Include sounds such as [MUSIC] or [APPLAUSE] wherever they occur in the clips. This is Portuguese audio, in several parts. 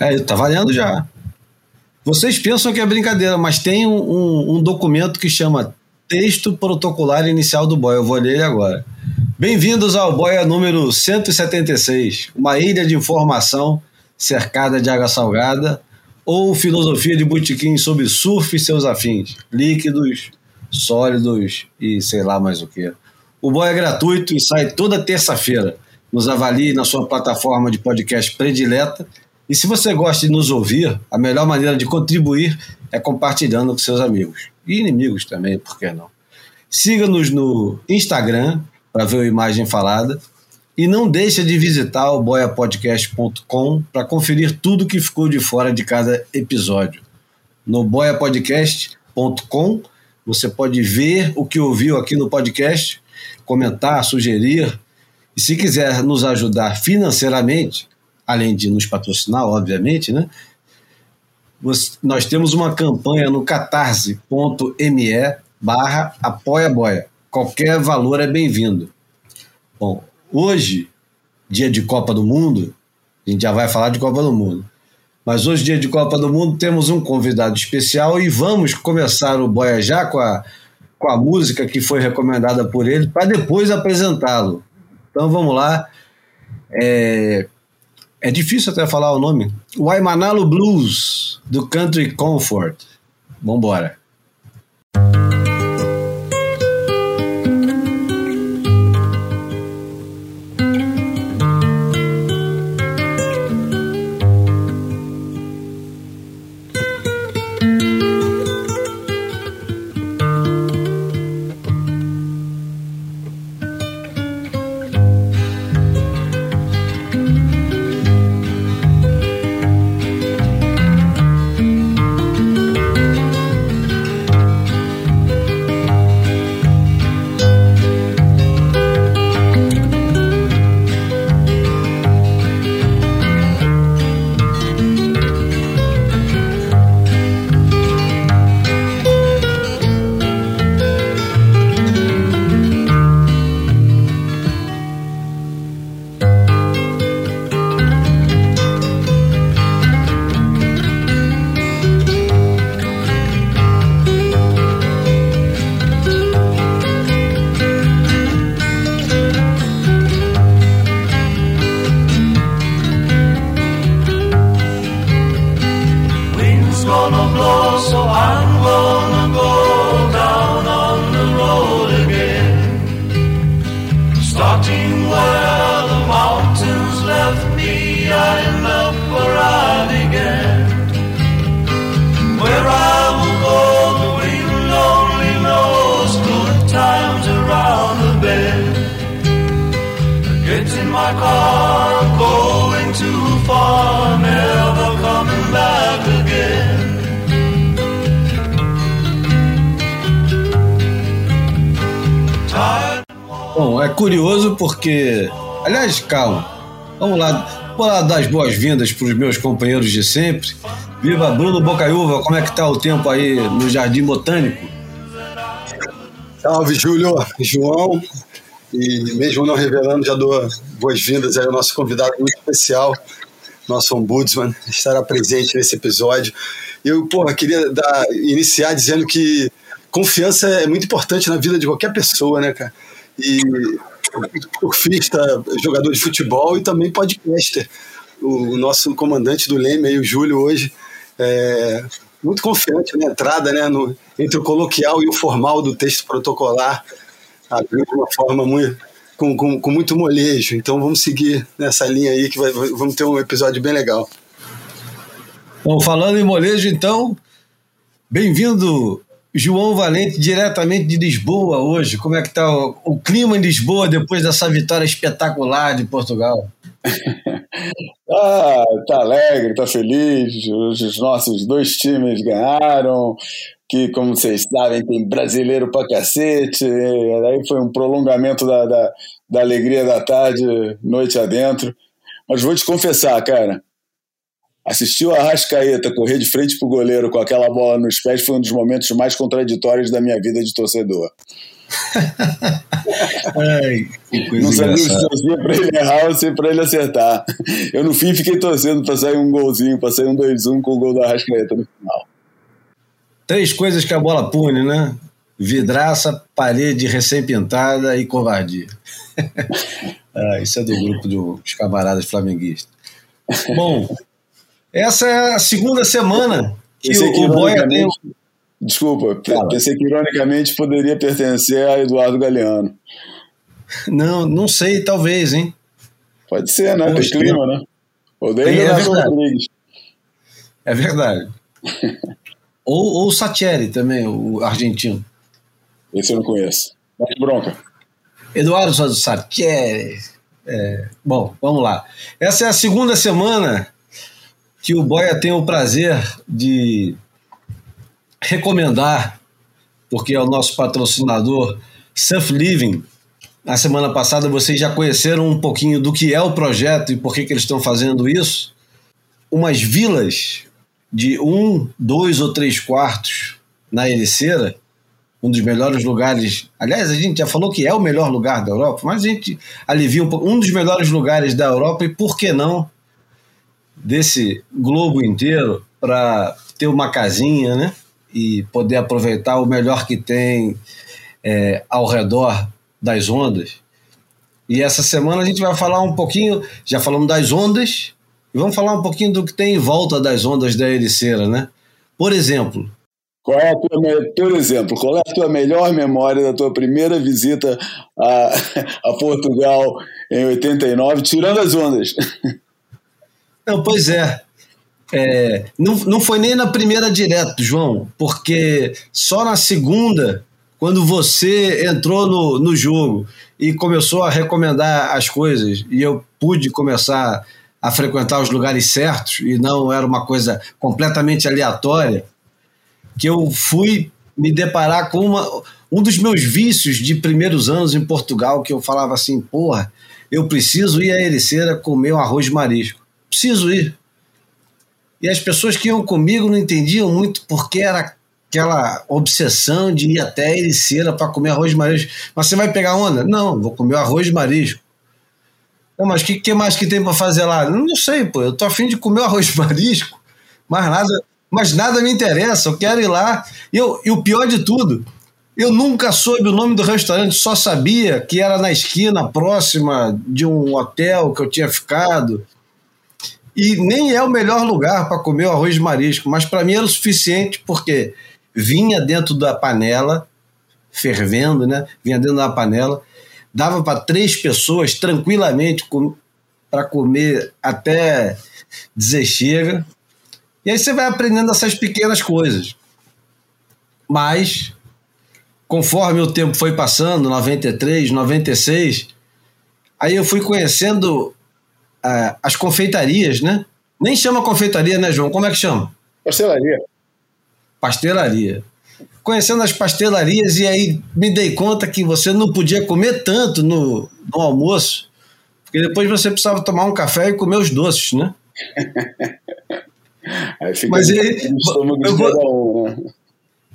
É, tá valendo já. Vocês pensam que é brincadeira, mas tem um, um, um documento que chama Texto Protocolar Inicial do Boia. Eu vou ler ele agora. Bem-vindos ao Boia número 176, uma ilha de informação cercada de água salgada, ou filosofia de botequim sobre surf e seus afins, líquidos, sólidos e sei lá mais o que. O Boia é gratuito e sai toda terça-feira. Nos avalie na sua plataforma de podcast predileta e se você gosta de nos ouvir, a melhor maneira de contribuir é compartilhando com seus amigos. E inimigos também, por que não? Siga-nos no Instagram para ver a imagem falada. E não deixe de visitar o boiapodcast.com para conferir tudo que ficou de fora de cada episódio. No boiapodcast.com você pode ver o que ouviu aqui no podcast, comentar, sugerir. E se quiser nos ajudar financeiramente, além de nos patrocinar, obviamente, né? Nós temos uma campanha no catarse.me barra apoia boia. Qualquer valor é bem-vindo. Bom, hoje, dia de Copa do Mundo, a gente já vai falar de Copa do Mundo. Mas hoje, dia de Copa do Mundo, temos um convidado especial e vamos começar o Boia já com a, com a música que foi recomendada por ele, para depois apresentá-lo. Então vamos lá. É, é difícil até falar o nome. Waimanalo Blues, do Country Comfort. Vambora. As boas-vindas para os meus companheiros de sempre. Viva Bruno Bocaiúva, como é que tá o tempo aí no Jardim Botânico? Salve, Júlio, João. E mesmo não revelando, já dou boas-vindas ao nosso convidado muito especial, nosso ombudsman, estará presente nesse episódio. Eu, porra, queria dar, iniciar dizendo que confiança é muito importante na vida de qualquer pessoa, né, cara? E surfista, jogador de futebol e também podcaster. O, nosso comandante do Leme, o Júlio, hoje, é muito confiante na entrada, né, no, entre o coloquial e o formal do texto protocolar, abriu de uma forma muito, com, com, com, muito molejo. Então vamos seguir nessa linha aí que vai, vamos ter um episódio bem legal. Bom, falando em molejo, então, bem-vindo João Valente, diretamente de Lisboa hoje. Como é que está o, o, clima em Lisboa depois dessa vitória espetacular de Portugal? [LAUGHS] ah, tá alegre, tá feliz. Os nossos dois times ganharam. Que, como vocês sabem, tem brasileiro pra cacete. Aí foi um prolongamento da, da, da alegria da tarde, noite adentro. Mas vou te confessar, cara, Assistir o Arrascaeta correr de frente pro goleiro com aquela bola nos pés foi um dos momentos mais contraditórios da minha vida de torcedor. Ai, não sabia se torcia para ele errar ou se para ele acertar. Eu, no fim, fiquei torcendo para sair um golzinho, para sair um 2-1 com o gol da Rascaeta no final. Três coisas que a bola pune, né? Vidraça, parede recém-pintada e covardia. [LAUGHS] ah, isso é do grupo dos camaradas flamenguistas. Bom, essa é a segunda semana que o, o Boia tem. Desculpa, Fala. pensei que ironicamente poderia pertencer a Eduardo Galeano. Não, não sei, talvez, hein? Pode ser, né? Tem clima, né? Odeio é Rodrigues. É verdade. [LAUGHS] ou, ou o Satieri também, o argentino. Esse eu não conheço. Mas bronca. Eduardo Satieri. É, bom, vamos lá. Essa é a segunda semana que o Boia tem o prazer de recomendar, porque é o nosso patrocinador, Surf Living. Na semana passada vocês já conheceram um pouquinho do que é o projeto e por que, que eles estão fazendo isso. Umas vilas de um, dois ou três quartos na Ericeira, um dos melhores lugares. Aliás, a gente já falou que é o melhor lugar da Europa, mas a gente alivia um pouco. Um dos melhores lugares da Europa e por que não desse globo inteiro para ter uma casinha, né? E poder aproveitar o melhor que tem é, ao redor das ondas. E essa semana a gente vai falar um pouquinho, já falamos das ondas, e vamos falar um pouquinho do que tem em volta das ondas da Ericeira, né? Por exemplo. Qual é a tua, por exemplo, qual é a tua melhor memória da tua primeira visita a, [LAUGHS] a Portugal em 89, tirando as ondas? [LAUGHS] Não, pois é. É. não, não foi nem na primeira direto, João, porque só na segunda, quando você entrou no, no jogo e começou a recomendar as coisas, e eu pude começar a frequentar os lugares certos, e não era uma coisa completamente aleatória, que eu fui me deparar com uma, um dos meus vícios de primeiros anos em Portugal, que eu falava assim, porra, eu preciso ir à Ericeira comer um arroz marisco preciso ir. E as pessoas que iam comigo não entendiam muito porque era aquela obsessão de ir até Ericeira para comer arroz de marisco. Mas você vai pegar onda? Não, vou comer arroz de marisco. Não, mas o que, que, mais que tem para fazer lá? Não, não sei, pô. Eu tô afim de comer arroz de marisco, mas nada, mas nada me interessa. Eu quero ir lá. E, eu, e o pior de tudo, eu nunca soube o nome do restaurante, só sabia que era na esquina próxima de um hotel que eu tinha ficado. E nem é o melhor lugar para comer o arroz de marisco, mas para mim era o suficiente porque vinha dentro da panela, fervendo, né? Vinha dentro da panela, dava para três pessoas tranquilamente com, para comer até dizer chega. E aí você vai aprendendo essas pequenas coisas. Mas, conforme o tempo foi passando, 93, 96, aí eu fui conhecendo uh, as confeitarias, né? Nem chama confeitaria, né, João? Como é que chama? Pastelaria. Pastelaria. Conhecendo as pastelarias, e aí me dei conta que você não podia comer tanto no, no almoço, porque depois você precisava tomar um café e comer os doces, né? [LAUGHS] aí fica Mas aí, eu, vou, né?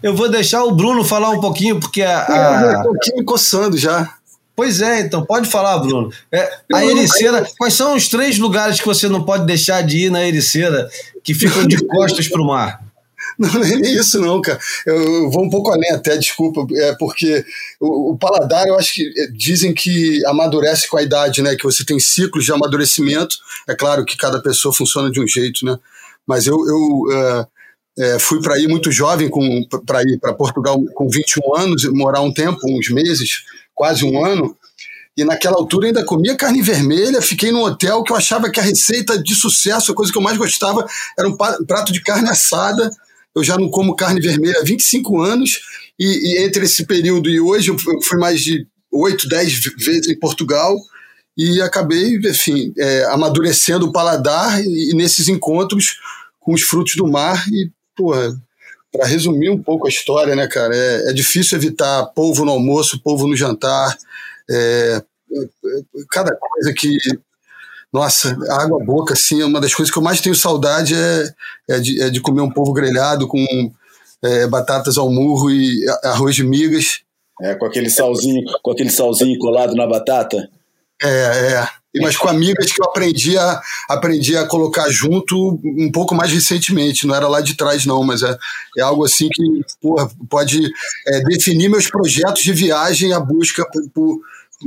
eu vou deixar o Bruno falar um pouquinho, porque a. a... Eu tô aqui me coçando já. Pois é, então pode falar, Bruno. É, a Ericeira, quais são os três lugares que você não pode deixar de ir na Ericeira que ficam de costas para o mar? [LAUGHS] Não, não é nem isso não, cara. Eu vou um pouco além até, desculpa, é porque o, o, paladar, eu acho que é, dizem que amadurece com a idade, né? Que você tem ciclos de amadurecimento. É claro que cada pessoa funciona de um jeito, né? Mas eu, eu é, é, fui para ir muito jovem para ir para Portugal com 21 anos, morar um tempo, uns meses, quase um ano, e naquela altura ainda comia carne vermelha, fiquei num hotel que eu achava que a receita de sucesso, a coisa que eu mais gostava, era um prato de carne assada. Eu já não como carne vermelha há 25 anos, e, e entre esse período e hoje eu fui mais de 8, 10 vezes em Portugal, e acabei, enfim, é, amadurecendo o paladar e, e, nesses encontros com os frutos do mar, e, porra, para resumir um pouco a história, né, cara, é, é, difícil evitar polvo no almoço, polvo no jantar, é, cada coisa que. Nossa, água boca, assim, é uma das coisas que eu mais tenho saudade é, é, de, é de comer um polvo grelhado com é, batatas ao murro e arroz de migas. É, com aquele salzinho, com aquele salzinho colado na batata. É, é. Mas com amigas que eu aprendi a, aprendi a colocar junto um pouco mais recentemente. Não era lá de trás, não, mas é, é algo assim que porra, pode é, definir meus projetos de viagem, a busca por, por,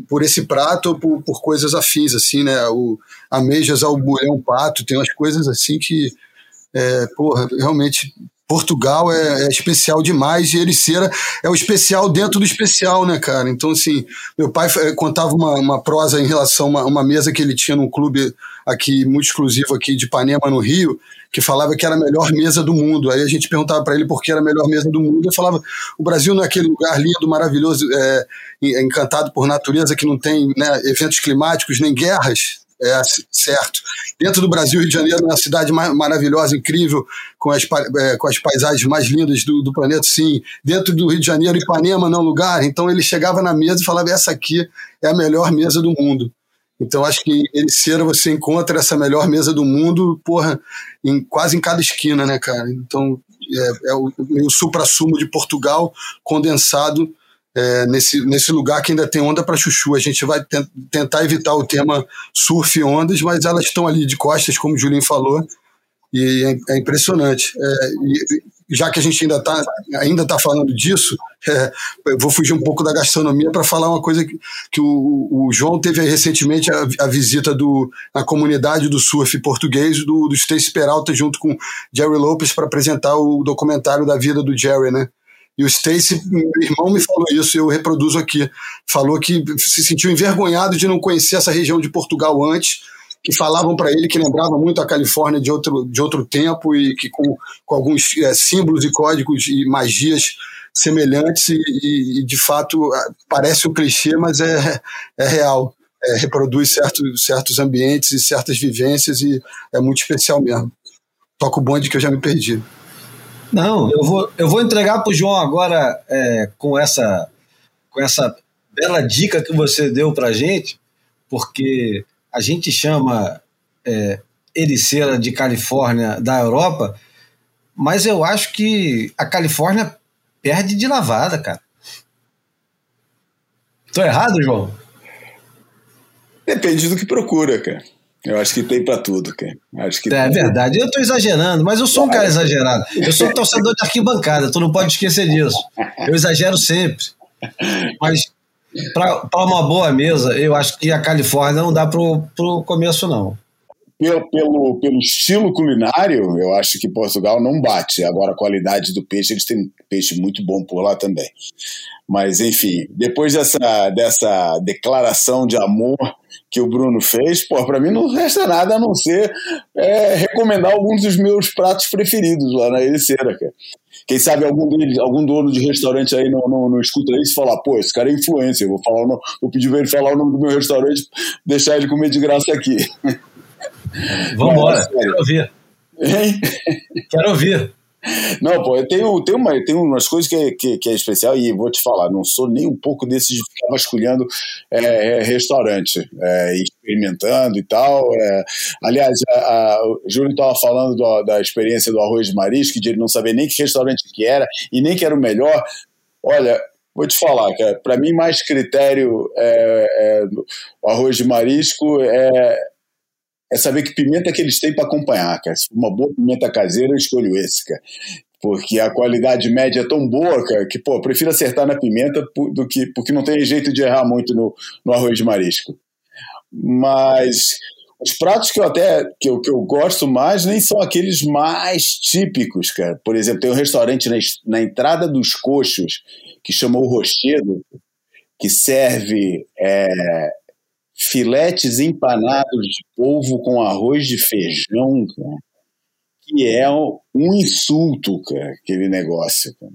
por esse prato ou por, por, coisas afins, assim, né? O ameijas ao bulhão pato, tem umas coisas assim que, é, porra, realmente Portugal é, é, especial demais e Ericeira é o especial dentro do especial, né, cara? Então, assim, meu pai contava uma, uma prosa em relação a uma, uma, mesa que ele tinha num clube aqui, muito exclusivo aqui de Ipanema, no Rio, que falava que era a melhor mesa do mundo. Aí a gente perguntava para ele por que era a melhor mesa do mundo. Ele falava: o Brasil não é aquele lugar lindo, maravilhoso, é, encantado por natureza, que não tem né, eventos climáticos nem guerras. É, certo. Dentro do Brasil, Rio de Janeiro é uma cidade maravilhosa, incrível, com as, é, com as paisagens mais lindas do, do planeta, sim. Dentro do Rio de Janeiro, Ipanema não é um lugar. Então ele chegava na mesa e falava: essa aqui é a melhor mesa do mundo. Então acho que em Ericeira você encontra essa melhor mesa do mundo, porra, em, quase em cada esquina, né, cara? Então é, é o meio supra-sumo de Portugal condensado é, nesse, nesse lugar que ainda tem onda para chuchu. A gente vai te tentar evitar o tema surf e ondas, mas elas estão ali de costas, como o Julinho falou, e é, é impressionante. É, e, já que a gente ainda está ainda tá falando disso, é, vou fugir um pouco da gastronomia para falar uma coisa que, que o, o João teve recentemente a, a, visita do, na comunidade do surf português do, do Stacy Peralta junto com Jerry Lopes para apresentar o documentário da vida do Jerry, né? E o Stacy, meu irmão me falou isso, eu reproduzo aqui. Falou que se sentiu envergonhado de não conhecer essa região de Portugal antes, que falavam para ele que lembrava muito a Califórnia de outro, de outro tempo e que com, com alguns é, símbolos e códigos e magias semelhantes e, e, e, de fato parece um clichê, mas é, é real. É, reproduz certos, certos ambientes e certas vivências e é muito especial mesmo. Toca o bonde que eu já me perdi. Não, eu vou, eu vou entregar para o João agora é, com, essa, com essa bela dica que você deu para a gente, porque a gente chama é, ericeira de Califórnia da Europa, mas eu acho que a Califórnia perde de lavada, cara. Tô errado, João? Depende do que procura, cara. Eu acho que tem para tudo, cara. Acho que é verdade. Eu tô exagerando, mas eu sou um cara exagerado. Eu sou um torcedor de arquibancada, tu não pode esquecer disso. Eu exagero sempre. Mas para uma boa mesa, eu acho que a Califórnia não dá pro, pro começo, não. Pelo, pelo, pelo estilo culinário, eu acho que Portugal não bate. Agora, a qualidade do peixe, eles têm peixe muito bom por lá também. Mas, enfim, depois dessa, dessa declaração de amor que o Bruno fez, pô, para mim não resta nada a não ser é, recomendar alguns dos meus pratos preferidos lá na Ericeira, cara. Quem sabe algum deles, algum dono de restaurante aí não, não, não escuta isso e fala, pô, esse cara é influencer, vou, falar nome, vou pedir pra ele falar o nome do meu restaurante, deixar ele comer de graça aqui. Vamos embora, quero ouvir. Hein? Quero ouvir. Não, pô, eu tenho, tenho, uma, tenho umas coisas que é, que, que, é especial e vou te falar, não sou nem um pouco desses de ficar vasculhando é, é, restaurante, é, experimentando e tal. É. aliás, a, a, o Júlio estava falando do, da experiência do arroz de marisco, de ele não saber nem que restaurante que era e nem que era o melhor. Olha, vou te falar, cara, para mim mais critério é, é, o arroz de marisco é é saber que pimenta que eles têm para acompanhar, cara. Se uma boa pimenta caseira, eu escolho esse, cara. Porque a qualidade média é tão boa, cara, que, pô, prefiro acertar na pimenta do que, porque não tem jeito de errar muito no, no arroz de marisco. Mas os pratos que eu até que eu, que eu gosto mais nem são aqueles mais típicos, cara. Por exemplo, tem um restaurante na, na entrada dos coxos que chama o Rochedo, que serve é, filetes empanados de polvo com arroz de feijão, cara, que é um insulto, cara, aquele negócio cara,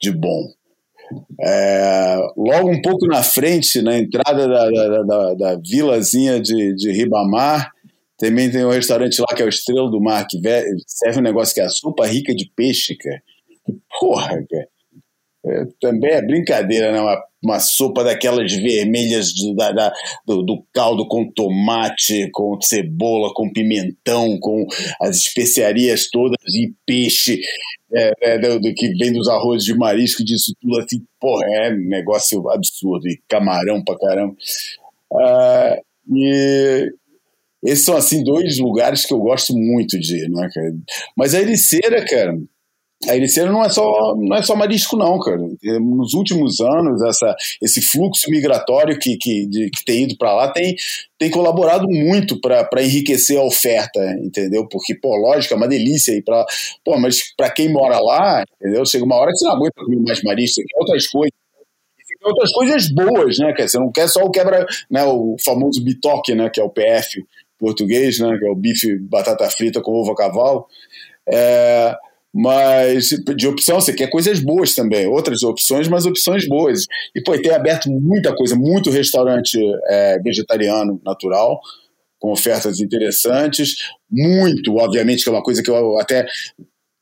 de bom. É, logo um pouco na frente, na entrada da, da, da, da vilazinha de, de Ribamar, também tem um restaurante lá que é o Estrela do Mar, que serve um negócio que é a sopa rica de peixe, cara. Porra, cara. Também é brincadeira, né? Uma, uma sopa daquelas vermelhas de, da, da do, do, caldo com tomate, com cebola, com pimentão, com as especiarias todas e peixe. é, é, do, do, que vem dos arrozes de marisco, disso tudo assim, porra, é negócio absurdo, e camarão pra caramba. Uh, e esses são, assim, dois lugares que eu gosto muito de ir, não é, cara? Mas a Ericeira, cara, a Ericeira não é só não é só marisco não, cara. Nos últimos anos essa esse fluxo migratório que que, de, que tem ido para lá tem tem colaborado muito para enriquecer a oferta, entendeu? Porque pô, lógico, é uma delícia ir para, pô, mas para quem mora lá, entendeu? Chega uma hora que você não aguenta comer mais marisco, tem outras coisas outras coisas boas, né? Você não quer só o quebra, né? O famoso bitoque, né? Que é o PF português, né? Que é o bife batata frita com ovo a cavalo. É, mas de opção você quer coisas boas também, outras opções, mas opções boas. E pô, tem aberto muita coisa, muito restaurante é, vegetariano natural, com ofertas interessantes, muito, obviamente, que é uma coisa que eu até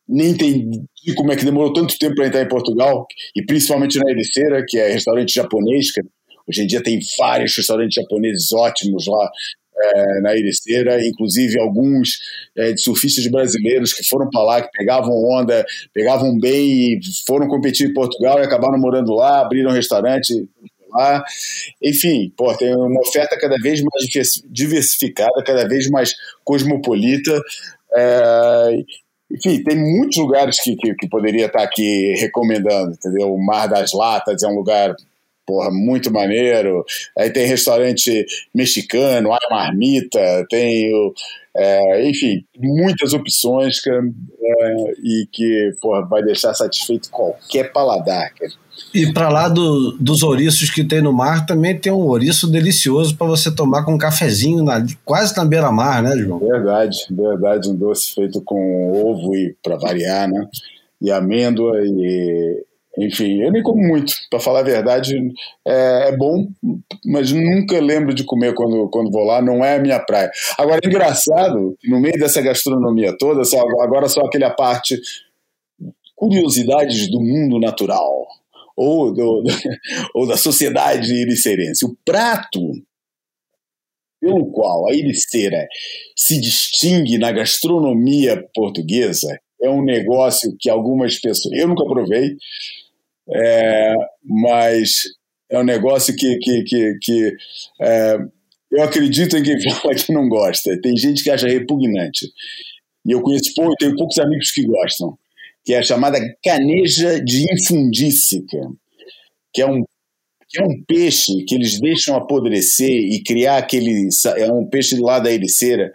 nem entendi como é que demorou tanto tempo para entrar em Portugal, e principalmente na Ericeira, que é restaurante japonês, que hoje em dia tem vários restaurantes japoneses ótimos lá, é, na Ericeira, inclusive alguns é, surfistas brasileiros que foram para lá, que pegavam onda, pegavam bem e foram competir em Portugal e acabaram morando lá, abriram um restaurante lá. Enfim, pô, tem uma oferta cada vez mais diversificada, cada vez mais cosmopolita. É, enfim, tem muitos lugares que, que, que, poderia estar aqui recomendando, entendeu? O Mar das Latas é um lugar porra, muito maneiro. Aí tem restaurante mexicano, a marmita, tem, é, enfim, muitas opções que, é, e que porra, vai deixar satisfeito qualquer paladar. Cara. E para lá do, dos ouriços que tem no mar, também tem um ouriço delicioso para você tomar com um cafezinho na, quase na beira-mar, né, João? Verdade, verdade. Um doce feito com ovo e para variar, né? E amêndoa e enfim, eu nem como muito, para falar a verdade, é, é, bom, mas nunca lembro de comer quando, quando vou lá, não é a minha praia. Agora, é engraçado no meio dessa gastronomia toda, só, agora só aquela parte curiosidades do mundo natural, ou, do, [LAUGHS] ou da sociedade iricerense. O prato pelo qual a iriceira se distingue na gastronomia portuguesa é um negócio que algumas pessoas. Eu nunca provei, é, mas é um negócio que, que, que, que é, eu acredito em quem [LAUGHS] fala que não gosta. Tem gente que acha repugnante. E eu conheço pouco, tenho poucos amigos que gostam, que é a chamada caneja de infundícica, que é um que é um peixe que eles deixam apodrecer e criar aquele é um peixe lá da ericeira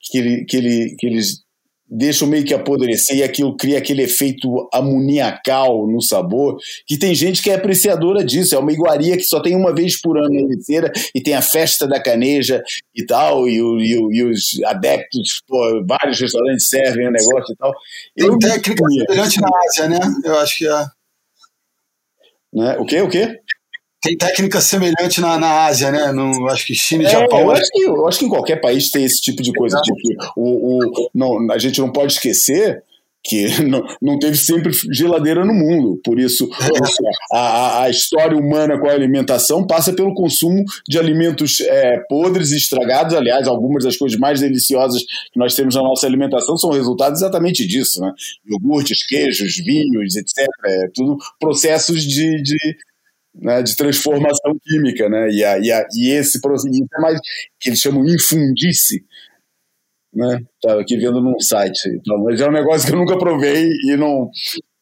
que, ele, que, ele, que eles deixam meio que apodrecer e aquilo cria aquele efeito amoniacal no sabor, que tem gente que é apreciadora disso, é uma iguaria que só tem uma vez por ano na inteira e tem a festa da caneja e tal, e, o, e, o, e os adeptos, pô, vários restaurantes servem o negócio e tal. Tem Eu técnica semelhante na Ásia, né? Eu acho que é. Né? O quê? O quê? Tem técnica semelhante na, na Ásia, né? No, acho que China e é, Japão. Eu acho, que, eu acho que em qualquer país tem esse tipo de coisa. Tipo, o, o, não, a gente não pode esquecer que [LAUGHS] não, não teve sempre geladeira no mundo. Por isso, é. a, a história humana com a alimentação passa pelo consumo de alimentos é, podres e estragados. Aliás, algumas das coisas mais deliciosas que nós temos na nossa alimentação são resultado exatamente disso. Né? Iogurtes, queijos, vinhos, etc. É tudo processos de, de né, de transformação química, né? E, a, e, a, e esse procedimento é mais que eles chamam infundice, né? Estava aqui vendo num site, então, mas é um negócio que eu nunca provei e não.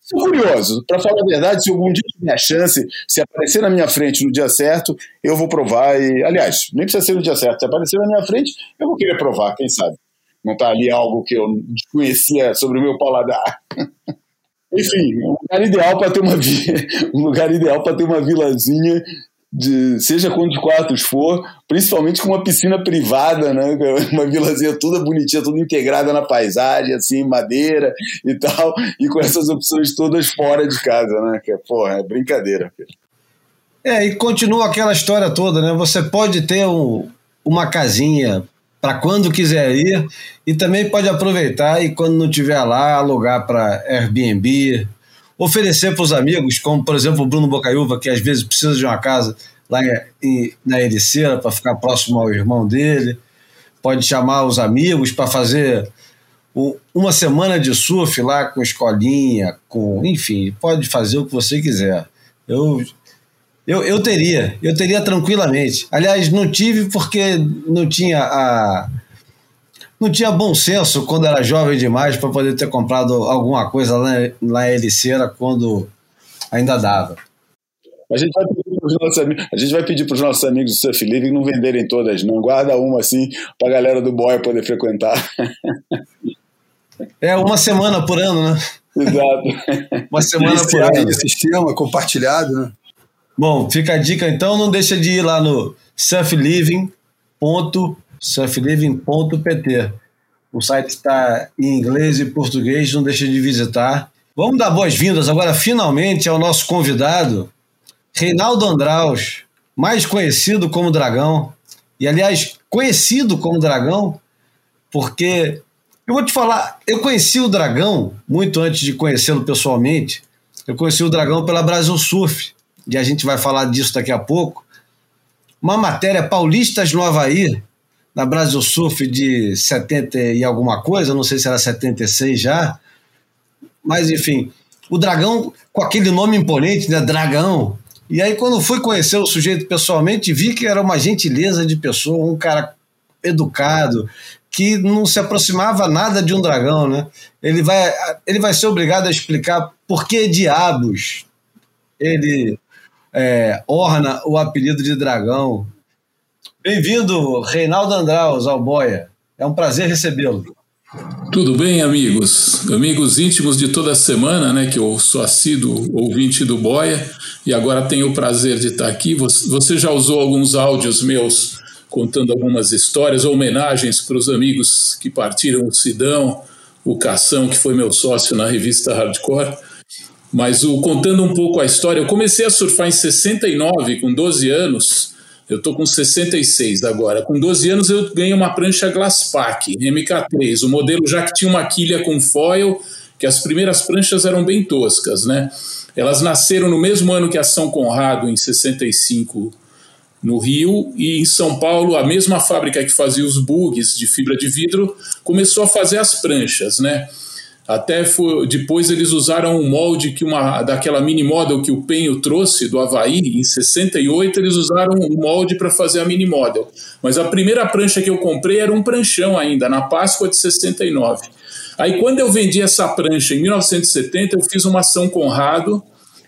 Sou curioso, para falar a verdade, se algum dia tiver a chance, se aparecer na minha frente no dia certo, eu vou provar. E, aliás, nem precisa ser no dia certo, se aparecer na minha frente, eu vou querer provar, quem sabe. Não está ali algo que eu desconhecia sobre o meu paladar. [LAUGHS] Enfim, um lugar ideal para ter uma [LAUGHS] um lugar ideal para ter uma vilazinha de seja quantos quartos for, principalmente com uma piscina privada, né? Uma vilazinha toda bonitinha, toda integrada na paisagem, assim, madeira e tal, e com essas opções todas fora de casa, né? Que é, porra, é brincadeira. É, e continua aquela história toda, né? Você pode ter um, uma casinha para quando quiser ir e também pode aproveitar e quando não tiver lá alugar para Airbnb, oferecer para os amigos, como por exemplo o Bruno Bocaiúva que às vezes precisa de uma casa lá em, na Ericeira para ficar próximo ao irmão dele, pode chamar os amigos para fazer uma semana de surf lá com escolinha, com, enfim, pode fazer o que você quiser. Eu, eu, eu teria, eu teria tranquilamente. Aliás, não tive porque não tinha a não tinha bom senso quando era jovem demais para poder ter comprado alguma coisa lá, em Ericeira quando ainda dava. A gente vai pedir para os nossos amigos, nossos amigos do Surf Living não venderem todas, não. Guarda uma assim para a galera do boy poder frequentar. É uma semana por ano, né? Exato. Uma semana por ano. sistema compartilhado, né? Bom, fica a dica então, não deixa de ir lá no surfliving.surfliving.pt. O site está em inglês e português, não deixa de visitar. Vamos dar boas-vindas agora finalmente ao nosso convidado, Reinaldo Andraus, mais conhecido como Dragão, e aliás, conhecido como Dragão, porque eu vou te falar, eu conheci o Dragão muito antes de conhecê-lo pessoalmente. Eu conheci o Dragão pela Brasil Surf, e a gente vai falar disso daqui a pouco. Uma matéria Paulistas no Havaí, na Brasil Surf de 70 e alguma coisa, não sei se era 76 já, mas enfim, o Dragão com aquele nome imponente, né? Dragão, e aí, quando fui conhecer o sujeito pessoalmente, vi que era uma gentileza de pessoa, um cara educado, que não se aproximava nada de um dragão, né? Ele vai, ele vai ser obrigado a explicar por que diabos ele é, orna o apelido de dragão. Bem-vindo, Reinaldo Andraus, ao Boia. É um prazer recebê-lo. Tudo bem, amigos? Amigos íntimos de toda semana, né? Que eu sou assíduo ouvinte do Boia e agora tenho o prazer de estar aqui. Você já usou alguns áudios meus contando algumas histórias, homenagens para os amigos que partiram o Sidão, o Cação, que foi meu sócio na revista Hardcore. Mas o, contando um pouco a história, eu comecei a surfar em 69, com 12 anos eu estou com 66 agora. Com 12 anos eu ganhei uma prancha Glasspack MK3, o modelo já que tinha uma quilha com foil, que as primeiras pranchas eram bem toscas, né? Elas nasceram no mesmo ano que a São Conrado, em 65, no Rio, e em São Paulo, a mesma fábrica que fazia os bugs de fibra de vidro começou a fazer as pranchas, né? Até foi, depois eles usaram um molde que uma daquela mini model que o Penho trouxe do Havaí em 68, eles usaram um molde para fazer a mini model. Mas a primeira prancha que eu comprei era um pranchão ainda, na Páscoa de 69. Aí quando eu vendi essa prancha em 1970, eu fiz uma ação Conrado,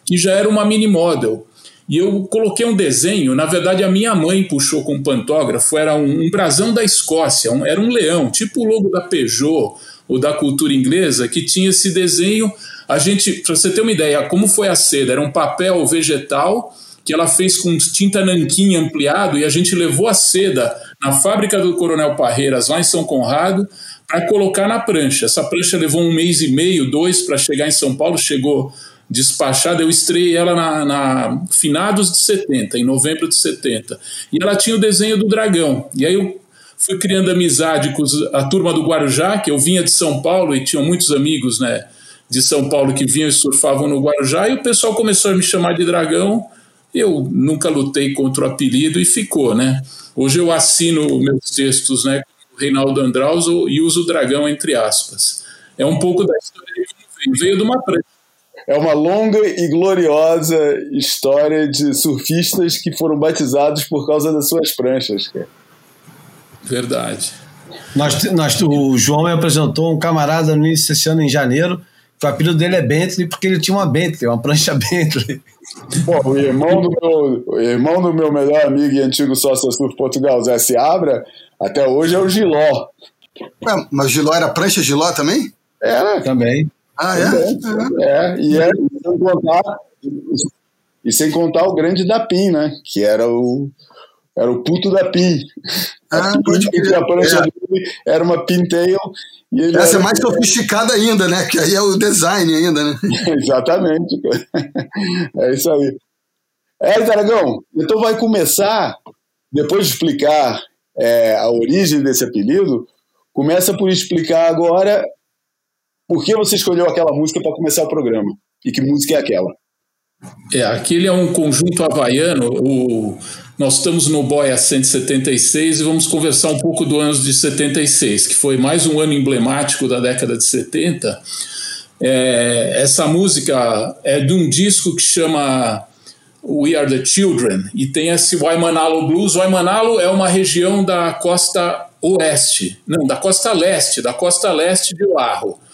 que já era uma mini model. E eu coloquei um desenho, na verdade a minha mãe puxou com um pantógrafo, era um, um brasão da Escócia, um, era um leão, tipo o logo da Peugeot, o da cultura inglesa, que tinha esse desenho. A gente, para você ter uma ideia, como foi a seda? Era um papel vegetal que ela fez com tinta nanquim ampliado e a gente levou a seda na fábrica do Coronel Parreiras, lá em São Conrado, para colocar na prancha. Essa prancha levou um mês e meio, dois, para chegar em São Paulo, chegou despachada. Eu estreiei ela na, na, finados de 70, em novembro de 70. E ela tinha o desenho do dragão. E aí eu fui criando amizade com a turma do Guarujá, que eu vinha de São Paulo e tinha muitos amigos né, de São Paulo que vinham e surfavam no Guarujá, e o pessoal começou a me chamar de dragão. Eu nunca lutei contra o apelido e ficou, né? Hoje eu assino meus textos, né, Reinaldo Andraus e uso dragão entre aspas. É um pouco da história veio de uma prancha. É uma longa e gloriosa história de surfistas que foram batizados por causa das suas pranchas, cara. Verdade. Nós, nós, o João me apresentou um camarada no início desse ano, em janeiro, que o apelido dele é Bentley porque ele tinha uma Bentley, uma prancha [LAUGHS] Bentley. Pô, o irmão do meu, o irmão do meu melhor amigo e antigo sócio Surf Portugal, Zé Seabra, até hoje é o Giló. Ué, mas Giló era prancha Giló também? Era. Também. Ah, é? É, é e, sem contar, e sem contar o grande da PIN, né? Que era o, era o puto da PIN. Ah, pode crer. A prancha é. era uma pintail. E ele Essa é mais sofisticada ainda, né? Que aí é o design ainda, né? [LAUGHS] Exatamente. É isso aí. É, Dragão, então vai começar, depois de explicar é, a origem desse apelido, começa por explicar agora por que você escolheu aquela música para começar o programa. E que música é aquela? É, aquele é um conjunto havaiano. O, nós estamos no Boia 176 e vamos conversar um pouco do ano de 76, que foi mais um ano emblemático da década de 70. É, essa música é de um disco que chama We Are the Children e tem esse Waimanalo Blues. Waimanalo é uma região da costa oeste, não, da costa leste, da costa leste de Oahu.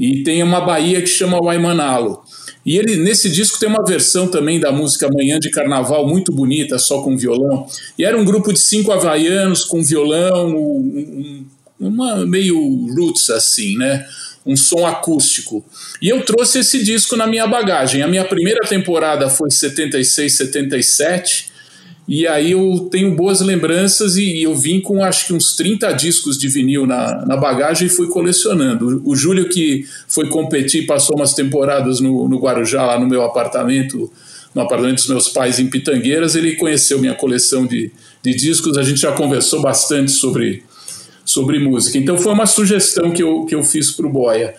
E tem uma baía que chama Waimanalo. E ele nesse disco tem uma versão também da música Manhã de Carnaval muito bonita, só com violão. E era um grupo de cinco havaianos com violão, um, uma meio roots assim, né? Um som acústico. E eu trouxe esse disco na minha bagagem. A minha primeira temporada foi 76, 77 e aí eu tenho boas lembranças e, eu vim com acho que uns 30 discos de vinil na, na bagagem e fui colecionando. O, o Júlio que foi competir, passou umas temporadas no, no Guarujá, lá no meu apartamento, no apartamento dos meus pais em Pitangueiras, ele conheceu minha coleção de, de discos, a gente já conversou bastante sobre, sobre música. Então foi uma sugestão que eu, que eu fiz para o Boia.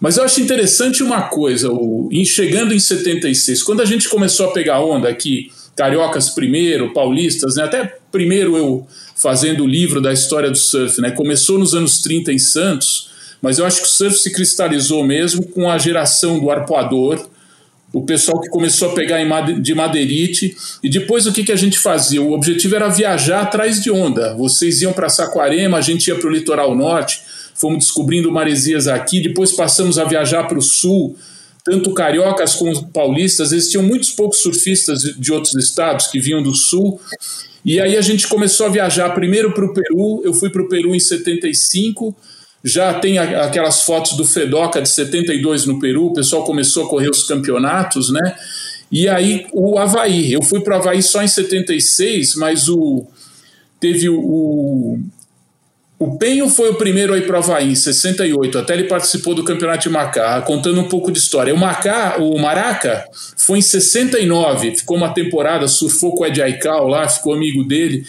Mas eu acho interessante uma coisa, o, em, chegando em 76, quando a gente começou a pegar onda aqui cariocas primeiro, paulistas, né? até primeiro eu fazendo o livro da história do surf, né? começou nos anos 30 em Santos, mas eu acho que o surf se cristalizou mesmo com a geração do arpoador, o pessoal que começou a pegar de madeirite, e depois o que, que a gente fazia? O objetivo era viajar atrás de onda. Vocês iam para Saquarema, a gente ia para o litoral norte, fomos descobrindo maresias aqui, depois passamos a viajar para o sul, tanto cariocas como paulistas, existiam muitos poucos surfistas de outros estados que vinham do sul. E aí a gente começou a viajar primeiro para o Peru. Eu fui para o Peru em 75. Já tem aquelas fotos do Fedoca de 72 no Peru. O pessoal começou a correr os campeonatos, né? E aí o Havaí. Eu fui para o Havaí só em 76, mas o teve o, o Penho foi o primeiro a ir para o Havaí em 68, até ele participou do campeonato de Macá, contando um pouco de história. O, Macá, o Maraca foi em 69, ficou uma temporada, surfou com o Ed Aikau lá, ficou amigo dele.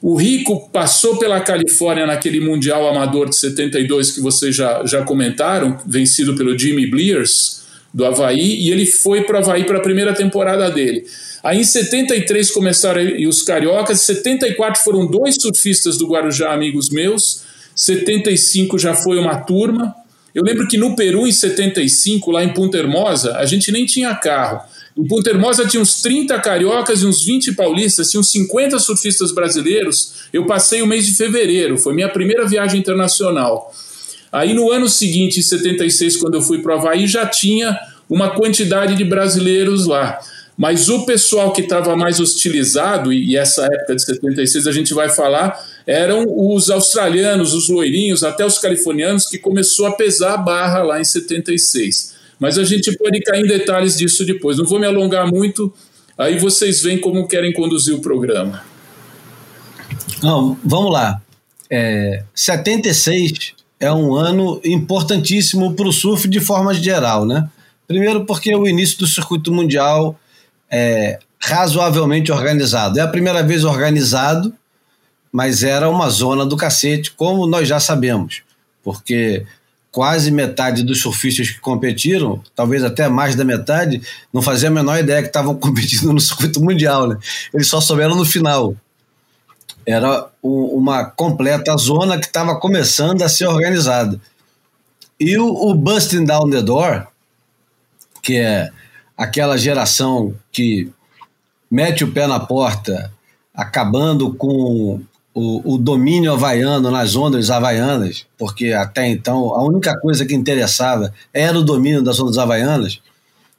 O Rico passou pela Califórnia naquele Mundial Amador de 72 que vocês já, já comentaram, vencido pelo Jimmy Blears, do Havaí, e ele foi para o Havaí para a primeira temporada dele. Aí em 73 começaram os cariocas, em 74 foram dois surfistas do Guarujá, amigos meus, 75 já foi uma turma. Eu lembro que no Peru, em 75, lá em Punta Hermosa, a gente nem tinha carro. Em Punta Hermosa tinha uns 30 cariocas e uns 20 paulistas, tinha uns 50 surfistas brasileiros. Eu passei o mês de fevereiro, foi minha primeira viagem internacional. Aí no ano seguinte, em 76, quando eu fui para o Havaí, já tinha uma quantidade de brasileiros lá. Mas o pessoal que estava mais hostilizado, e essa época de 76 a gente vai falar, eram os australianos, os loirinhos, até os californianos, que começou a pesar a barra lá em 76. Mas a gente pode cair em detalhes disso depois. Não vou me alongar muito, aí vocês veem como querem conduzir o programa. Não, vamos lá. É, 76 é um ano importantíssimo para o surf de forma geral, né? Primeiro porque é o início do circuito mundial é, razoavelmente organizado. É a primeira vez organizado, mas era uma zona do cacete, como nós já sabemos, porque quase metade dos surfistas que competiram, talvez até mais da metade, não fazia a menor ideia que estavam [LAUGHS] competindo no circuito mundial. Né? Eles só souberam no final. Era uma completa zona que estava começando a ser organizada. E o, o Busting Down the Door, que é aquela geração que mete o pé na porta, acabando com o, o, domínio havaiano nas ondas havaianas, porque até então a única coisa que interessava era o domínio das ondas havaianas,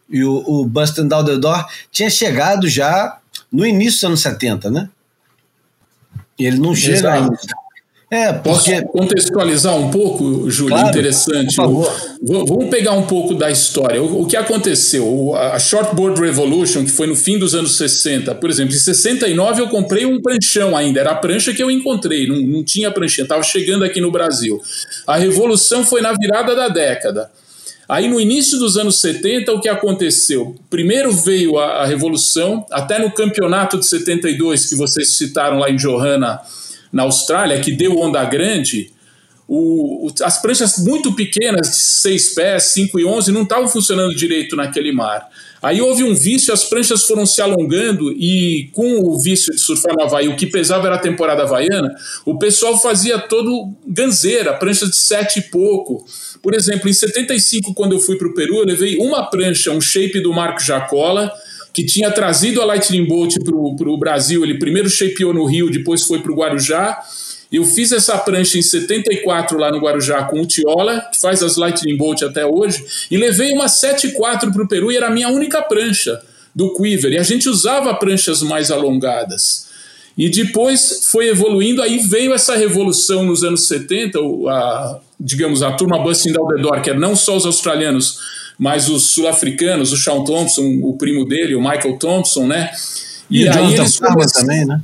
e o, o Bustin' Down the Door tinha chegado já no início dos anos 70, né? E ele não chega ainda. É, porque... Posso contextualizar um pouco, Júlio? Claro, interessante. vamos pegar um pouco da história. O, o, que aconteceu? A Shortboard Revolution, que foi no fim dos anos 60, por exemplo, em 69 eu comprei um pranchão ainda, era a prancha que eu encontrei, não, não tinha pranchinha, estava chegando aqui no Brasil. A revolução foi na virada da década. Aí no início dos anos 70, o que aconteceu? Primeiro veio a, a revolução, até no campeonato de 72, que vocês citaram lá em Johanna, na Austrália, que deu onda grande, o, o, as pranchas muito pequenas, de 6 pés, 5 e 11, não estavam funcionando direito naquele mar. Aí houve um vício, as pranchas foram se alongando e com o vício de surfar no Havaí, o que pesava era a temporada havaiana, o pessoal fazia todo ganzeira, pranchas de sete e pouco. Por exemplo, em 75, quando eu fui para o Peru, eu levei uma prancha, um shape do Marco Jacola, que tinha trazido a Lightning Bolt para o Brasil. Ele primeiro shapeou no Rio, depois foi para o Guarujá. Eu fiz essa prancha em 74 lá no Guarujá com o Tiola, que faz as Lightning Bolt até hoje, e levei uma 7.4 para o Peru e era a minha única prancha do Quiver. E a gente usava pranchas mais alongadas. E depois foi evoluindo, aí veio essa revolução nos anos 70, a, digamos, a turma Busting Down the que é não só os australianos, mas os sul-africanos, o Sean Thompson, o primo dele, o Michael Thompson, né? E, e aí eles começaram, também, né?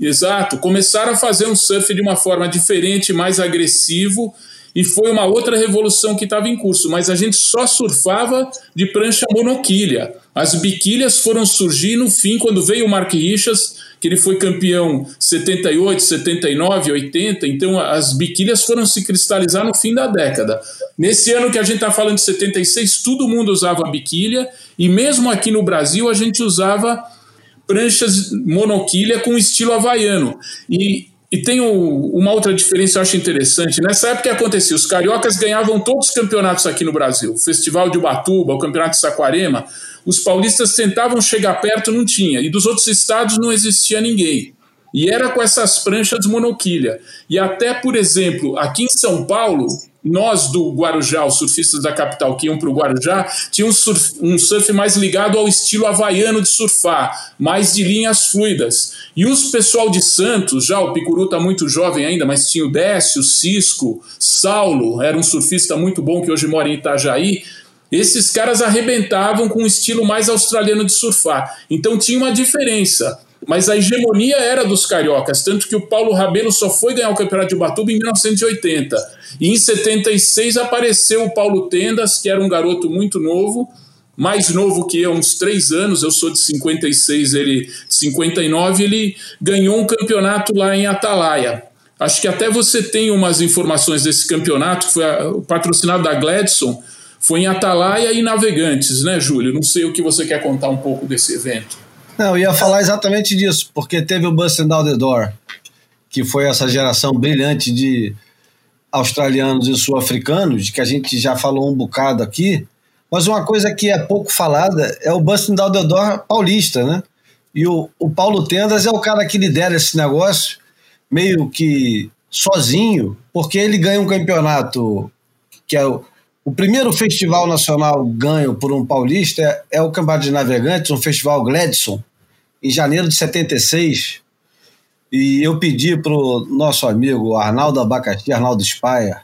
Exato, começaram a fazer um surf de uma forma diferente, mais agressivo, e foi uma outra revolução que estava em curso, mas a gente só surfava de prancha monoquilha. As biquilhas foram surgir no fim, quando veio o Mark Richards, que ele foi campeão 78, 79, 80, então as biquilhas foram se cristalizar no fim da década. Nesse ano que a gente está falando de 76, todo mundo usava biquilha, e mesmo aqui no Brasil a gente usava pranchas monoquilha com estilo havaiano. E, e tem o, uma outra diferença que eu acho interessante. Nessa época que acontecia, os cariocas ganhavam todos os campeonatos aqui no Brasil. O Festival de Ubatuba, o Campeonato de Saquarema. Os paulistas tentavam chegar perto, não tinha. E dos outros estados não existia ninguém. E era com essas pranchas monoquilha. E até, por exemplo, aqui em São Paulo, nós do Guarujá, os surfistas da capital que iam para o Guarujá, tinham um surf, um surf mais ligado ao estilo havaiano de surfar, mais de linhas fluidas. E os pessoal de Santos, já o Picuru está muito jovem ainda, mas tinha o Décio, Cisco, Saulo, era um surfista muito bom que hoje mora em Itajaí. Esses caras arrebentavam com um estilo mais australiano de surfar. Então tinha uma diferença mas a hegemonia era dos cariocas, tanto que o Paulo Rabelo só foi ganhar o Campeonato de Ubatuba em 1980. E em 76 apareceu o Paulo Tendas, que era um garoto muito novo, mais novo que eu, uns três anos, eu sou de 56, ele de 59, ele ganhou um campeonato lá em Atalaia. Acho que até você tem umas informações desse campeonato, que foi patrocinado da Gladson, foi em Atalaia e Navegantes, né, Júlio? Não sei o que você quer contar um pouco desse evento. Não, eu ia falar exatamente disso, porque teve o Busting Down the Door, que foi essa geração brilhante de australianos e sul-africanos, que a gente já falou um bocado aqui, mas uma coisa que é pouco falada é o Busting Down the Door paulista, né? E o, o Paulo Tendas é o cara que lidera esse negócio, meio que sozinho, porque ele ganha um campeonato que é o, o primeiro festival nacional ganho por um paulista é, é o Campeonato de Navegantes, um festival Gladson, em janeiro de 76. E eu pedi para o nosso amigo Arnaldo Abacaxi, Arnaldo Spaia,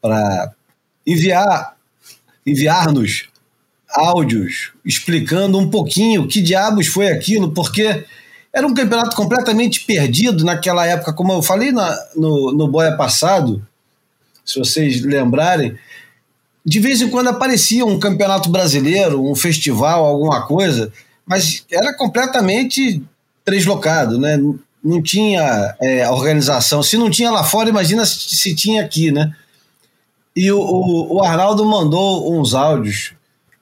para enviar enviar-nos áudios explicando um pouquinho que diabos foi aquilo, porque era um campeonato completamente perdido naquela época, como eu falei na, no, no Boia passado, se vocês lembrarem, de vez em quando aparecia um campeonato brasileiro, um festival, alguma coisa, mas era completamente deslocado, né? Não tinha é, organização. Se não tinha lá fora, imagina se, se tinha aqui, né? E o, o, o, Arnaldo mandou uns áudios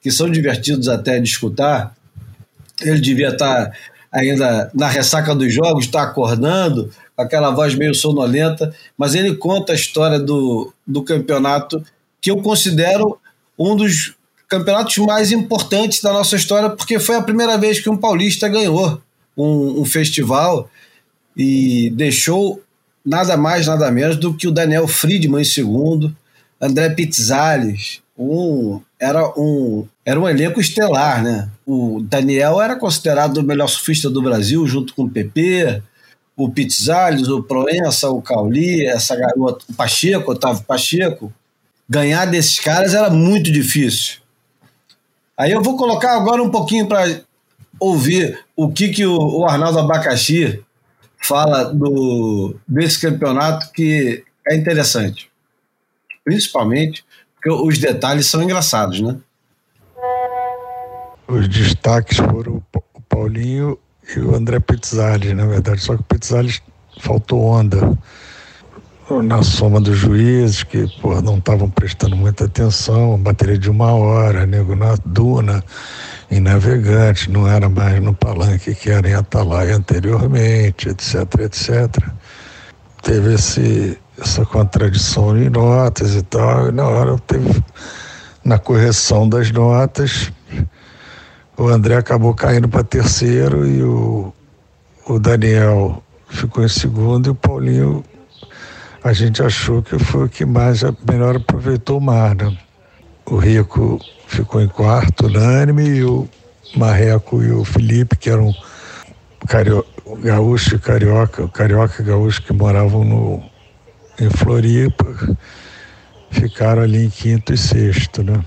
que são divertidos até de escutar. Ele devia estar ainda na ressaca dos jogos, está acordando, com aquela voz meio sonolenta, mas ele conta a história do, do campeonato que eu considero um dos campeonatos mais importantes da nossa história, porque foi a primeira vez que um paulista ganhou um, um festival e deixou nada mais, nada menos do que o Daniel Friedman em segundo, André Pizzales, um, era, um, era um elenco estelar, né? O Daniel era considerado o melhor surfista do Brasil, junto com o PP, o Pizzales, o Proença, o Cauli, essa garota, o Pacheco, Otávio Pacheco ganhar desses caras era muito difícil. Aí eu vou colocar agora um pouquinho para ouvir o que, que o, Arnaldo Abacaxi fala do, desse campeonato que é interessante. Principalmente porque os detalhes são engraçados, né? Os destaques foram o Paulinho e o André Pizzali, na verdade. Só que o Pizzali faltou onda. Na soma dos juízes que pô, não estavam prestando muita atenção, bateria de uma hora, nego na duna, em navegante, não era mais no palanque que era em Atalaia anteriormente, etc, etc. Teve esse, essa contradição em notas e tal, e na hora teve, na correção das notas, o André acabou caindo para terceiro e o, o Daniel ficou em segundo e o Paulinho a gente achou que foi o que mais melhor aproveitou o mar. Né? O Rico ficou em quarto, unânime, e o Marreco e o Felipe, que eram cario, gaúcho e carioca, carioca e gaúcho que moravam no, em Floripa, ficaram ali em quinto e sexto, né?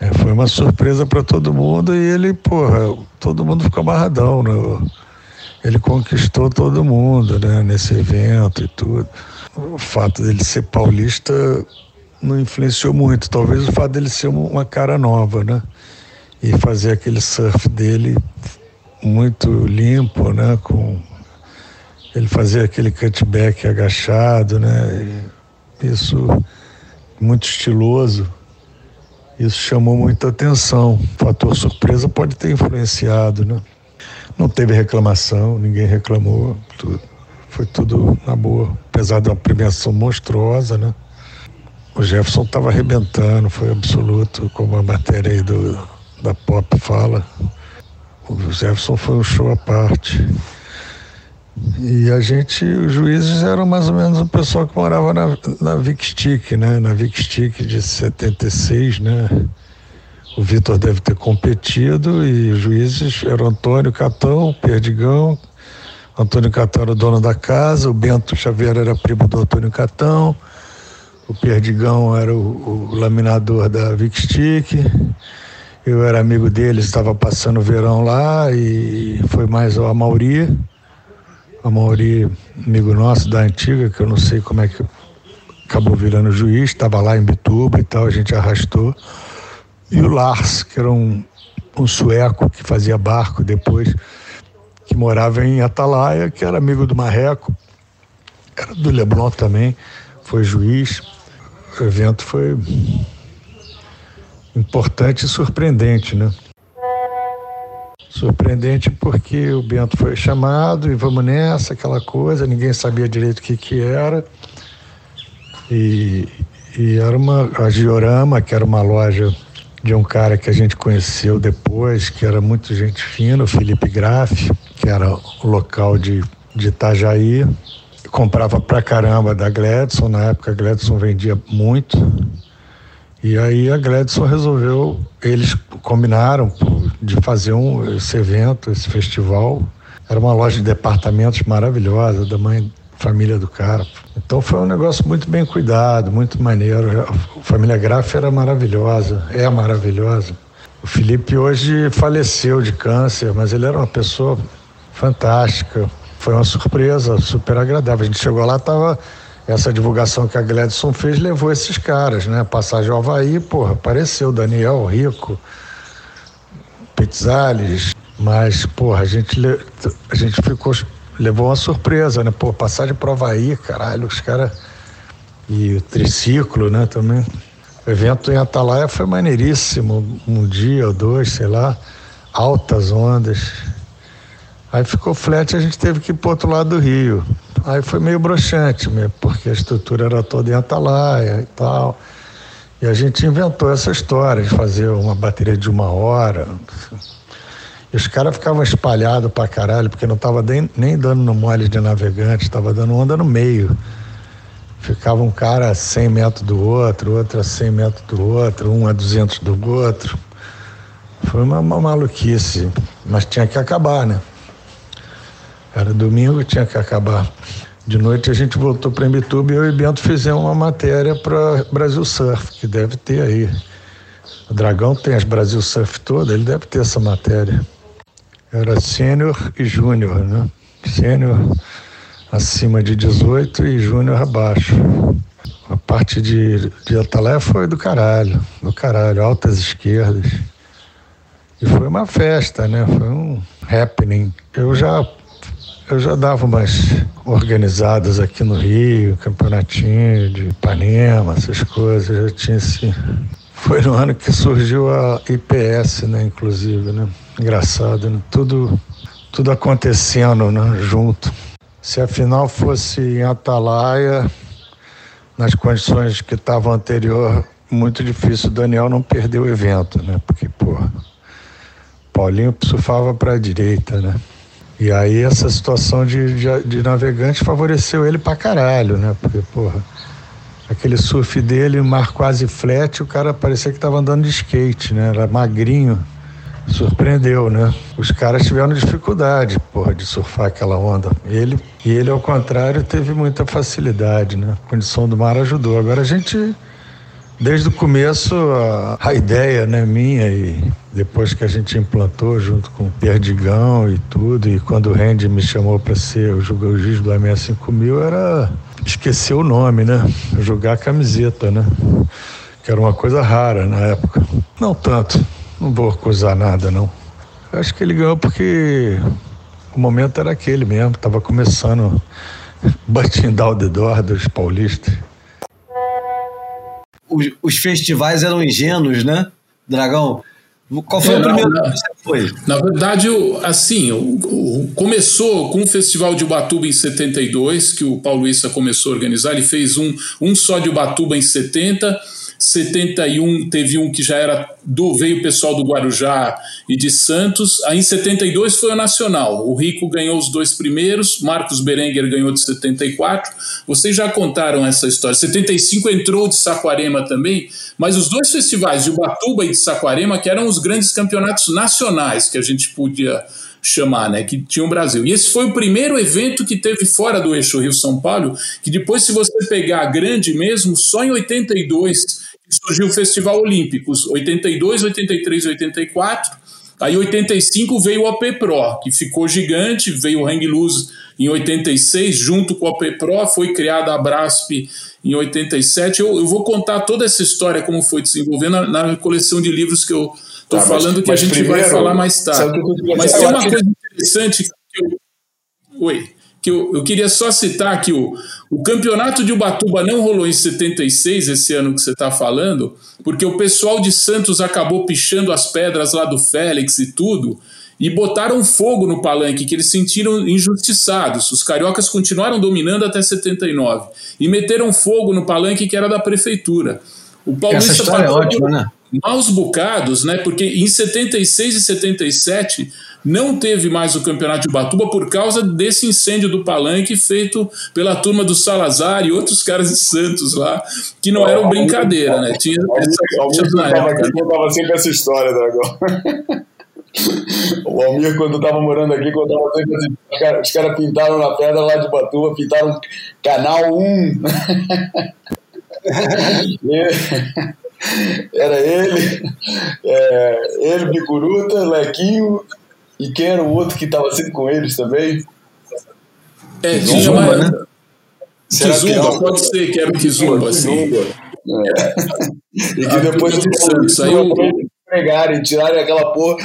É, foi uma surpresa para todo mundo e ele, porra, todo mundo ficou amarradão, né? Ele conquistou todo mundo, né? Nesse evento e tudo o fato dele ser paulista não influenciou muito. Talvez o fato dele ser uma cara nova, né? E fazer aquele surf dele muito limpo, né? Com ele fazer aquele cutback agachado, né? Isso muito estiloso. Isso chamou muita atenção. O fator surpresa pode ter influenciado, né? Não teve reclamação, ninguém reclamou, tudo foi tudo na boa, apesar de uma premiação monstruosa, né? O Jefferson estava arrebentando, foi absoluto, como a matéria aí do, da Pop fala. O Jefferson foi um show à parte. E a gente, os juízes eram mais ou menos o pessoal que morava na, na Vic Stick, né? Na Vic Stick de 76, né? O Vitor deve ter competido e os juízes eram Antônio Catão, Perdigão, Antônio Catão era o dono da casa, o Bento Xavier era primo do Antônio Catão, o Perdigão era o, o laminador da Vic Stick, eu era amigo dele, estava passando o verão lá e foi mais a Mauri, a amigo nosso da antiga, que eu não sei como é que acabou virando juiz, estava lá em Bituba e tal, a gente arrastou. E o Lars, que era um, um sueco que fazia barco depois, que morava em Atalaia, que era amigo do Marreco, era do Leblon também, foi juiz. O evento foi importante e surpreendente, né? Surpreendente porque o Bento foi chamado e vamos nessa, aquela coisa, ninguém sabia direito o que, que era. E, e era uma a Giorama, que era uma loja de um cara que a gente conheceu depois, que era muito gente fina, o Felipe Graff, que era o local de, de Itajaí. Comprava pra caramba da Gladson, na época a Gladson vendia muito. E aí a Gladson resolveu, eles combinaram de fazer um, esse evento, esse festival. Era uma loja de departamentos maravilhosa, da mãe família do cara. Então foi um negócio muito bem cuidado, muito maneiro. A família Graff era maravilhosa, é maravilhosa. O Felipe hoje faleceu de câncer, mas ele era uma pessoa fantástica. Foi uma surpresa, super agradável. A gente chegou lá, tava essa divulgação que a Gladson fez levou esses caras, né? Passagem ao Havaí, porra, apareceu Daniel Rico, Pizzales, mas, porra, a gente, a gente ficou levou uma surpresa, né? Pô, passagem pro Havaí, caralho, os caras. E o triciclo, né, também. O evento em Atalaia foi maneiríssimo, um dia ou dois, sei lá, altas ondas. Aí ficou flat, a gente teve que ir pro outro lado do rio. Aí foi meio broxante mesmo, porque a estrutura era toda em Atalaia e tal. E a gente inventou essa história de fazer uma bateria de uma hora. E os caras ficavam espalhados pra caralho, porque não tava nem, nem dando no mole de navegante, tava dando onda no meio. Ficava um cara a 100 metros do outro, outro a 100 metros do outro, um a 200 do outro. Foi uma, uma maluquice, mas tinha que acabar, né? Era domingo, tinha que acabar. De noite a gente voltou para Imbituba e eu e Bento fizemos uma matéria para Brasil Surf, que deve ter aí. O Dragão tem as Brasil Surf toda, ele deve ter essa matéria. Era sênior e júnior, né? Sênior acima de 18 e júnior abaixo. A parte de, de Atalé foi do caralho, do caralho, altas esquerdas. E foi uma festa, né? Foi um happening. Eu já eu já dava umas organizadas aqui no Rio, campeonatinho de Ipanema, essas coisas, eu já tinha assim. [LAUGHS] Foi no ano que surgiu a IPS, né, inclusive, né? Engraçado, né? Tudo, tudo acontecendo, né, junto. Se a final fosse em Atalaia, nas condições que estavam anterior, muito difícil o Daniel não perder o evento, né? Porque, porra, Paulinho surfava para a direita, né? E aí essa situação de, de, de, navegante favoreceu ele pra caralho, né? Porque, porra, aquele surf dele, mar quase flat, o cara parecia que tava andando de skate, né? Era magrinho. Surpreendeu, né? Os caras tiveram dificuldade, porra, de surfar aquela onda. Ele, e ele, ao contrário, teve muita facilidade, né? A condição do mar ajudou. Agora a gente Desde o começo, a, a, ideia né, minha, e depois que a gente implantou junto com o Perdigão e tudo, e quando o Randy me chamou para ser o juiz do AMS 5000, era esquecer o nome, né? Jogar a camiseta, né? Que era uma coisa rara na época. Não tanto, não vou acusar nada, não. Acho que ele ganhou porque o momento era aquele mesmo, estava começando [LAUGHS] Butting Down the Door dos paulistas os, os festivais eram ingênuos, né, Dragão? Qual foi é, o primeiro na, que você foi? Na verdade, assim, o, o, começou com o Festival de Ubatuba em 72, que o Paulo Issa começou a organizar. Ele fez um, um só de Ubatuba em 70 71 teve um que já era do veio pessoal do Guarujá e de Santos. Aí em 72 foi o Nacional. O Rico ganhou os dois primeiros, Marcos Berenguer ganhou de 74. Vocês já contaram essa história. 75 entrou de Saquarema também, mas os dois festivais de Ubatuba e de Saquarema que eram os grandes campeonatos nacionais que a gente podia chamar, né, que tinha o Brasil. E esse foi o primeiro evento que teve fora do eixo Rio-São Paulo, que depois, se você pegar grande mesmo, só em 82 surgiu o Festival Olímpicos, 82, 83, 84. Aí 85 veio o AP Pro, que ficou gigante, veio o Hang Loose em 86, junto com o AP Pro, foi criada a Brasp em 87. Eu, eu vou contar toda essa história, como foi desenvolvendo, na, na coleção de livros que eu estou tá, falando, mas, que a gente primeiro, vai falar mais tarde. Mas tem uma coisa interessante que eu... Oi que eu, eu queria só citar que o, o campeonato de Ubatuba não rolou em 76, esse ano que você está falando, porque o pessoal de Santos acabou pichando as pedras lá do Félix e tudo, e botaram fogo no palanque, que eles sentiram injustiçados. Os cariocas continuaram dominando até 79 e meteram fogo no palanque que era da prefeitura. O Paulista Essa história é ótima, né? Maus bocados, né? Porque em 76 e 77 não teve mais o campeonato de Ubatuba por causa desse incêndio do palanque feito pela turma do Salazar e outros caras de Santos lá, que não eram brincadeira, né? Tinha contava sempre essa história, Dragão. O Almir, quando estava morando aqui, contava sempre assim: os caras cara pintaram na pedra lá de Batuba, pintaram canal 1. [LAUGHS] Era ele, é, ele, Bicuruta, Lequinho e quem era o outro que estava sempre com eles também? É, Kizumba, né? Kizumba, pode ser que era o Kizumba, assim. É. E que depois eles saiu esfregarem, tirarem aquela porra.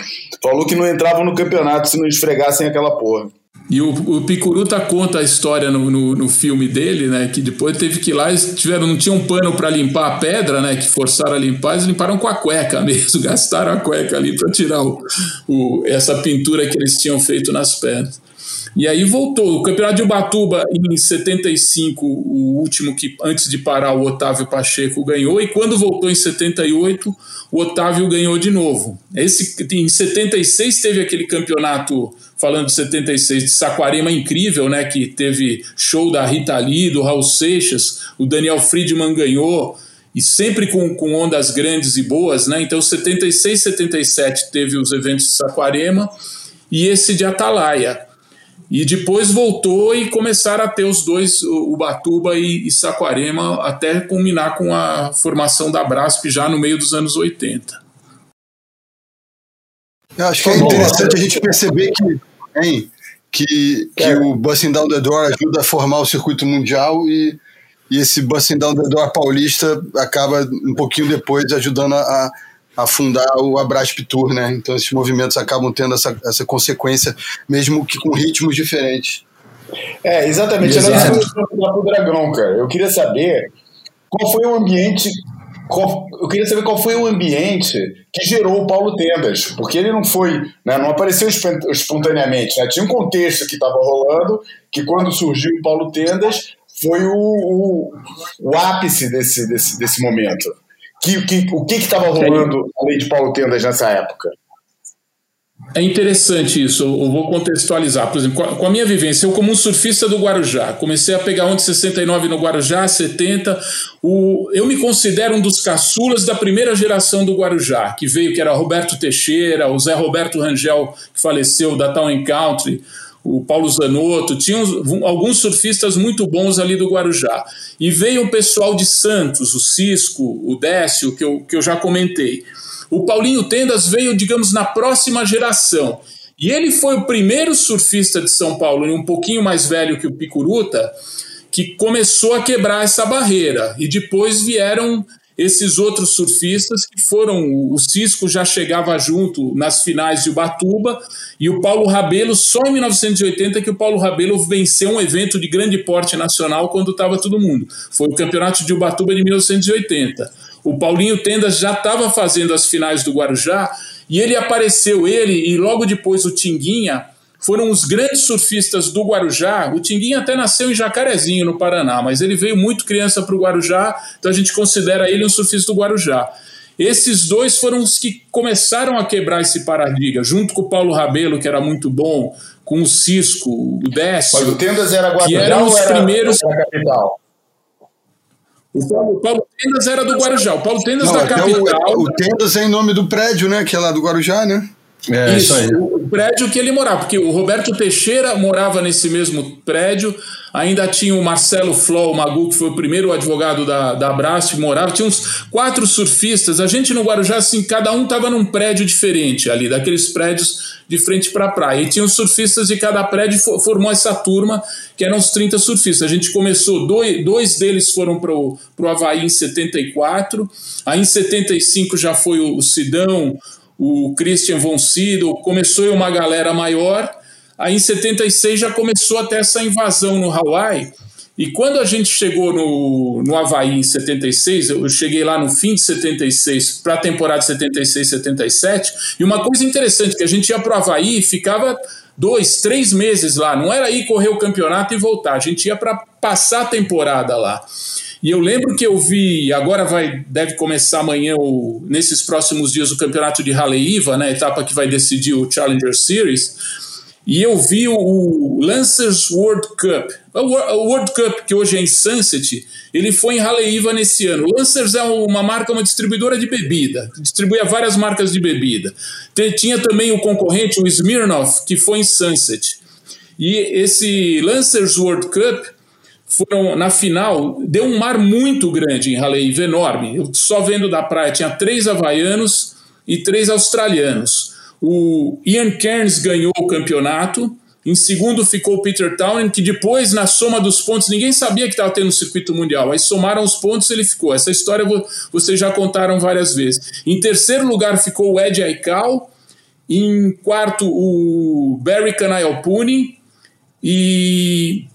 Falou que não entravam no campeonato se não esfregassem aquela porra. E o, o Picuruta conta a história no, no, no, filme dele, né? Que depois teve que ir lá, eles tiveram, não tinham um pano para limpar a pedra, né? Que forçaram a limpar, eles limparam com a cueca [LAUGHS] mesmo, gastaram a cueca ali para tirar o, o, essa pintura que eles tinham feito nas pedras. E aí voltou. O campeonato de Ubatuba, em 75, o último que, antes de parar, o Otávio Pacheco ganhou. E quando voltou em 78, o Otávio ganhou de novo. Esse, em 76 teve aquele campeonato falando de 76, de Saquarema incrível, né? Que teve show da Rita Lee, do Raul Seixas, o Daniel Friedman ganhou, e sempre com, com ondas grandes e boas, né? Então, 76, 77 teve os eventos de Saquarema e esse de Atalaia. E depois voltou e começaram a ter os dois, o Batuba e, e Saquarema, até culminar com a formação da Brasp já no meio dos anos 80. Eu acho que é interessante a gente perceber que hein, que, que é. o Busting Down the Door ajuda a formar o circuito mundial e, e esse Busting Down the Door paulista acaba um pouquinho depois ajudando a, a fundar o Abrasp Tour, né? Então esses movimentos acabam tendo essa, essa consequência, mesmo que com ritmos diferentes. É, exatamente. Exato. Era isso que eu para o Dragão, cara. Eu queria saber qual foi o ambiente. Qual, eu queria saber qual foi o ambiente que gerou o Paulo Tendas, porque ele não foi, né, não apareceu espontaneamente, né, tinha um contexto que estava rolando, que quando surgiu o Paulo Tendas foi o, o, o ápice desse, desse, desse momento. Que, que, o que estava rolando além de Paulo Tendas nessa época? É interessante isso, eu vou contextualizar. Por exemplo, com a minha vivência, eu como um surfista do Guarujá, comecei a pegar onda 69 no Guarujá, 70. O, eu me considero um dos caçulas da primeira geração do Guarujá, que veio, que era Roberto Teixeira, o Zé Roberto Rangel, que faleceu, da Town Country, o Paulo Zanotto, tinha alguns surfistas muito bons ali do Guarujá. E veio o pessoal de Santos, o Cisco, o Décio, que eu, que eu já comentei. O Paulinho Tendas veio, digamos, na próxima geração. E ele foi o primeiro surfista de São Paulo, um pouquinho mais velho que o Picuruta, que começou a quebrar essa barreira. E depois vieram esses outros surfistas que foram. O Cisco já chegava junto nas finais de Ubatuba e o Paulo Rabelo, só em 1980 que o Paulo Rabelo venceu um evento de grande porte nacional quando estava todo mundo. Foi o Campeonato de Ubatuba de 1980. O Paulinho Tendas já estava fazendo as finais do Guarujá e ele apareceu, ele e logo depois o Tinguinha, foram os grandes surfistas do Guarujá. O Tinguinha até nasceu em Jacarezinho, no Paraná, mas ele veio muito criança para o Guarujá, então a gente considera ele um surfista do Guarujá. Esses dois foram os que começaram a quebrar esse paradigma, junto com o Paulo Rabelo, que era muito bom, com o Cisco, o Décio. Mas o Tendas era Guarujá que eram os primeiros. Era capital? O Paulo, Paulo Tendas era do Guarujá, o Paulo Tendas Não, da capital. O, o Tendas é em nome do prédio, né? Que é lá do Guarujá, né? É, isso, isso aí. o prédio que ele morava, porque o Roberto Teixeira morava nesse mesmo prédio, ainda tinha o Marcelo Fló, o Magu, que foi o primeiro advogado da, da Abrast, que morava, tinha uns quatro surfistas, a gente no Guarujá, assim, cada um estava num prédio diferente ali, daqueles prédios de frente para a praia, e tinha os surfistas de cada prédio, formou essa turma, que eram os 30 surfistas, a gente começou, dois, dois deles foram para o Havaí em 74, aí em 75 já foi o Sidão, o Christian Von Sydow, começou uma galera maior, aí em 76 já começou até essa invasão no Hawaii, e quando a gente chegou no, no Havaí em 76, eu cheguei lá no fim de 76 para a temporada 76, 77, e uma coisa interessante, que a gente ia para o Havaí e ficava dois, três meses lá, não era ir correr o campeonato e voltar, a gente ia para passar a temporada lá. E eu lembro que eu vi, agora vai deve começar amanhã, o, nesses próximos dias, o campeonato de Haleiwa, né, etapa que vai decidir o Challenger Series, e eu vi o, Lancers World Cup. O World Cup, que hoje é em Sunset, ele foi em Haleiwa nesse ano. O Lancers é uma marca, uma distribuidora de bebida, distribuía várias marcas de bebida. Tinha também o concorrente, o Smirnoff, que foi em Sunset. E esse Lancers World Cup foram na final, deu um mar muito grande em Haleiwa, enorme. Eu só vendo da praia tinha três havaianos e três australianos. O Ian Cairns ganhou o campeonato. Em segundo ficou o Peter Townend, que depois, na soma dos pontos, ninguém sabia que estava tendo um circuito mundial. Aí somaram os pontos e ele ficou. Essa história vocês já contaram várias vezes. Em terceiro lugar ficou o Ed Aikau. Em quarto, o Barry Canaiopuni. E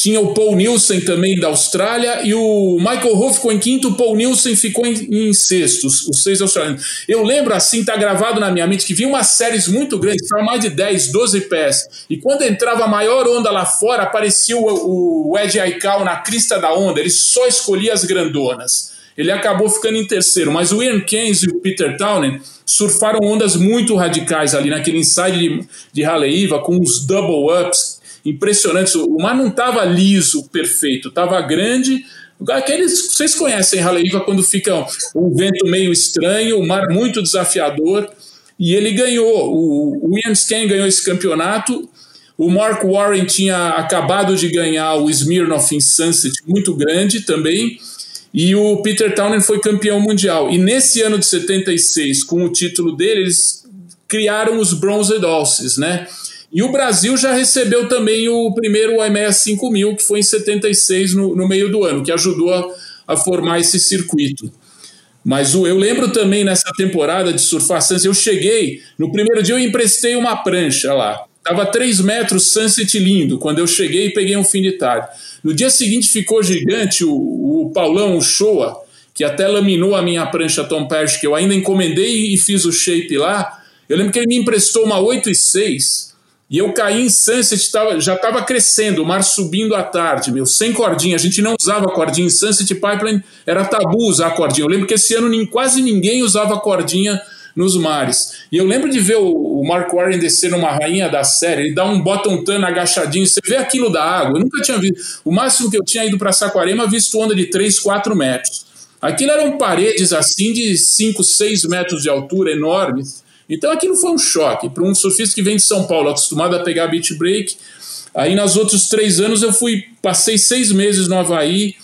tinha o Paul Nielsen também da Austrália e o Michael Huff ficou em quinto, o Paul Nielsen ficou em, em sexto, os, os, seis australianos. Eu lembro assim, tá gravado na minha mente, que vinha umas séries muito grandes, para mais de 10, 12 pés. E quando entrava a maior onda lá fora, aparecia o, o Ed Aikau na crista da onda, ele só escolhia as grandonas. Ele acabou ficando em terceiro, mas o Ian Keynes e o Peter Townend surfaram ondas muito radicais ali naquele inside de, de Haleiwa, com os double ups, impressionantes. O mar não estava liso, perfeito, estava grande. Aqueles, vocês conhecem Haleiva quando fica um vento meio estranho, o mar muito desafiador. E ele ganhou, o, Ian Scan ganhou esse campeonato. O Mark Warren tinha acabado de ganhar o Smirnoff em Sunset, muito grande também. E o Peter Townend foi campeão mundial. E nesse ano de 76, com o título dele, eles criaram os Bronze Dolces, né? E o Brasil já recebeu também o primeiro IMEA 5000, que foi em 76, no, no meio do ano, que ajudou a, a formar esse circuito. Mas o, eu lembro também nessa temporada de surfar Sans, eu cheguei, no primeiro dia eu emprestei uma prancha lá. Tava 3 metros, sunset lindo, quando eu cheguei e peguei um fim de tarde. No dia seguinte ficou gigante o, o Paulão, o Showa, que até laminou a minha prancha Tom Perch, que eu ainda encomendei e fiz o shape lá. Eu lembro que ele me emprestou uma 8 e 6 e eu caí em Sunset, tava, já estava crescendo, o mar subindo à tarde, meu, sem cordinha. A gente não usava cordinha. Em Sunset Pipeline era tabu usar cordinha. Eu lembro que esse ano quase ninguém usava cordinha nos mares. E eu lembro de ver o, o Mark Warren descer numa rainha da série, ele dá um bottom turn agachadinho, você vê aquilo da água. Eu nunca tinha visto. O máximo que eu tinha ido para Saquarema, visto onda de 3, 4 metros. Aquilo eram paredes assim de 5, 6 metros de altura, enormes. Então aquilo foi um choque para um surfista que vem de São Paulo, acostumado a pegar beach break. Aí nos outros três anos eu fui, passei seis meses no Havaí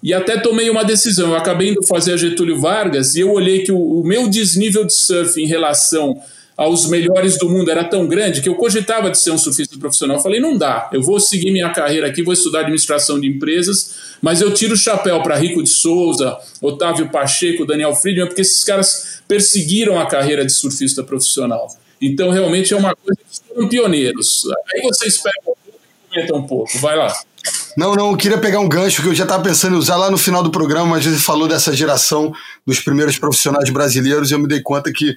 e até tomei uma decisão. Eu acabei indo fazer a Getúlio Vargas e eu olhei que o, o meu desnível de surf em relação aos melhores do mundo era tão grande que eu cogitava de ser um surfista profissional. Eu falei, não dá, eu vou seguir minha carreira aqui, vou estudar administração de empresas, mas eu tiro o chapéu para Rico de Souza, Otávio Pacheco, Daniel Friedman, porque esses caras perseguiram a carreira de surfista profissional. Então, realmente é uma coisa que são pioneiros. Aí vocês pegam e comentam um pouco, vai lá. Não, não, eu queria pegar um gancho que eu já estava pensando em usar lá no final do programa, mas você falou dessa geração dos primeiros profissionais brasileiros e eu me dei conta que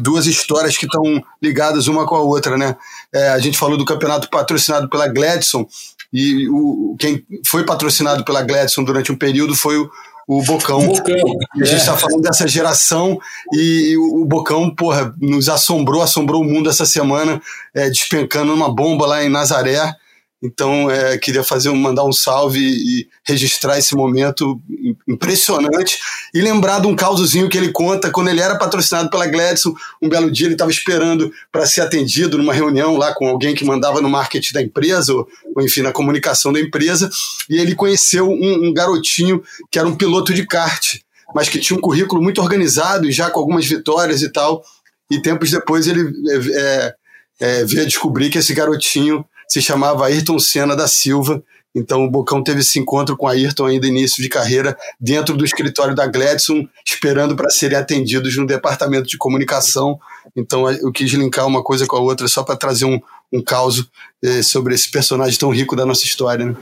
duas histórias que estão ligadas uma com a outra, né? É, a gente falou do campeonato patrocinado pela Gladson e o, quem foi patrocinado pela Gladson durante um período foi o, o Bocão. Bocão. E a gente está é. falando dessa geração e, e o, o Bocão, porra, nos assombrou, assombrou o mundo essa semana, é, despencando uma bomba lá em Nazaré. Então, é, queria fazer mandar um salve e registrar esse momento impressionante e lembrar de um causozinho que ele conta quando ele era patrocinado pela Gladson. Um belo dia ele estava esperando para ser atendido numa reunião lá com alguém que mandava no marketing da empresa, ou, ou enfim, na comunicação da empresa, e ele conheceu um, um garotinho que era um piloto de kart, mas que tinha um currículo muito organizado e já com algumas vitórias e tal. E tempos depois ele é, é, veio a descobrir que esse garotinho se chamava Ayrton Senna da Silva. Então o Bocão teve esse encontro com Ayrton ainda início de carreira dentro do escritório da Gladson, esperando para serem atendidos no departamento de comunicação. Então eu quis linkar uma coisa com a outra só para trazer um, um caos eh, sobre esse personagem tão rico da nossa história. Né?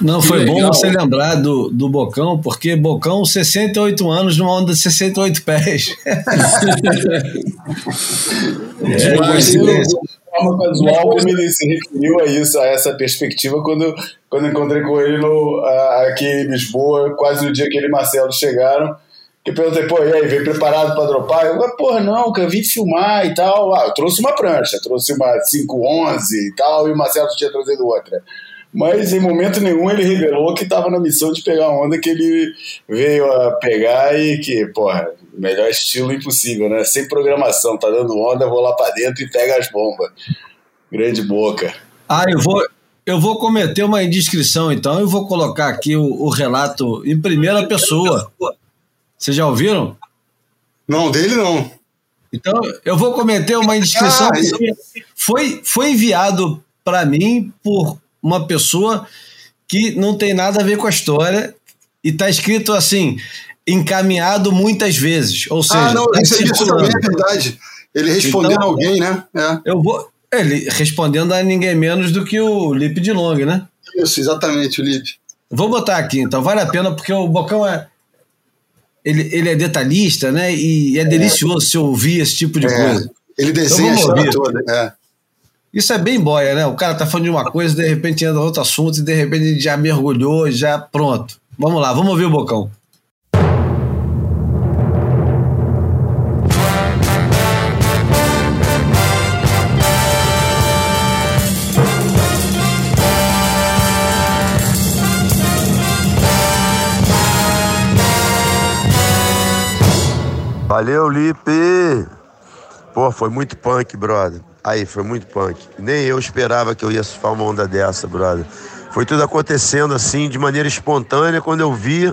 Não, foi bom você lembrar do, do Bocão, porque Bocão, 68 anos numa onda de 68 pés. [LAUGHS] é, Demais, forma casual como ele se referiu a isso, a essa perspectiva, quando, quando encontrei com ele no, aqui em Lisboa, quase no dia que ele e Marcelo chegaram. Que eu perguntei, pô, e aí, veio preparado para dropar? Eu falei, porra, não, que eu vim filmar e tal. Ah, eu trouxe uma prancha, trouxe uma 511 e tal, e o Marcelo tinha trazido outra. Mas em momento nenhum ele revelou que estava na missão de pegar a onda que ele veio a pegar e que, porra, melhor estilo impossível, né? Sem programação, tá dando onda, vou lá para dentro e pega as bombas. Grande boca. Ah, eu vou, eu vou cometer uma indiscrição, então eu vou colocar aqui o, o relato em primeira pessoa. Vocês já ouviram? Não, dele não. Então eu vou cometer uma indiscrição. Ah, foi, foi enviado para mim por uma pessoa que não tem nada a ver com a história e tá escrito assim: encaminhado muitas vezes. Ou ah, seja, ah, não, tá isso, isso também é verdade. Ele respondendo então, alguém, né? É. Eu vou. Ele respondendo a ninguém menos do que o Lip de Long, né? Isso, exatamente, o Lip. Vou botar aqui, então, vale a pena, porque o Bocão é. Ele, ele é detalhista, né? E é, é. delicioso se ouvir esse tipo de é. coisa. Ele desenha então, a história toda. É. Isso é bem boia, né? O cara tá falando de uma coisa, de repente entra outro assunto, e de repente já mergulhou, já pronto. Vamos lá, vamos ouvir o Bocão. Valeu, Lipe! Pô, foi muito punk, brother. Aí, foi muito punk. Nem eu esperava que eu ia surfar uma onda dessa, brother. Foi tudo acontecendo assim, de maneira espontânea. Quando eu vi,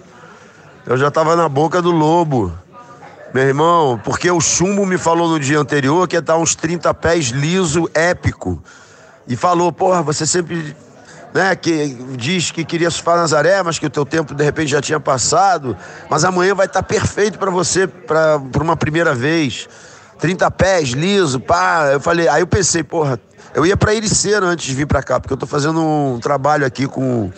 eu já tava na boca do lobo. Meu irmão, porque o chumbo me falou no dia anterior que ia dar uns 30 pés liso, épico. E falou, porra, você sempre né, que diz que queria surfar Nazaré, mas que o teu tempo de repente já tinha passado, mas amanhã vai estar tá perfeito para você para uma primeira vez. 30 pés, liso, pá. Eu falei, aí eu pensei, porra, Eu ia para Ericeira antes de vir para cá, porque eu tô fazendo um trabalho aqui com,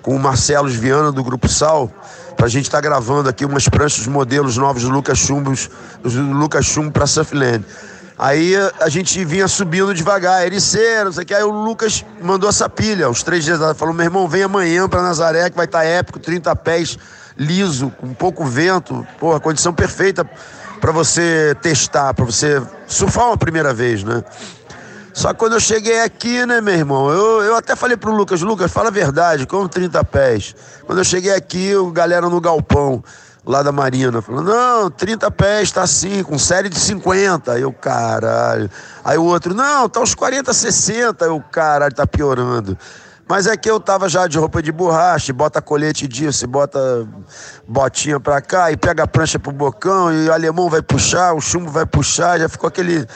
com o Marcelo Viana do Grupo Sal, pra gente estar tá gravando aqui umas pranchas, modelos novos do Lucas Chumbos, do Lucas Chumbo para Surfland. Aí a gente vinha subindo devagar, Ericeira, não sei o que. Aí o Lucas mandou essa pilha, uns três dias atrás. Falou: meu irmão, vem amanhã para Nazaré, que vai estar tá épico, 30 pés, liso, com pouco vento. Porra, condição perfeita para você testar, para você surfar uma primeira vez, né? Só que quando eu cheguei aqui, né, meu irmão, eu, eu até falei pro Lucas, Lucas, fala a verdade, como 30 pés. Quando eu cheguei aqui, o galera no galpão lá da Marina, falando, não, 30 pés tá assim, com série de 50. Aí eu, caralho. Aí o outro, não, tá uns 40, 60. Aí eu, caralho, tá piorando. Mas é que eu tava já de roupa de borracha, bota colete disso, bota botinha pra cá, e pega a prancha pro bocão, e o alemão vai puxar, o chumbo vai puxar, já ficou aquele.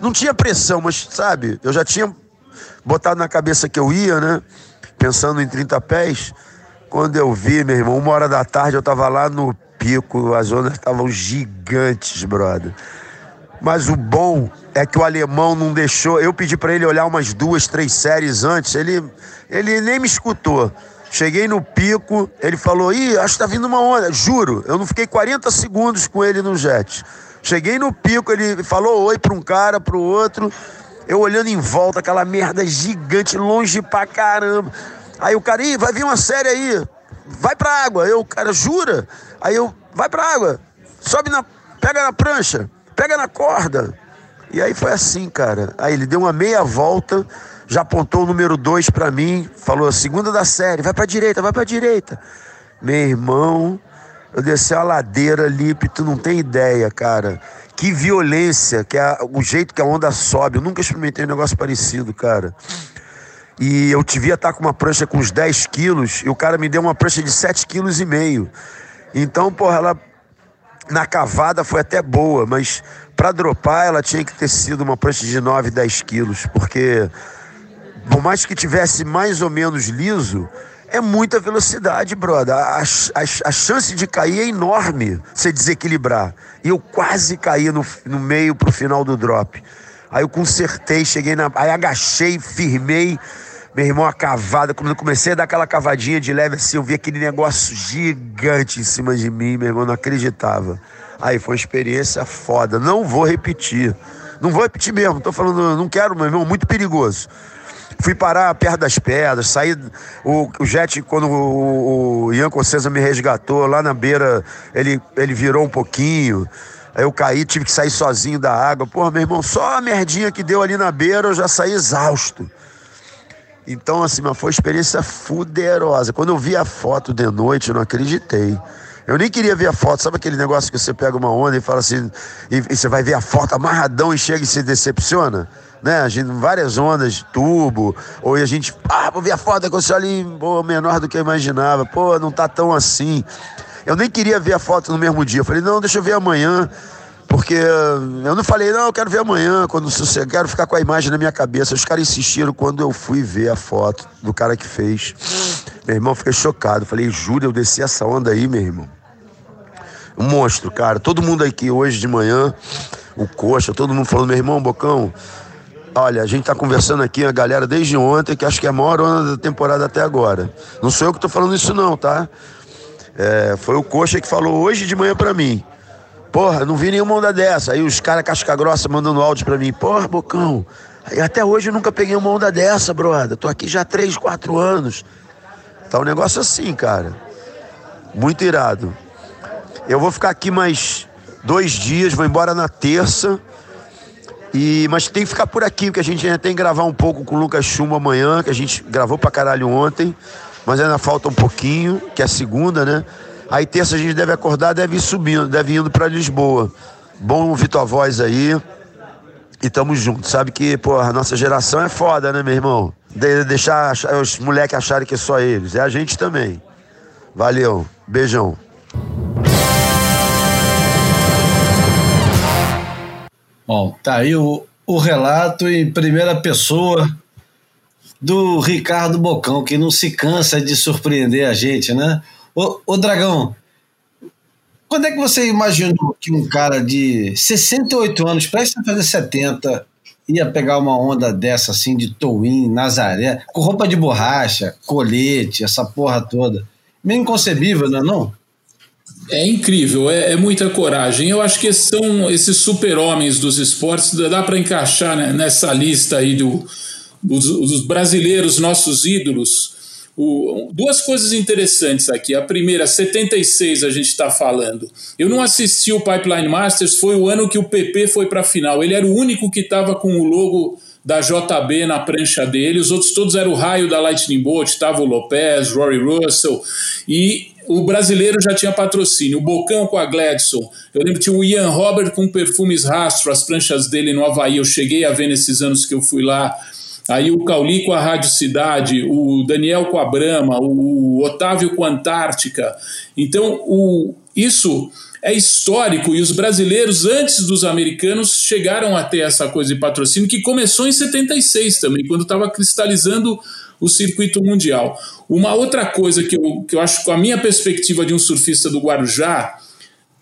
Não tinha pressão, mas sabe, eu já tinha botado na cabeça que eu ia, né? Pensando em 30 pés. Quando eu vi, meu irmão, uma hora da tarde eu tava lá no pico, as ondas estavam gigantes, brother. Mas o bom é que o alemão não deixou. Eu pedi para ele olhar umas duas, três séries antes. Ele, ele nem me escutou. Cheguei no pico, ele falou: Ih, acho que tá vindo uma onda. Juro, eu não fiquei 40 segundos com ele no jet. Cheguei no pico, ele falou oi para um cara, para o outro. Eu olhando em volta, aquela merda gigante, longe pra caramba. Aí o cara, Ih, vai vir uma série aí vai pra água. Eu, cara, jura? Aí eu, vai pra água, sobe na, pega na prancha, pega na corda. E aí foi assim, cara. Aí ele deu uma meia volta, já apontou o número dois para mim, falou, segunda da série, vai pra direita, vai pra direita. Meu irmão, eu desci a ladeira ali, tu não tem ideia, cara. Que violência, que é o jeito que a onda sobe. Eu nunca experimentei um negócio parecido, cara e eu devia estar com uma prancha com uns 10 quilos e o cara me deu uma prancha de 7 quilos. Então, porra, ela na cavada foi até boa, mas para dropar ela tinha que ter sido uma prancha de 9, 10 quilos, porque por mais que tivesse mais ou menos liso, é muita velocidade, brother. A, a, a, chance de cair é enorme se desequilibrar. E eu quase caí no, no meio pro final do drop. Aí eu consertei, cheguei na. Aí agachei, firmei meu irmão, a cavada, quando eu comecei a dar aquela cavadinha de leve assim, eu vi aquele negócio gigante em cima de mim, meu irmão, não acreditava. Aí foi uma experiência foda. Não vou repetir. Não vou repetir mesmo, tô falando, não quero, meu irmão, muito perigoso. Fui parar perto das pedras, saí. O, o jet, quando o, o Ian César me resgatou lá na beira, ele, ele virou um pouquinho. Aí eu caí, tive que sair sozinho da água. Pô, meu irmão, só a merdinha que deu ali na beira, eu já saí exausto. Então, assim, mas foi uma experiência fuderosa. Quando eu vi a foto de noite, eu não acreditei. Eu nem queria ver a foto, sabe aquele negócio que você pega uma onda e fala assim, e, e você vai ver a foto amarradão e chega e se decepciona? Né? A gente, várias ondas, tubo, ou a gente, ah, vou ver a foto, que eu ali, pô, menor do que eu imaginava, pô, não tá tão assim. Eu nem queria ver a foto no mesmo dia. Eu falei, não, deixa eu ver amanhã. Porque eu não falei, não, eu quero ver amanhã, quando eu quero ficar com a imagem na minha cabeça. Os caras insistiram quando eu fui ver a foto do cara que fez. Meu irmão, fiquei chocado. Falei, juro, eu desci essa onda aí, meu irmão. Um monstro, cara. Todo mundo aqui hoje de manhã, o Coxa, todo mundo falando, meu irmão, Bocão, olha, a gente tá conversando aqui, a galera, desde ontem, que acho que é a maior onda da temporada até agora. Não sou eu que tô falando isso, não, tá? É, foi o Coxa que falou hoje de manhã para mim. Porra, não vi nenhuma onda dessa. Aí os caras casca grossa mandando áudio pra mim. Porra, Bocão, até hoje eu nunca peguei uma onda dessa, brother. Tô aqui já há 3, 4 anos. Tá um negócio assim, cara. Muito irado. Eu vou ficar aqui mais dois dias, vou embora na terça. E, mas tem que ficar por aqui, porque a gente ainda tem que gravar um pouco com o Lucas Chumbo amanhã, que a gente gravou pra caralho ontem, mas ainda falta um pouquinho, que é segunda, né? Aí terça a gente deve acordar, deve ir subindo, deve ir indo para Lisboa. Bom tua voz aí. E tamo junto. Sabe que, pô, a nossa geração é foda, né, meu irmão? De deixar os moleques acharem que é só eles. É a gente também. Valeu. Beijão. Bom, tá aí o, o relato em primeira pessoa do Ricardo Bocão, que não se cansa de surpreender a gente, né? Ô, ô Dragão, quando é que você imaginou que um cara de 68 anos, prestes a fazer 70, ia pegar uma onda dessa assim de Towin, Nazaré, com roupa de borracha, colete, essa porra toda. Meio inconcebível, não é não? É incrível, é, é, muita coragem. Eu acho que são esses super-homens dos esportes, dá para encaixar né, nessa lista aí do, dos, dos brasileiros, nossos ídolos. O, duas coisas interessantes aqui. A primeira, 76 a gente está falando. Eu não assisti o Pipeline Masters, foi o ano que o PP foi para a final. Ele era o único que estava com o logo da JB na prancha dele, os outros todos eram o raio da Lightning Bolt, estava o Lopez, Rory Russell, e o brasileiro já tinha patrocínio, o Bocão com a Gladson. Eu lembro que tinha o Ian Robert com perfumes rastro, as pranchas dele no Havaí. Eu cheguei a ver nesses anos que eu fui lá. Aí o Cauli com a Rádio Cidade, o Daniel com a Brama, o Otávio com a Antártica. Então, o, isso é histórico e os brasileiros, antes dos americanos, chegaram a ter essa coisa de patrocínio que começou em 76 também, quando estava cristalizando o circuito mundial. Uma outra coisa que eu, que eu acho, com a minha perspectiva de um surfista do Guarujá,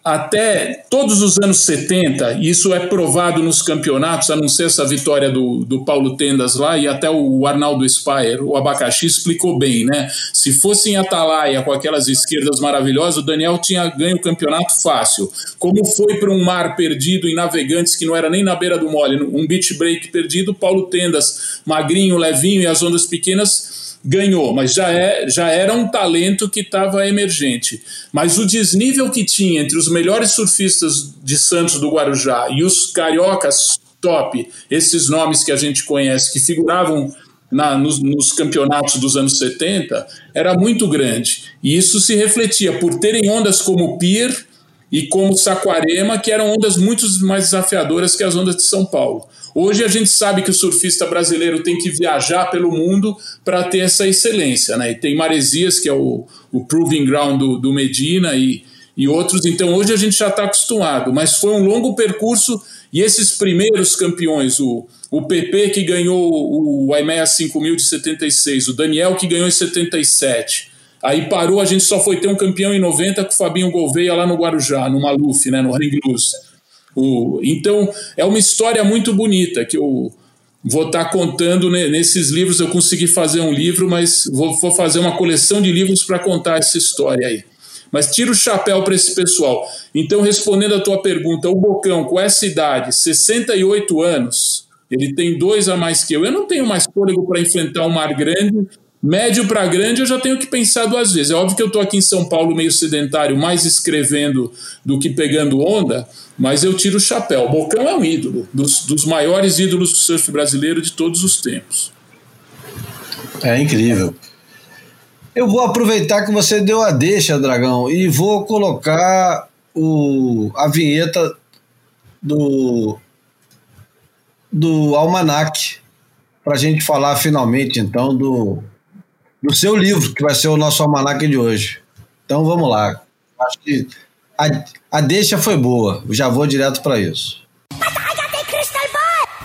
até todos os anos 70, e isso é provado nos campeonatos, a não ser essa vitória do, do Paulo Tendas lá, e até o Arnaldo Spire, o Abacaxi, explicou bem, né? Se fosse em Atalaia com aquelas esquerdas maravilhosas, o Daniel tinha ganho o campeonato fácil. Como foi para um mar perdido em navegantes que não era nem na beira do mole, um beach break perdido, Paulo Tendas, magrinho, levinho e as ondas pequenas ganhou, mas já, é, já era um talento que estava emergente. Mas o desnível que tinha entre os melhores surfistas de Santos do Guarujá e os cariocas top, esses nomes que a gente conhece, que figuravam na, nos, nos, campeonatos dos anos 70, era muito grande. E isso se refletia por terem ondas como Pier e como Saquarema, que eram ondas muito mais desafiadoras que as ondas de São Paulo. Hoje a gente sabe que o surfista brasileiro tem que viajar pelo mundo para ter essa excelência, né? E tem Maresias, que é o, o proving ground do, do Medina e, e outros. Então hoje a gente já está acostumado, mas foi um longo percurso e esses primeiros campeões, o, o PP que ganhou o, IMEA 5000 de 76, o Daniel que ganhou em 77. Aí parou, a gente só foi ter um campeão em 90 com o Fabinho Gouveia lá no Guarujá, no Maluf, né, no Ring Loose. O, então, é uma história muito bonita que eu vou estar tá contando né, nesses livros. Eu consegui fazer um livro, mas vou, vou fazer uma coleção de livros para contar essa história aí. Mas tira o chapéu para esse pessoal. Então, respondendo a tua pergunta, o Bocão, com essa idade, 68 anos, ele tem dois a mais que eu. Eu não tenho mais fôlego para enfrentar um mar grande Médio para grande eu já tenho que pensar duas vezes. É óbvio que eu estou aqui em São Paulo meio sedentário, mais escrevendo do que pegando onda, mas eu tiro o chapéu. O Bocão é um ídolo, dos, dos maiores ídolos do surf brasileiro de todos os tempos. É incrível. Eu vou aproveitar que você deu a deixa, Dragão, e vou colocar o, a vinheta do, do Almanac para a gente falar finalmente, então, do do seu livro, que vai ser o nosso almanac de hoje. Então vamos lá. Acho que a, a deixa foi boa. Já vou direto para isso.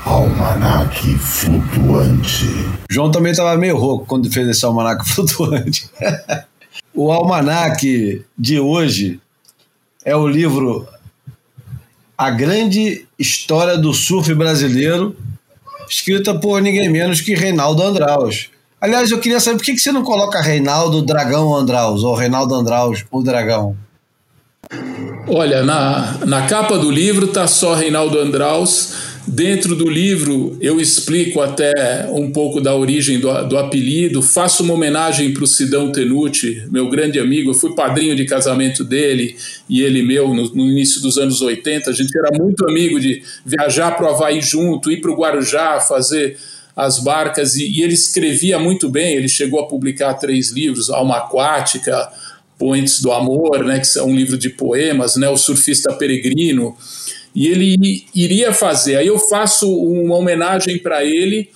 Almanac flutuante. João também estava meio rouco quando fez esse almanac [LAUGHS] flutuante. o almanac de hoje é o livro A Grande História do Surf Brasileiro, escrita por ninguém menos que Reinaldo Andraus Aliás, eu queria saber por que, você não coloca Reinaldo Dragão Andraus, ou Reinaldo Andraus, o Dragão? Olha, na, na capa do livro tá só Reinaldo Andraus. Dentro do livro eu explico até um pouco da origem do, do apelido, faço uma homenagem para o Sidão Tenuti, meu grande amigo. Eu fui padrinho de casamento dele e ele meu no, no início dos anos 80. A gente era muito amigo de viajar para o Havaí junto, ir para o Guarujá, fazer as barcas, e, e, ele escrevia muito bem, ele chegou a publicar três livros, Alma Aquática, Poentes do Amor, né, que é um livro de poemas, né, O Surfista Peregrino, e ele iria fazer. Aí eu faço uma homenagem para ele,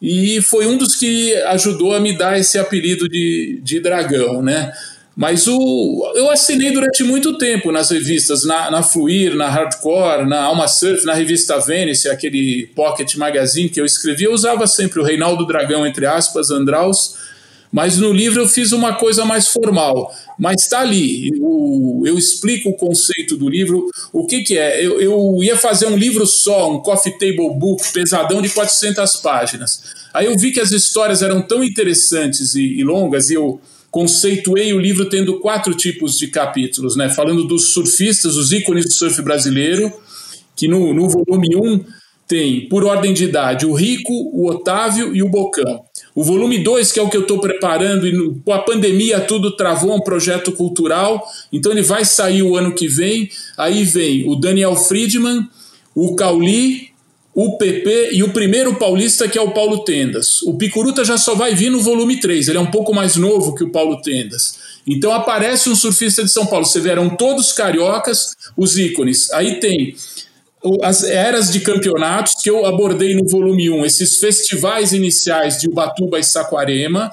e foi um dos que ajudou a me dar esse apelido de, de dragão, né? Mas o, eu assinei durante muito tempo nas revistas, na, na Fluir, na Hardcore, na Alma Surf, na revista Venice, aquele pocket magazine que eu escrevia, eu usava sempre o Reinaldo Dragão, entre aspas, Andraus, Mas no livro eu fiz uma coisa mais formal. Mas está ali, eu, eu, explico o conceito do livro. O que, que é? Eu, eu ia fazer um livro só, um coffee table book pesadão de 400 páginas. Aí eu vi que as histórias eram tão interessantes e, e longas, e eu conceituei o livro tendo quatro tipos de capítulos, né? Falando dos surfistas, os ícones do surf brasileiro, que no, no volume 1 um tem, por ordem de idade, o Rico, o Otávio e o Bocão. O volume 2, que é o que eu estou preparando, e a pandemia tudo travou um projeto cultural, então ele vai sair o ano que vem. Aí vem o Daniel Friedman, o Cauli, o PP e o primeiro paulista, que é o Paulo Tendas. O Picuruta já só vai vir no volume 3, ele é um pouco mais novo que o Paulo Tendas. Então aparece um surfista de São Paulo. Você vê, eram todos cariocas, os ícones. Aí tem as eras de campeonatos que eu abordei no volume 1, esses festivais iniciais de Ubatuba e Saquarema,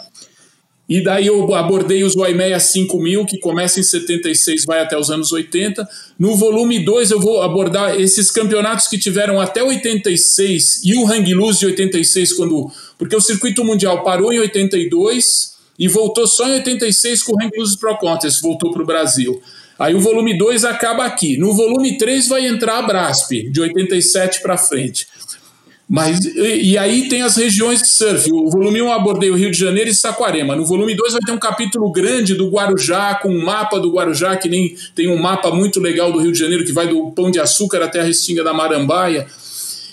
e daí eu abordei os Waimeia 5000, que começa em 76, vai até os anos 80. No volume 2 eu vou abordar esses campeonatos que tiveram até 86 e o Hang Loose de 86, quando, porque o circuito mundial parou em 82 e voltou só em 86 com o Hang Loose Pro Contest, voltou para o Brasil. Aí o volume 2 acaba aqui. No volume 3 vai entrar a Brasp, de 87 para frente. Mas, e, e, aí tem as regiões de surf. O volume 1 abordei o Rio de Janeiro e Saquarema. No volume 2 vai ter um capítulo grande do Guarujá, com um mapa do Guarujá, que nem tem um mapa muito legal do Rio de Janeiro, que vai do Pão de Açúcar até a Restinga da Marambaia.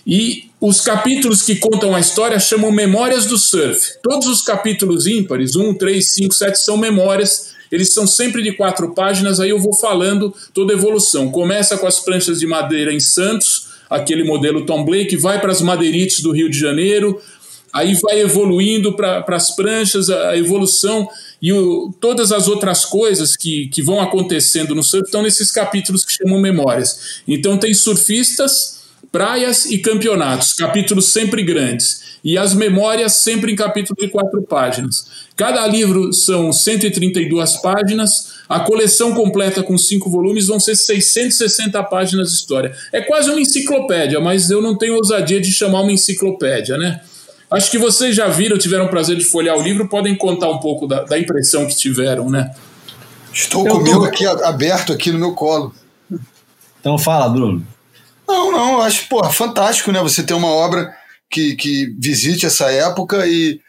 E os capítulos que contam a história chamam Memórias do Surf. Todos os capítulos ímpares, 1, 3, 5, 7, são memórias eles são sempre de quatro páginas, aí eu vou falando toda a evolução. Começa com as pranchas de madeira em Santos, aquele modelo Tom Blake, vai para as madeirites do Rio de Janeiro, aí vai evoluindo para as pranchas, a evolução e o, todas as outras coisas que, que vão acontecendo no surf estão nesses capítulos que chamam memórias. Então tem surfistas, praias e campeonatos, capítulos sempre grandes e as memórias sempre em capítulo de quatro páginas. Cada livro são 132 páginas, a coleção completa com cinco volumes vão ser 660 páginas de história. É quase uma enciclopédia, mas eu não tenho ousadia de chamar uma enciclopédia, né? Acho que vocês já viram, tiveram o prazer de folhear o livro, podem contar um pouco da, da impressão que tiveram, né? Estou eu comigo tô... aqui aberto aqui no meu colo. Então fala, Bruno. Não, não, eu acho, pô, fantástico, né? Você ter uma obra que, que visite essa época e,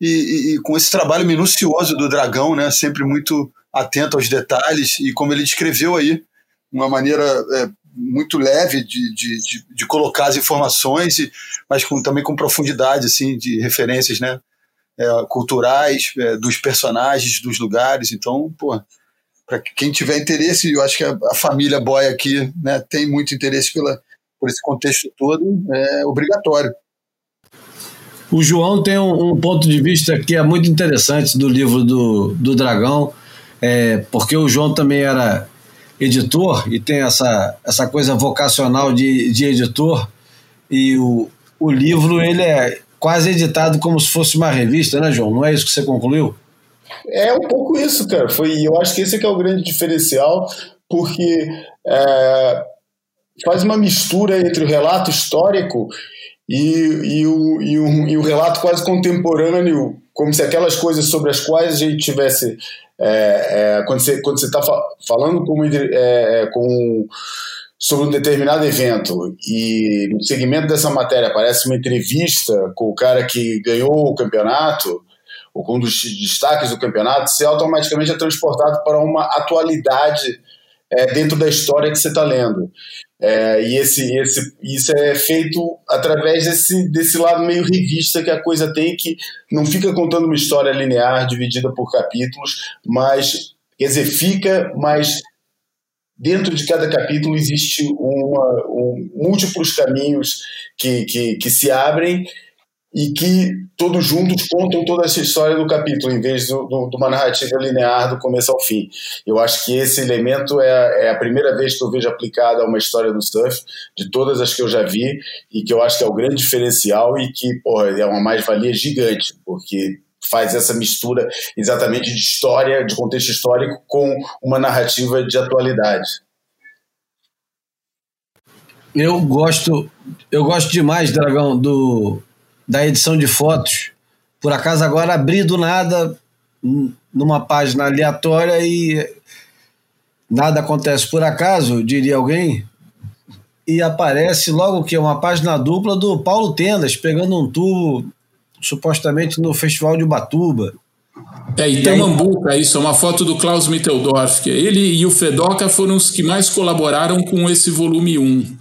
e, e, com esse trabalho minucioso do Dragão, né, sempre muito atento aos detalhes e como ele descreveu aí, uma maneira é, muito leve de, de, de, de, colocar as informações, e, mas com, também com profundidade assim de referências, né, é, culturais é, dos personagens, dos lugares. Então, pô, para quem tiver interesse, eu acho que a, a família Boy aqui, né, tem muito interesse pela por esse contexto todo, é obrigatório. O João tem um, um, ponto de vista que é muito interessante do livro do, do Dragão, é, porque o João também era editor e tem essa, essa coisa vocacional de, de editor, e o, o livro ele é quase editado como se fosse uma revista, né, João? Não é isso que você concluiu? É um pouco isso, cara. Foi, eu acho que esse é que é o grande diferencial, porque é, faz uma mistura entre o relato histórico e, e, o, e, o, e o relato quase contemporâneo, como se aquelas coisas sobre as quais a gente tivesse. É, é, quando você quando você está falando com, é, é, com sobre um determinado evento e no segmento dessa matéria aparece uma entrevista com o cara que ganhou o campeonato ou com um dos destaques do campeonato, você automaticamente é transportado para uma atualidade é, dentro da história que você está lendo. É, e esse, esse, isso é feito através desse, desse lado meio revista que a coisa tem, que não fica contando uma história linear dividida por capítulos, mas, quer dizer, fica, mas dentro de cada capítulo existe uma, um, múltiplos caminhos que, que, que se abrem e que todos juntos contam toda essa história do capítulo, em vez de uma narrativa linear do começo ao fim. Eu acho que esse elemento é, é, a primeira vez que eu vejo aplicado a uma história do surf, de todas as que eu já vi, e que eu acho que é o grande diferencial e que porra, é uma mais-valia gigante, porque faz essa mistura exatamente de história, de contexto histórico, com uma narrativa de atualidade. Eu gosto, eu gosto demais, Dragão, do, da edição de fotos. Por acaso agora abri do nada numa página aleatória e nada acontece por acaso, diria alguém, e aparece logo que é uma página dupla do Paulo Tendas pegando um tubo supostamente no Festival de Ubatuba. É, e Tamambuca, isso é uma foto do Klaus Mitteldorf, que ele e o Fedoca foram os que mais colaboraram com esse volume 1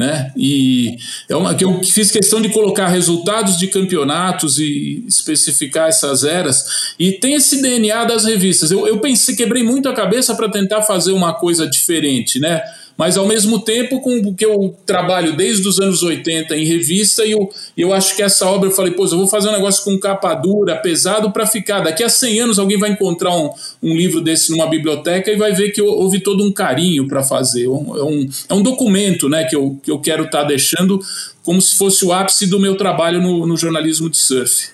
né? E é uma que eu fiz questão de colocar resultados de campeonatos e especificar essas eras. E tem esse DNA das revistas. Eu, eu pensei, quebrei muito a cabeça para tentar fazer uma coisa diferente, né? Mas ao mesmo tempo com que eu trabalho desde os anos 80 em revista e eu, eu acho que essa obra eu falei, pô, eu vou fazer um negócio com capa dura, pesado para ficar. Daqui a 100 anos alguém vai encontrar um, um livro desse numa biblioteca e vai ver que houve todo um carinho para fazer. É um, é, um, é um documento né, que, eu, que eu quero estar tá deixando como se fosse o ápice do meu trabalho no, no jornalismo de surf.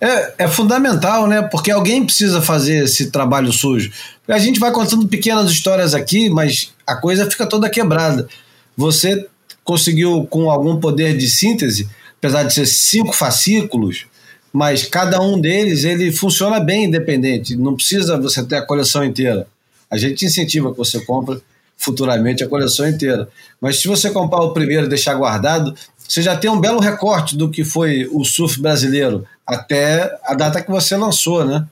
É, é fundamental, né? Porque alguém precisa fazer esse trabalho sujo. A gente vai contando pequenas histórias aqui, mas a coisa fica toda quebrada. Você conseguiu, com algum poder de síntese, apesar de ser cinco fascículos, mas cada um deles ele funciona bem independente. Não precisa você ter a coleção inteira. A gente incentiva que você compre futuramente a coleção inteira. Mas se você comprar o primeiro e deixar guardado, você já tem um belo recorte do que foi o surf brasileiro até a data que você lançou, né?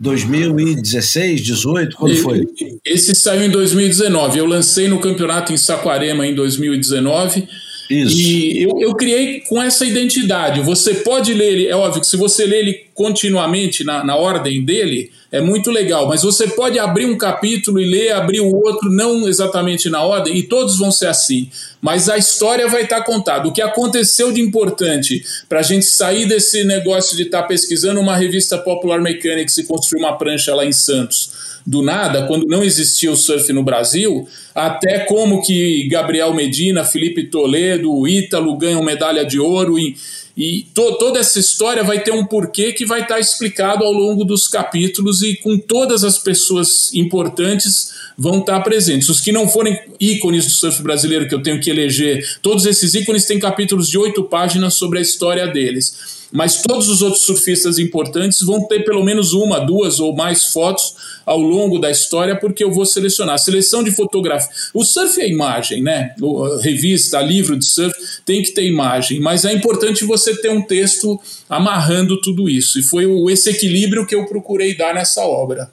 2016, 18, quando foi? Esse saiu em 2019. Eu lancei no campeonato em Saquarema em 2019. Isso. E eu, eu criei com essa identidade. Você pode ler ele, é óbvio que se você ler ele continuamente na, na ordem dele, é muito legal, mas você pode abrir um capítulo e ler, abrir o outro, não exatamente na ordem, e todos vão ser assim. Mas a história vai estar contada. O que aconteceu de importante para a gente sair desse negócio de estar tá pesquisando uma revista Popular Mechanics e construir uma prancha lá em Santos, do nada, quando não existia o surf no Brasil, até como que Gabriel Medina, Felipe Toledo, Ítalo ganham medalha de ouro em e to, toda essa história vai ter um porquê que vai estar explicado ao longo dos capítulos e com todas as pessoas importantes vão estar presentes. Os que não forem ícones do surf brasileiro que eu tenho que eleger, todos esses ícones têm capítulos de oito páginas sobre a história deles mas todos os outros surfistas importantes vão ter pelo menos uma, duas ou mais fotos ao longo da história, porque eu vou selecionar. Seleção de fotografia. O surf é imagem, né? O, revista, livro de surf tem que ter imagem, mas é importante você ter um texto amarrando tudo isso. E foi esse equilíbrio que eu procurei dar nessa obra.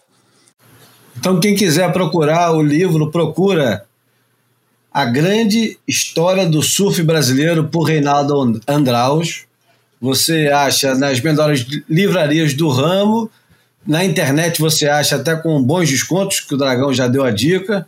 Então, quem quiser procurar o livro, procura A Grande História do Surf Brasileiro por Reinaldo Andraus você acha nas melhores livrarias do ramo. Na internet você acha até com bons descontos, que o Dragão já deu a dica.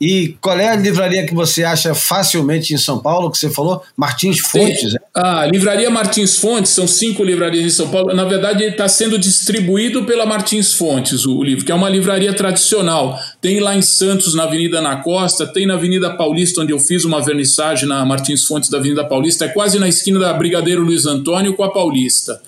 E qual é a livraria que você acha facilmente em São Paulo, que você falou? Martins Fontes. Tem, a Livraria Martins Fontes, são cinco livrarias em São Paulo. Na verdade, ele está sendo distribuído pela Martins Fontes, o, o, livro, que é uma livraria tradicional. Tem lá em Santos, na Avenida na Costa, tem na Avenida Paulista, onde eu fiz uma vernissagem na Martins Fontes da Avenida Paulista, é quase na esquina da Brigadeiro Luiz Antônio com a Paulista.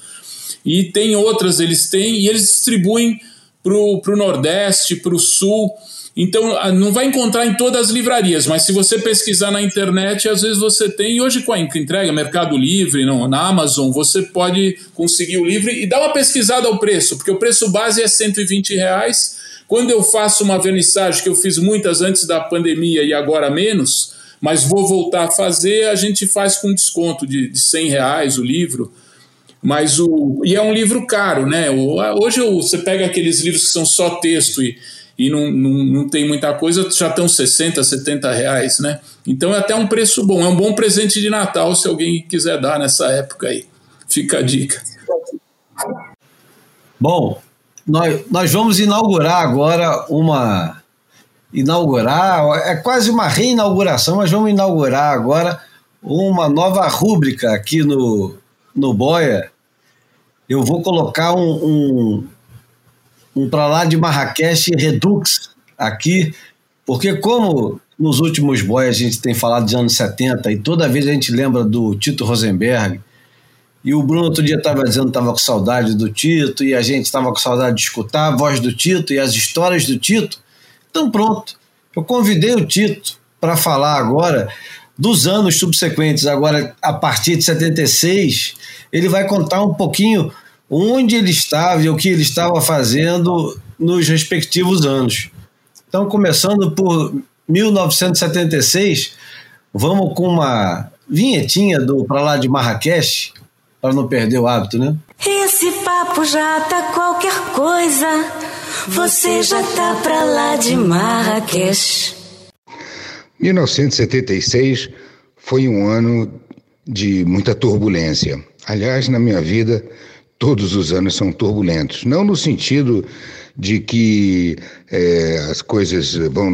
E tem outras, eles têm, e eles distribuem para o Nordeste, para o Sul. Então, não vai encontrar em todas as livrarias, mas se você pesquisar na internet, às vezes você tem. E hoje, com a entrega, Mercado Livre, não, na Amazon, você pode conseguir o livro e dar uma pesquisada ao preço, porque o preço base é 120 reais. Quando eu faço uma vernissagem, que eu fiz muitas antes da pandemia e agora menos, mas vou voltar a fazer, a gente faz com desconto de, de 100 reais o livro. Mas o. E é um livro caro, né? Hoje você pega aqueles livros que são só texto e e não, não, não tem muita coisa, já estão 60, 70 reais, né? Então é até um preço bom, é um bom presente de Natal se alguém quiser dar nessa época aí. Fica a dica. Bom, nós, nós vamos inaugurar agora uma. Inaugurar, é quase uma reinauguração, mas vamos inaugurar agora uma nova rúbrica aqui no, no Boia. Eu vou colocar um, um um para lá de Marrakech Redux aqui, porque como nos últimos boys a gente tem falado de anos 70 e toda vez a gente lembra do Tito Rosenberg, e o Bruno outro dia estava dizendo que estava com saudade do Tito, e a gente estava com saudade de escutar a voz do Tito e as histórias do Tito. Então pronto, eu convidei o Tito para falar agora dos anos subsequentes, agora a partir de 76, ele vai contar um pouquinho onde ele estava e o que ele estava fazendo nos respectivos anos. Então, começando por 1976, vamos com uma vinhetinha do Pra Lá de Marrakech, para não perder o hábito, né? Esse papo já tá qualquer coisa, você já tá pra lá de Marrakech. 1976 foi um ano de muita turbulência. Aliás, na minha vida, todos os anos são turbulentos. Não no sentido de que é, as coisas vão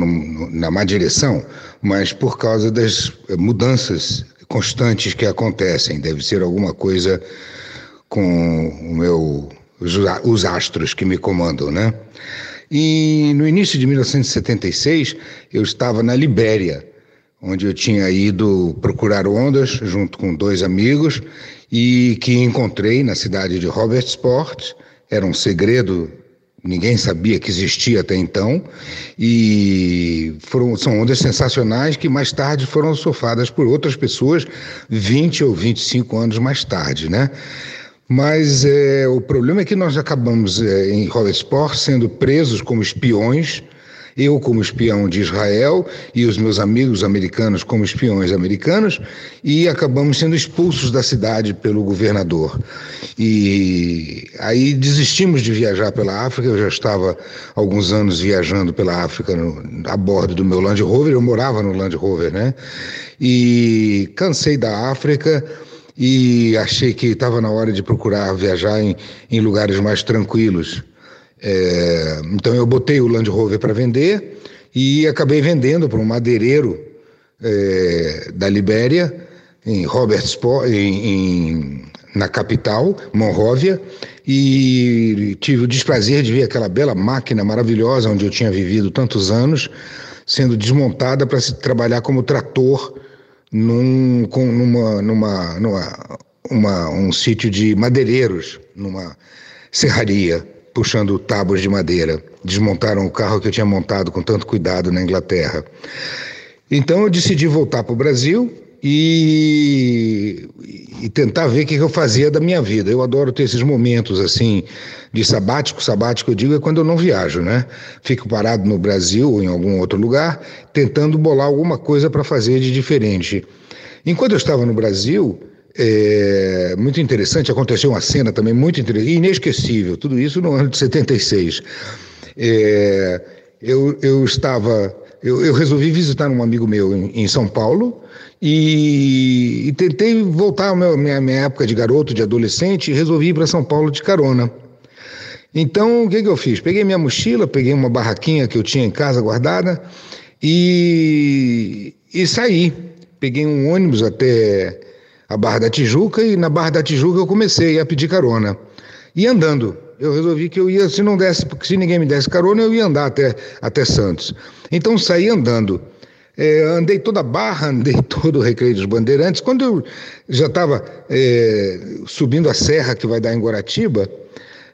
na má direção, mas por causa das mudanças constantes que acontecem. Deve ser alguma coisa com o meu, os, os astros que me comandam, né? E no início de 1976, eu estava na Libéria, onde eu tinha ido procurar ondas junto com dois amigos e que encontrei na cidade de Robertsport. Era um segredo ninguém sabia que existia até então, e foram, são ondas sensacionais que mais tarde foram surfadas por outras pessoas 20 ou 25 anos mais tarde, né? Mas é, o problema é que nós acabamos é, em Sport sendo presos como espiões eu como espião de Israel e os meus amigos americanos como espiões americanos, e acabamos sendo expulsos da cidade pelo governador. E aí desistimos de viajar pela África, eu já estava alguns anos viajando pela África no, a bordo do meu Land Rover, eu morava no Land Rover, né? E cansei da África e achei que estava na hora de procurar viajar em, em lugares mais tranquilos. É, então eu botei o Land Rover para vender e acabei vendendo para um madeireiro é, da Libéria, em Robertsport, em, em, na capital, Monróvia, e tive o desprazer de ver aquela bela máquina maravilhosa onde eu tinha vivido tantos anos, sendo desmontada para se trabalhar como trator num, com, numa, numa, numa uma, um sítio de madeireiros, numa serraria puxando tábuas de madeira. Desmontaram o carro que eu tinha montado com tanto cuidado na Inglaterra. Então eu decidi voltar para o Brasil e, e, tentar ver o que eu fazia da minha vida. Eu adoro ter esses momentos assim de sabático. Sabático eu digo é quando eu não viajo, né? Fico parado no Brasil ou em algum outro lugar, tentando bolar alguma coisa para fazer de diferente. Enquanto eu estava no Brasil, é, muito interessante, aconteceu uma cena também muito interessante, inesquecível, tudo isso no ano de 76. É, eu, eu estava, eu, eu, resolvi visitar um amigo meu em, em São Paulo e, e, tentei voltar à minha, minha época de garoto, de adolescente, e resolvi ir para São Paulo de carona. Então, o que, que eu fiz? Peguei minha mochila, peguei uma barraquinha que eu tinha em casa guardada e, e saí. Peguei um ônibus até a Barra da Tijuca e na Barra da Tijuca eu comecei a pedir carona. E andando. Eu resolvi que eu ia, se não desse, se ninguém me desse carona, eu ia andar até, até Santos. Então saí andando. É, andei toda a barra, [LAUGHS] andei todo o Recreio dos Bandeirantes. Quando eu já estava é, subindo a serra que vai dar em Guaratiba,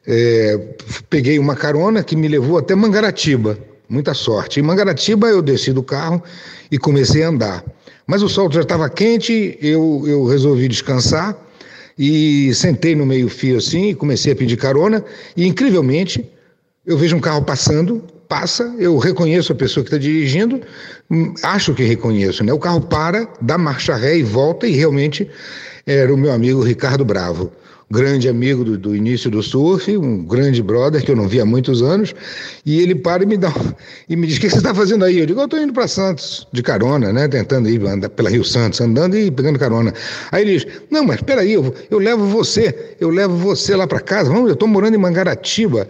é, peguei uma carona que me levou até Mangaratiba. Muita sorte. Em Mangaratiba eu desci do carro e comecei a andar. Mas o sol já estava quente, eu, eu resolvi descansar e sentei no meio-fio assim e comecei a pedir carona. E incrivelmente, eu vejo um carro passando, passa, eu reconheço a pessoa que está dirigindo, hum, acho que reconheço, né? O carro para, dá marcha ré e volta, e realmente era o meu amigo Ricardo Bravo grande amigo do, do, início do surf, um grande brother que eu não vi há muitos anos, e ele para e me dá e me diz: "O que você está fazendo aí?" Eu digo: "Eu estou indo para Santos de carona, né, tentando ir andar pela Rio Santos, andando e pegando carona". Aí ele diz: "Não, mas espera aí, eu, eu levo você, eu levo você lá para casa. Vamos, eu estou morando em Mangaratiba."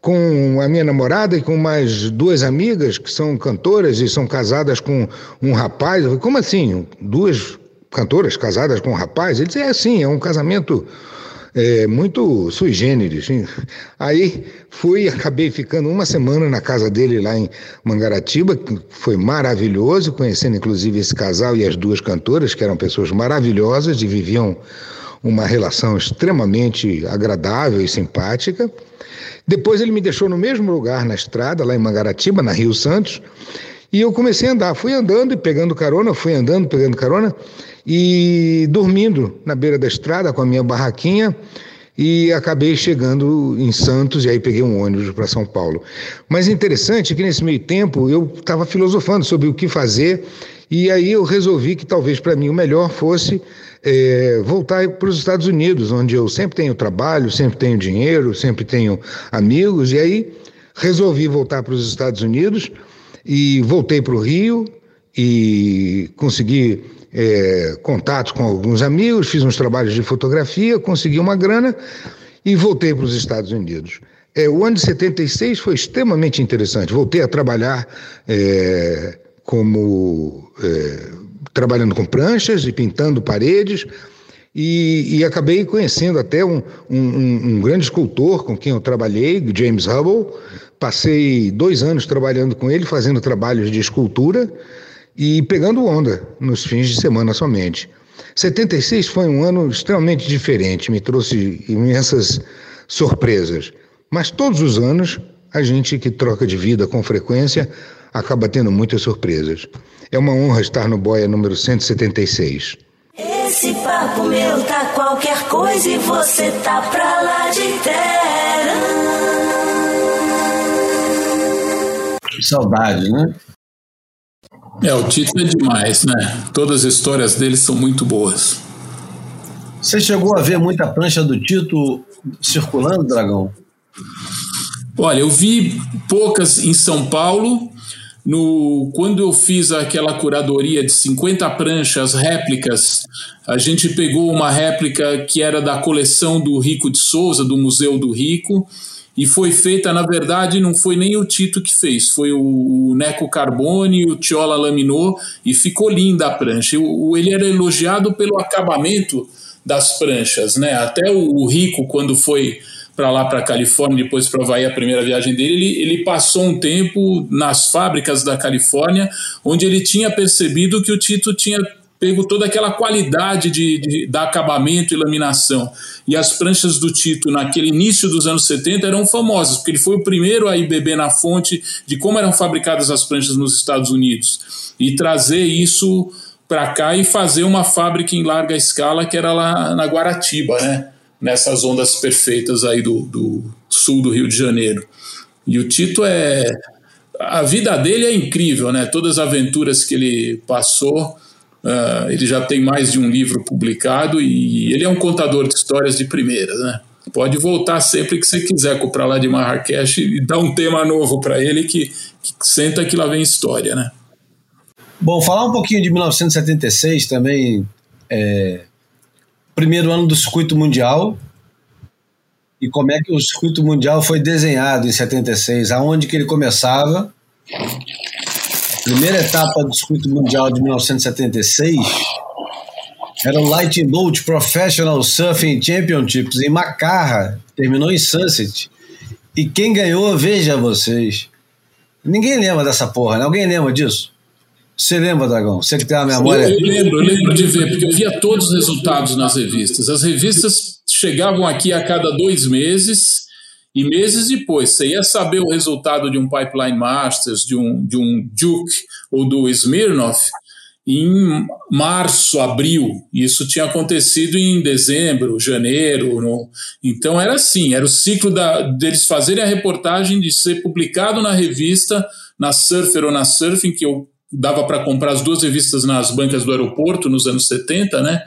com a minha namorada e com mais duas amigas que são cantoras e são casadas com um rapaz. Como assim? Duas cantoras casadas com um rapaz? Ele disse: é assim, é um casamento é, muito sui generis. Aí fui, acabei ficando uma semana na casa dele lá em Mangaratiba, que foi maravilhoso, conhecendo inclusive esse casal e as duas cantoras, que eram pessoas maravilhosas e viviam uma relação extremamente agradável e simpática. Depois ele me deixou no mesmo lugar na estrada, lá em Mangaratiba, na Rio Santos, e eu comecei a andar. Fui andando e pegando carona, fui andando, pegando carona e dormindo na beira da estrada com a minha barraquinha. e acabei chegando em Santos e aí peguei um ônibus para São Paulo. Mas interessante é que nesse meio tempo eu estava filosofando sobre o que fazer e aí eu resolvi que talvez para mim o melhor fosse é, voltar para os Estados Unidos, onde eu sempre tenho trabalho, sempre tenho dinheiro, sempre tenho amigos e aí resolvi voltar para os Estados Unidos e voltei para o Rio e consegui é, contatos com alguns amigos, fiz uns trabalhos de fotografia, consegui uma grana e voltei para os Estados Unidos. É, o ano de 76 foi extremamente interessante. Voltei a trabalhar é, como é, trabalhando com pranchas e pintando paredes. E, e acabei conhecendo até um, um, um, grande escultor com quem eu trabalhei, James Hubble. Passei dois anos trabalhando com ele, fazendo trabalhos de escultura e pegando onda nos fins de semana somente. 76 foi um ano extremamente diferente, me trouxe imensas surpresas. Mas todos os anos, a gente que troca de vida com frequência acaba tendo muitas surpresas. É uma honra estar no Boia número 176. Esse papo meu tá qualquer coisa e você tá pra lá de terra. Saudade, né? É, o Tito é demais, né? Todas as histórias dele são muito boas. Você chegou a ver muita prancha do Tito circulando, Dragão? Olha, eu vi poucas em São Paulo. No, quando eu fiz aquela curadoria de 50 pranchas réplicas, a gente pegou uma réplica que era da coleção do Rico de Souza, do Museu do Rico, e foi feita, na verdade, não foi nem o Tito que fez, foi o, Neco Carbone, o Tiola laminou e ficou linda a prancha. O, ele era elogiado pelo acabamento das pranchas, né? Até o, o Rico, quando foi para lá para Califórnia, depois para Havaí, a primeira viagem dele, ele, ele passou um tempo nas fábricas da Califórnia, onde ele tinha percebido que o Tito tinha pego toda aquela qualidade de, de, de acabamento e laminação. E as pranchas do Tito, naquele início dos anos 70, eram famosas, porque ele foi o primeiro a ir beber na fonte de como eram fabricadas as pranchas nos Estados Unidos. E trazer isso para cá e fazer uma fábrica em larga escala que era lá na Guaratiba, né? Nessas ondas perfeitas aí do, do sul do Rio de Janeiro. E o Tito é. A vida dele é incrível, né? Todas as aventuras que ele passou Uh, ele já tem mais de um livro publicado e ele é um contador de histórias de primeira, né? Pode voltar sempre que você quiser comprar lá de Marrakech e dar um tema novo para ele que, que, senta que lá vem história, né? Bom, falar um pouquinho de 1976 também, é, primeiro ano do circuito mundial e como é que o circuito mundial foi desenhado em 76, aonde que ele começava primeira etapa do circuito mundial de 1976 era o Lightning Bolt Professional Surfing Championships em Macarra, terminou em Sunset. E quem ganhou, veja vocês. Ninguém lembra dessa porra, né? Alguém lembra disso? Você lembra, Dragão? Você que tem a memória. Eu, eu lembro, eu lembro de ver, porque eu via todos os resultados nas revistas. As revistas chegavam aqui a cada dois meses e meses depois, você ia saber o resultado de um Pipeline Masters, de um, de um Duke ou do Smirnoff em março, abril. Isso tinha acontecido em dezembro, janeiro. No... Então era assim, era o ciclo da, deles fazerem a reportagem de ser publicado na revista, na Surfer ou na Surfing, que eu dava para comprar as duas revistas nas bancas do aeroporto nos anos 70, né?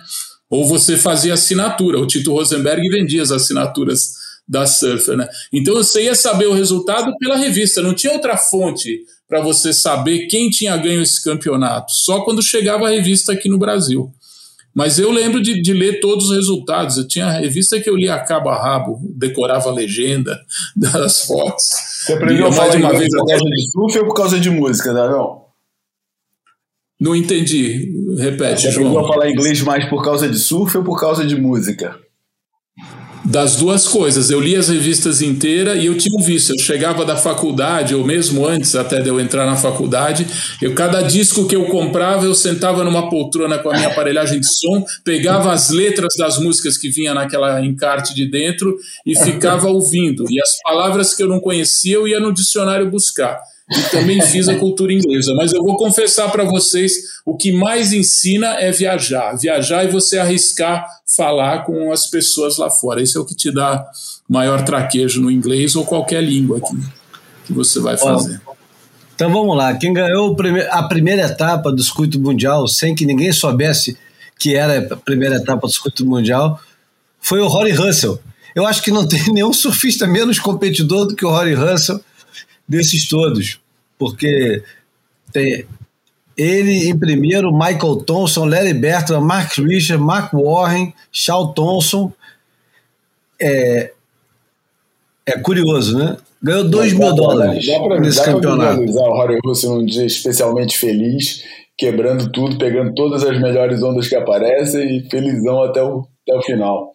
Ou você fazia assinatura. O Tito Rosenberg vendia as assinaturas da Surfer, né? Então você ia saber o resultado pela revista, não tinha outra fonte para você saber quem tinha ganho esse campeonato, só quando chegava a revista aqui no Brasil. Mas eu lembro de, de ler todos os resultados. Eu tinha a revista que eu lia a cabo a rabo, decorava a legenda [LAUGHS] das fotos. Você aprendeu a falar uma vez por causa de surf ou por causa de música, não? Não entendi. Repete. Você aprendeu a falar inglês mais por causa de surf ou por causa de música? Das duas coisas, eu li as revistas inteiras e eu tinha um vício. Eu chegava da faculdade, ou mesmo antes até de eu entrar na faculdade, eu cada disco que eu comprava, eu sentava numa poltrona com a minha aparelhagem de som, pegava as letras das músicas que vinha naquela encarte de dentro e ficava ouvindo. E as palavras que eu não conhecia, eu ia no dicionário buscar. E também fiz a cultura inglesa. Mas eu vou confessar para vocês: o que mais ensina é viajar. Viajar e você arriscar falar com as pessoas lá fora. Isso é o que te dá maior traquejo no inglês ou qualquer língua que, que você vai fazer. Então vamos lá. Quem ganhou a primeira etapa do circuito mundial, sem que ninguém soubesse que era a primeira etapa do circuito mundial, foi o Rory Russell. Eu acho que não tem [LAUGHS] nenhum surfista menos competidor do que o Rory Russell desses todos, porque tem ele em primeiro, Michael Thompson, Larry Bertrand, Mark Richard, Mark Warren, Shaw Thompson. É, é curioso, né? Ganhou 2 mil dólares dá pra, nesse dá campeonato. Dá o Rory Russell num dia especialmente feliz, quebrando tudo, pegando todas as melhores ondas que aparecem e felizão até o, até o final.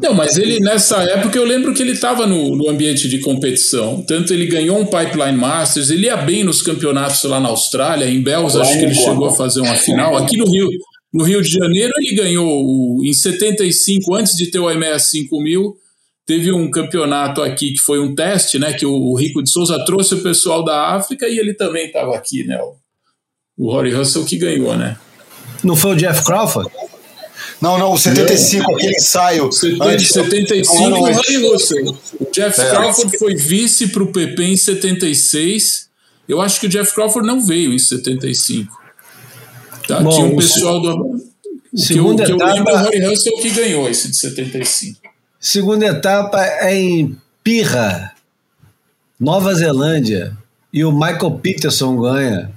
Não, mas ele nessa época eu lembro que ele estava no, no, ambiente de competição. Tanto ele ganhou um Pipeline Masters, ele ia bem nos campeonatos lá na Austrália, em Bells, acho que ele chegou a fazer uma final. Aqui no Rio, no Rio de Janeiro, ele ganhou em 75, antes de ter o IMEA 5000, teve um campeonato aqui que foi um teste, né? Que o, o Rico de Souza trouxe o pessoal da África e ele também estava aqui, né? O, o Rory Russell que ganhou, né? Não foi o Jeff Crawford? Não, não, o 75, não. aquele ensaio. 70, antes, 75 não, não, o Russell. O Jeff é. Crawford foi vice para o PP em 76. Eu acho que o Jeff Crawford não veio em 75. Tá? Bom, Tinha um pessoal do. Segunda que eu, etapa, que eu lembro é o Harry Russell que ganhou esse de 75. Segunda etapa é em Pirra, Nova Zelândia. E o Michael Peterson ganha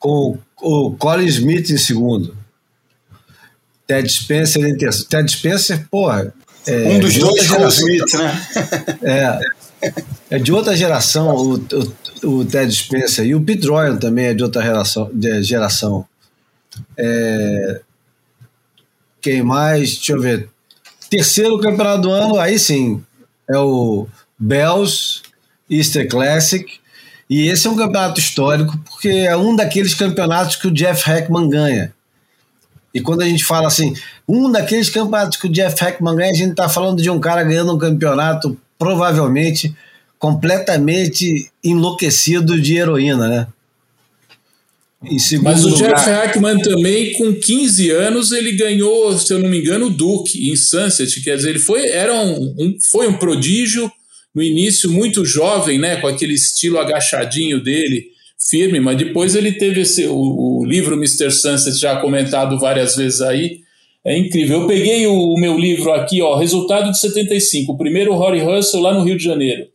com o Colin Smith em segundo. Ted Spencer em terceiro. Ted Spencer, porra. É, um dos dois com o Smith, né? é. É de outra geração o, o, o, Ted Spencer. E o Pete Royal também é de outra geração. De geração. É, quem mais? Deixa eu ver. Terceiro campeonato do ano, aí sim. É o Bells Easter Classic. E esse é um campeonato histórico, porque é um daqueles campeonatos que o Jeff Heckman ganha. E quando a gente fala assim, um daqueles campeonatos que o Jeff Heckman ganha, a gente está falando de um cara ganhando um campeonato provavelmente completamente enlouquecido de heroína, né? Mas o lugar... Jeff Hackman também, com 15 anos, ele ganhou, se eu não me engano, o Duke em Sunset. Quer dizer, ele foi, era um, um, foi um prodígio no início, muito jovem, né? Com aquele estilo agachadinho dele firme, mas depois ele teve esse, o, o livro Mr. Sunset, já comentado várias vezes aí, é incrível. Eu peguei o, o, meu livro aqui, ó, resultado de 75, o primeiro Rory Russell lá no Rio de Janeiro,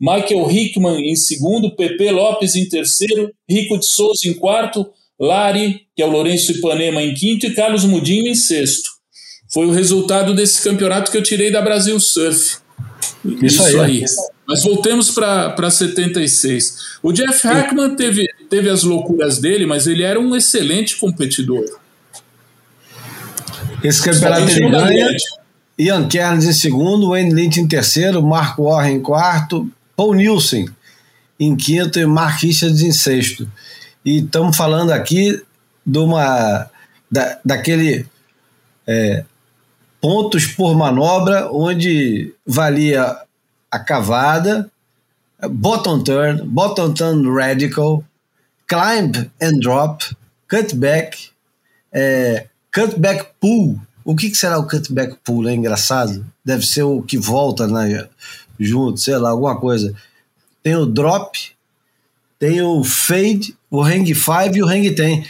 Michael Hickman em segundo, Pepe Lopes em terceiro, Rico de Souza em quarto, Lari, que é o Lourenço Ipanema em quinto e Carlos Mudinho em sexto. Foi o resultado desse campeonato que eu tirei da Brasil Surf. Isso, Isso aí. aí. Mas voltemos para 76. O Jeff Hackman teve, teve as loucuras dele, mas ele era um excelente competidor. Esse campeonato ele ganha. Ian Kerns em segundo, Wayne Lynch em terceiro, Mark Warren em quarto, Paul Nielsen em quinto e Mark Richards em sexto. E estamos falando aqui de uma da, daquele é, pontos por manobra onde valia a cavada, bottom turn, bottom turn radical, climb and drop, cutback, é, cutback pull. O que, que, será o cutback pull? É engraçado. Deve ser o que volta né, junto, sei lá, alguma coisa. Tem o drop, tem o fade, o hang five e o hang ten.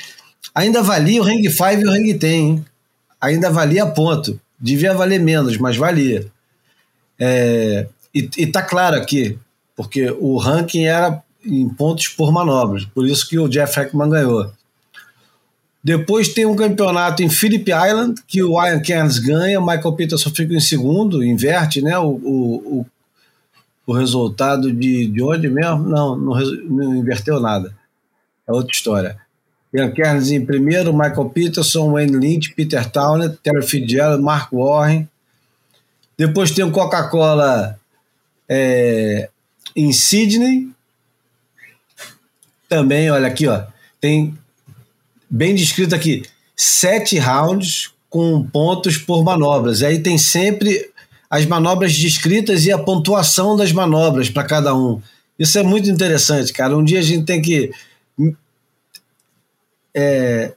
Ainda valia o hang five e o hang ten, hein? Ainda valia ponto. Devia valer menos, mas valia. É, e, está claro aqui, porque o ranking era em pontos por manobras, por isso que o Jeff Heckman ganhou. Depois tem um campeonato em Phillip Island, que o Ian Cairns ganha, Michael Peterson fica em segundo, inverte né, o, o, o, resultado de, de onde mesmo? Não, não, não inverteu nada. É outra história. Ian Cairns em primeiro, Michael Peterson, Wayne Lynch, Peter Townend, Terry Fitzgerald, Mark Warren. Depois tem o Coca-Cola é, em Sydney, também, olha aqui, ó, tem bem descrito aqui, sete rounds com pontos por manobras. Aí tem sempre as manobras descritas e a pontuação das manobras para cada um. Isso é muito interessante, cara. Um dia a gente tem que é,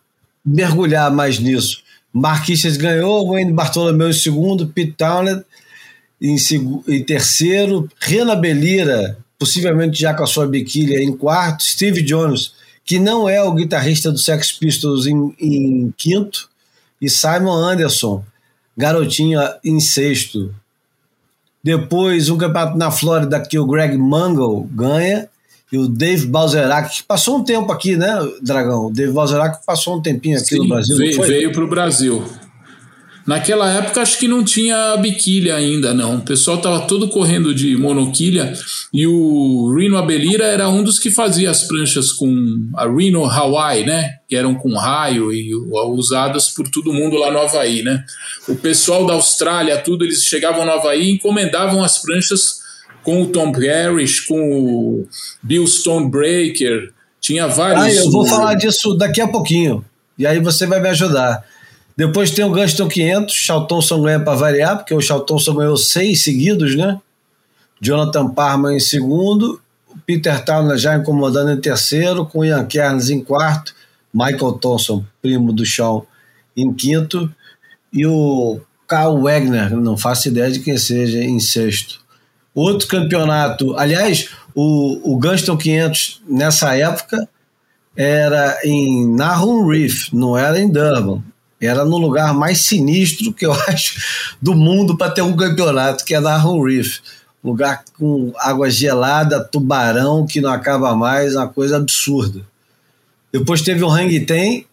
mergulhar mais nisso. Marquinhos ganhou, Wayne Bartolomeu em segundo, Pete Townlend em, em terceiro, Rena Belira, possivelmente já com a sua biquília, em quarto, Steve Jones, que não é o guitarrista do Sex Pistols, em, em quinto, e Simon Anderson, garotinho, em sexto. Depois, um campeonato na Flórida que o Greg Mangle ganha, e o Dave Balzerac, que passou um tempo aqui, né, Dragão? O Dave Balzerac passou um tempinho aqui Sim, no Brasil. Veio para o Brasil. Naquela época acho que não tinha biquília ainda, não. O pessoal estava todo correndo de monoquilha e o Reno Abelira era um dos que fazia as pranchas com a Reno Hawaii, né? Que eram com raio e usadas por todo mundo lá no Havaí, né? O pessoal da Austrália, tudo, eles chegavam no Havaí e encomendavam as pranchas com o Tom Parrish, com o Bill Stonebreaker, tinha vários. Ah, eu vou falar disso daqui a pouquinho. E aí você vai me ajudar. Depois tem o Gunston 500, Charlton ganha para variar, porque o Charlton ganhou seis seguidos, né? Jonathan Parma em segundo, Peter Townley já incomodando em terceiro, com Ian Kerns em quarto, Michael Thompson, primo do Shawn, em quinto, e o Carl Wagner, não faço ideia de quem seja, em sexto. Outro campeonato, aliás, o, o Gunston 500 nessa época era em Nahum Reef, não era em Durban. Era no lugar mais sinistro que eu [LAUGHS] acho do mundo para ter um campeonato, que é Nahum Reef. Lugar com água gelada, tubarão que não acaba mais, uma coisa absurda. Depois teve o Hang Ten,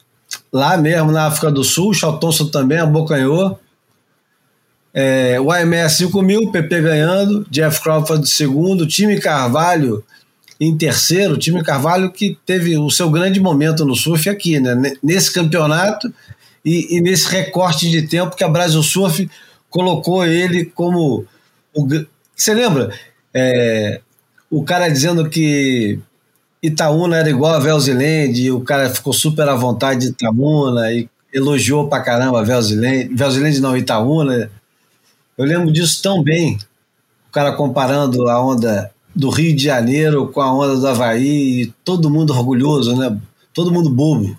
lá mesmo na África do Sul, o Chaltonson também abocanhou. É, o AMS 5000, PP ganhando, Jeff Crawford segundo, time Carvalho em terceiro, time Carvalho que teve o seu grande momento no surf aqui, né? Nesse campeonato e, e nesse recorte de tempo que a Brasil Surf colocou ele como. Você lembra? É, o cara dizendo que Itaúna era igual a Velziland, o cara ficou super à vontade de Itaúna e elogiou pra caramba a Velziland, Velziland não, Itaúna. Eu lembro disso tão bem, o cara comparando a onda do Rio de Janeiro com a onda do Havaí, e todo mundo orgulhoso, né? Todo mundo bobo.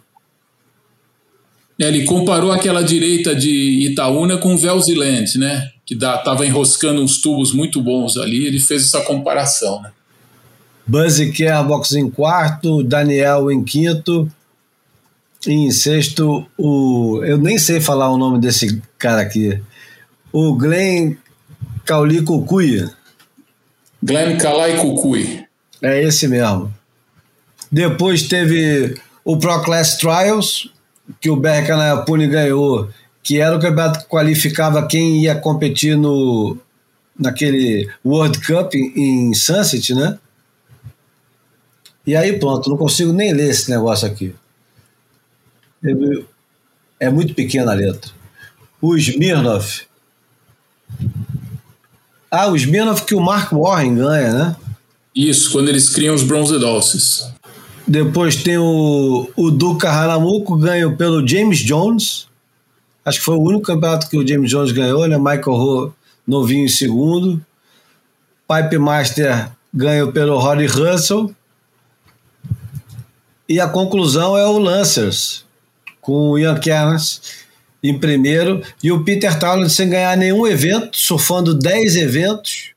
É, ele comparou aquela direita de Itaúna com Velziland, né? Que estava enroscando uns tubos muito bons ali. Ele fez essa comparação, né? Buzzy Kerbox em quarto, Daniel em quinto, e em sexto o eu nem sei falar o nome desse cara aqui, o Glenn Cauli Cucuy. Glenn Calai Cucuy. É esse mesmo. Depois teve o Pro Class Trials, que o Berre Canaiapune ganhou, que era o campeonato que qualificava quem ia competir no naquele World Cup em, em Sunset, né? E aí pronto, não consigo nem ler esse negócio aqui. É muito pequena a letra. O Smirnov. Ah, o Smirnov que o Mark Warren ganha, né? Isso, quando eles criam os Bronze Dolces. Depois tem o, o Duca Haramuco, ganho pelo James Jones. Acho que foi o único campeonato que o James Jones ganhou, né? Michael Ho, novinho em segundo. Pipe Master ganhou pelo Roddy Russell. E a conclusão é o Lancers, com o Ian Kernas em primeiro. E o Peter Townley sem ganhar nenhum evento, surfando 10 eventos,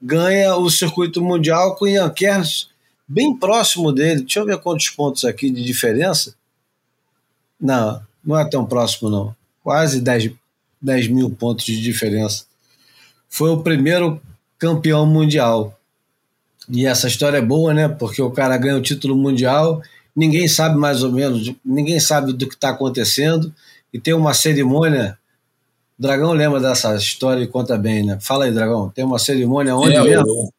ganha o circuito mundial com o Ian Kernas bem próximo dele. Deixa eu ver quantos pontos aqui de diferença. Não, não é tão próximo, não. Quase 10, 10 mil pontos de diferença. Foi o primeiro campeão mundial. E essa história é boa, né? Porque o cara ganha o título mundial, ninguém sabe mais ou menos, ninguém sabe do que está acontecendo, e tem uma cerimônia. O Dragão lembra dessa história e conta bem, né? Fala aí, Dragão. Tem uma cerimônia onde é, mesmo?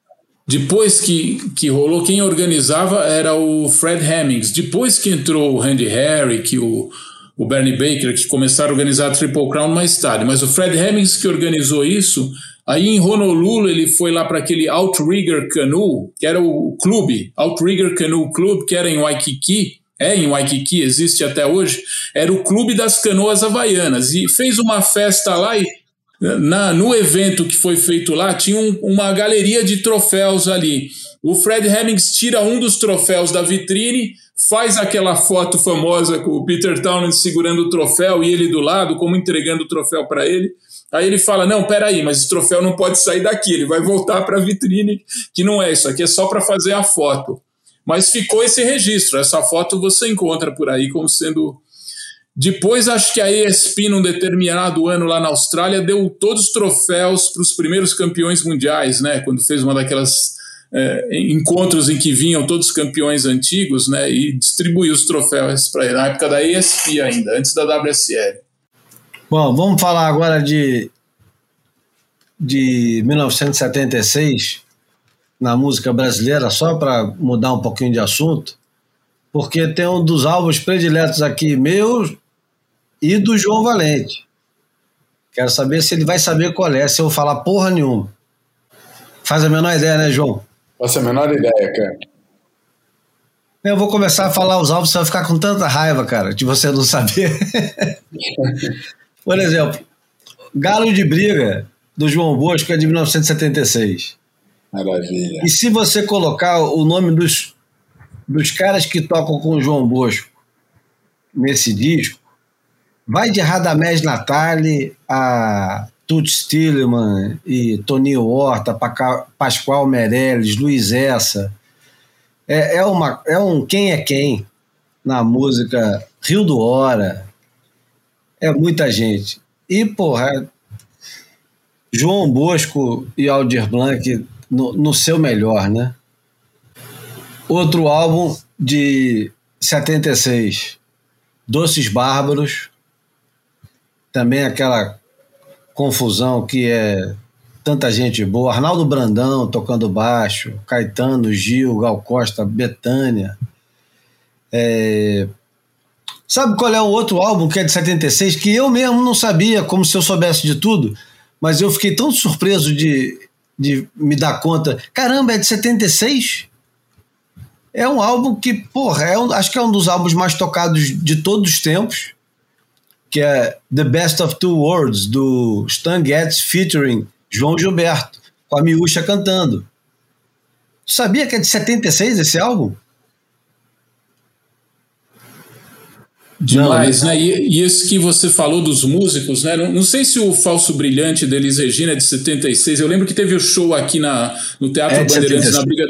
Depois que, que rolou, quem organizava era o Fred Hemmings. Depois que entrou o Randy Harry, que o, o Bernie Baker, que começaram a organizar a Triple Crown mais tarde. Mas o Fred Hemmings que organizou isso, aí em Honolulu ele foi lá para aquele Outrigger Canoe, que era o clube, Outrigger Canoe Club, que era em Waikiki, é em Waikiki, existe até hoje, era o clube das canoas havaianas. E fez uma festa lá e Na, no evento que foi feito lá, tinha um, uma galeria de troféus ali. O Fred Hemmings tira um dos troféus da vitrine, faz aquela foto famosa com o Peter Townend segurando o troféu e ele do lado, como entregando o troféu para ele. Aí ele fala: Não, peraí, mas esse troféu não pode sair daqui, ele vai voltar para a vitrine, que não é isso aqui, é só para fazer a foto. Mas ficou esse registro, essa foto você encontra por aí como sendo. Depois, acho que a ESP, num determinado ano lá na Austrália, deu todos os troféus para os primeiros campeões mundiais, né? Quando fez uma daquelas é, encontros em que vinham todos os campeões antigos, né? E distribuiu os troféus para ele, na época da ESP ainda, antes da WSL. Bom, vamos falar agora de, de 1976 na música brasileira, só para mudar um pouquinho de assunto, porque tem um dos álbuns prediletos aqui meus e do João Valente. Quero saber se ele vai saber qual é, se eu falar porra nenhuma. Faz a menor ideia, né, João? Faço a menor ideia, cara. Eu vou começar a falar os álbuns, você vai ficar com tanta raiva, cara, de você não saber. [LAUGHS] Por exemplo, Galo de Briga, do João Bosco, é de 1976. Maravilha. E se você colocar o nome dos, dos caras que tocam com o João Bosco nesse disco, vai de Radamés Natali a Toots Tilleman e Toninho Horta, Pascoal Meirelles, Luiz Essa. É, é, uma, é um quem é quem na música Rio do Hora, é muita gente. E, porra, João Bosco e Aldir Blanc no, seu melhor, né? Outro álbum de 76, Doces Bárbaros, também aquela confusão que é tanta gente boa, Arnaldo Brandão tocando baixo, Caetano, Gil, Gal Costa, Betânia, é, Sabe qual é o outro álbum que é de 76 que eu mesmo não sabia, como se eu soubesse de tudo, mas eu fiquei tão surpreso de, de me dar conta. Caramba, é de 76? É um álbum que, porra, é um, acho que é um dos álbuns mais tocados de todos os tempos, que é The Best of Two Worlds, do Stan Getz featuring João Gilberto, com a Miúcha cantando. Tu sabia que é de 76 esse álbum? Demais, não, né? E, e esse que você falou dos músicos, né? Não, não, sei se o Falso Brilhante deles Regina é de 76. Eu lembro que teve o show aqui na, no Teatro é Bandeirantes, na Briga.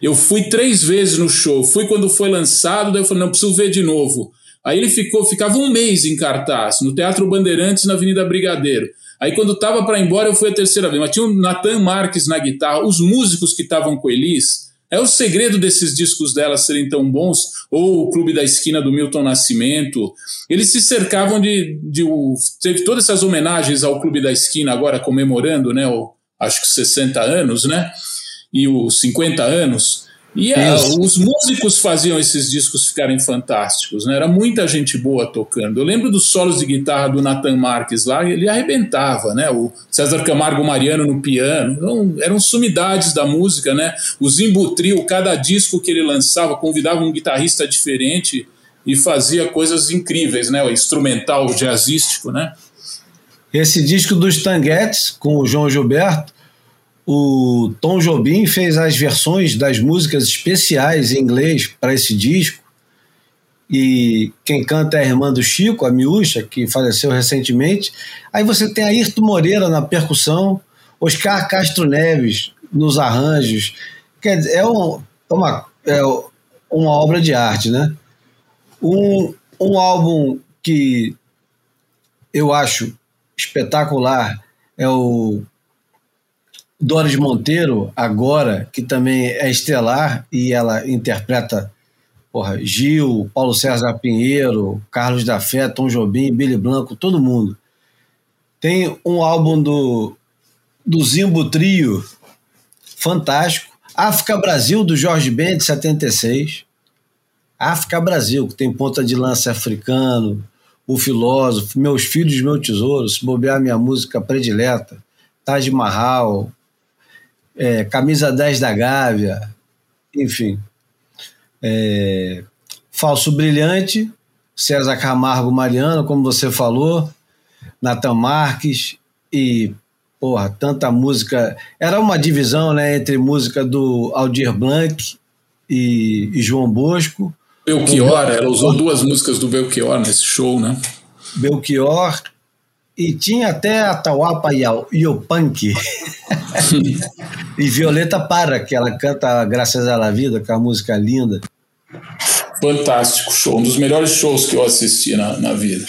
Eu fui três vezes no show. Fui quando foi lançado, daí eu falei, não, preciso ver de novo. Aí ele ficou, ficava um mês em cartaz, no Teatro Bandeirantes, na Avenida Brigadeiro. Aí quando tava para ir embora, eu fui a terceira vez. Mas tinha o Natan Marques na guitarra, os músicos que estavam com Elis é o segredo desses discos dela serem tão bons, ou o Clube da Esquina do Milton Nascimento. Eles se cercavam de. de, teve todas essas homenagens ao Clube da Esquina, agora comemorando, né? O, acho que 60 anos, né? E os 50 anos. E a, os músicos faziam esses discos ficarem fantásticos, né? Era muita gente boa tocando. Eu lembro dos solos de guitarra do Nathan Marques lá, ele arrebentava, né? O César Camargo Mariano no piano. Eram, eram sumidades da música, né? O cada disco que ele lançava, convidava um guitarrista diferente e fazia coisas incríveis, né? O instrumental, o jazzístico, né? Esse disco dos Tanguetes, com o João Gilberto, o Tom Jobim fez as versões das músicas especiais em inglês para esse disco. E quem canta é a irmã do Chico, a Miúcha, que faleceu recentemente. Aí você tem Ayrton Moreira na percussão, Oscar Castro Neves nos arranjos. Quer dizer, é, um, é uma, é uma obra de arte, né? Um, um álbum que eu acho espetacular é o Doris Monteiro, agora, que também é estelar e ela interpreta porra, Gil, Paulo César Pinheiro, Carlos da Fé, Tom Jobim, Billy Blanco, todo mundo. Tem um álbum do, do Zimbo Trio, fantástico. África Brasil, do Jorge Ben, de 76. África Brasil, que tem ponta de lança africano, o filósofo, Meus Filhos, Meu Tesouro, se bobear minha música predileta, Taj Mahal, é, camisa 10 da Gávea, enfim. É, Falso Brilhante, César Camargo Mariano, como você falou, Natan Marques, e porra, tanta música. Era uma divisão né, entre música do Aldir Blanc e, e João Bosco. Belchior, ela usou duas músicas do Belchior nesse show, né? Belchior e tinha até a Tawapa e o Punk. [LAUGHS] e Violeta Para, que ela canta Graças à La Vida, com a música linda. Fantástico show, um dos melhores shows que eu assisti na, na vida.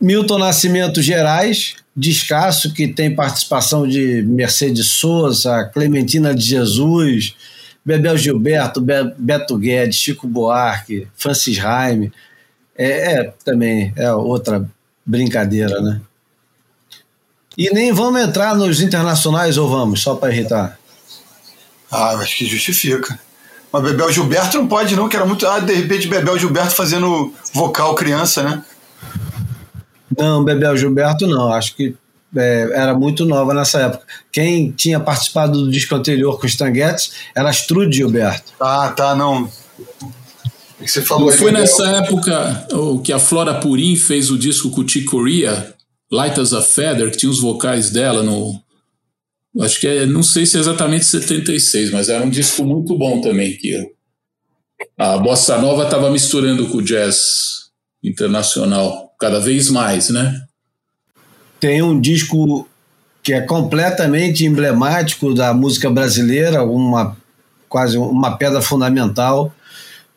Milton Nascimento Gerais, Descasso, que tem participação de Mercedes Souza, Clementina de Jesus, Bebel Gilberto, Be Beto Guedes, Chico Buarque, Francis Raime. É, é, também é outra brincadeira, né? E nem vamos entrar nos internacionais ou vamos, só para irritar? Ah, acho que justifica. Mas Bebel Gilberto não pode, não, que era muito. Ah, de repente Bebel Gilberto fazendo vocal criança, né? Não, Bebel Gilberto não. Acho que é, era muito nova nessa época. Quem tinha participado do disco anterior com os Tanguetes era Astrude Gilberto. Ah, tá, não. Você falou não foi nessa época o que a Flora Purim fez o disco com o Corea, Light as a Feather, que tinha os vocais dela no. Acho que é, não sei se é exatamente 76, mas era um disco muito bom também. Que a bossa nova estava misturando com o jazz internacional cada vez mais, né? Tem um disco que é completamente emblemático da música brasileira, uma quase uma pedra fundamental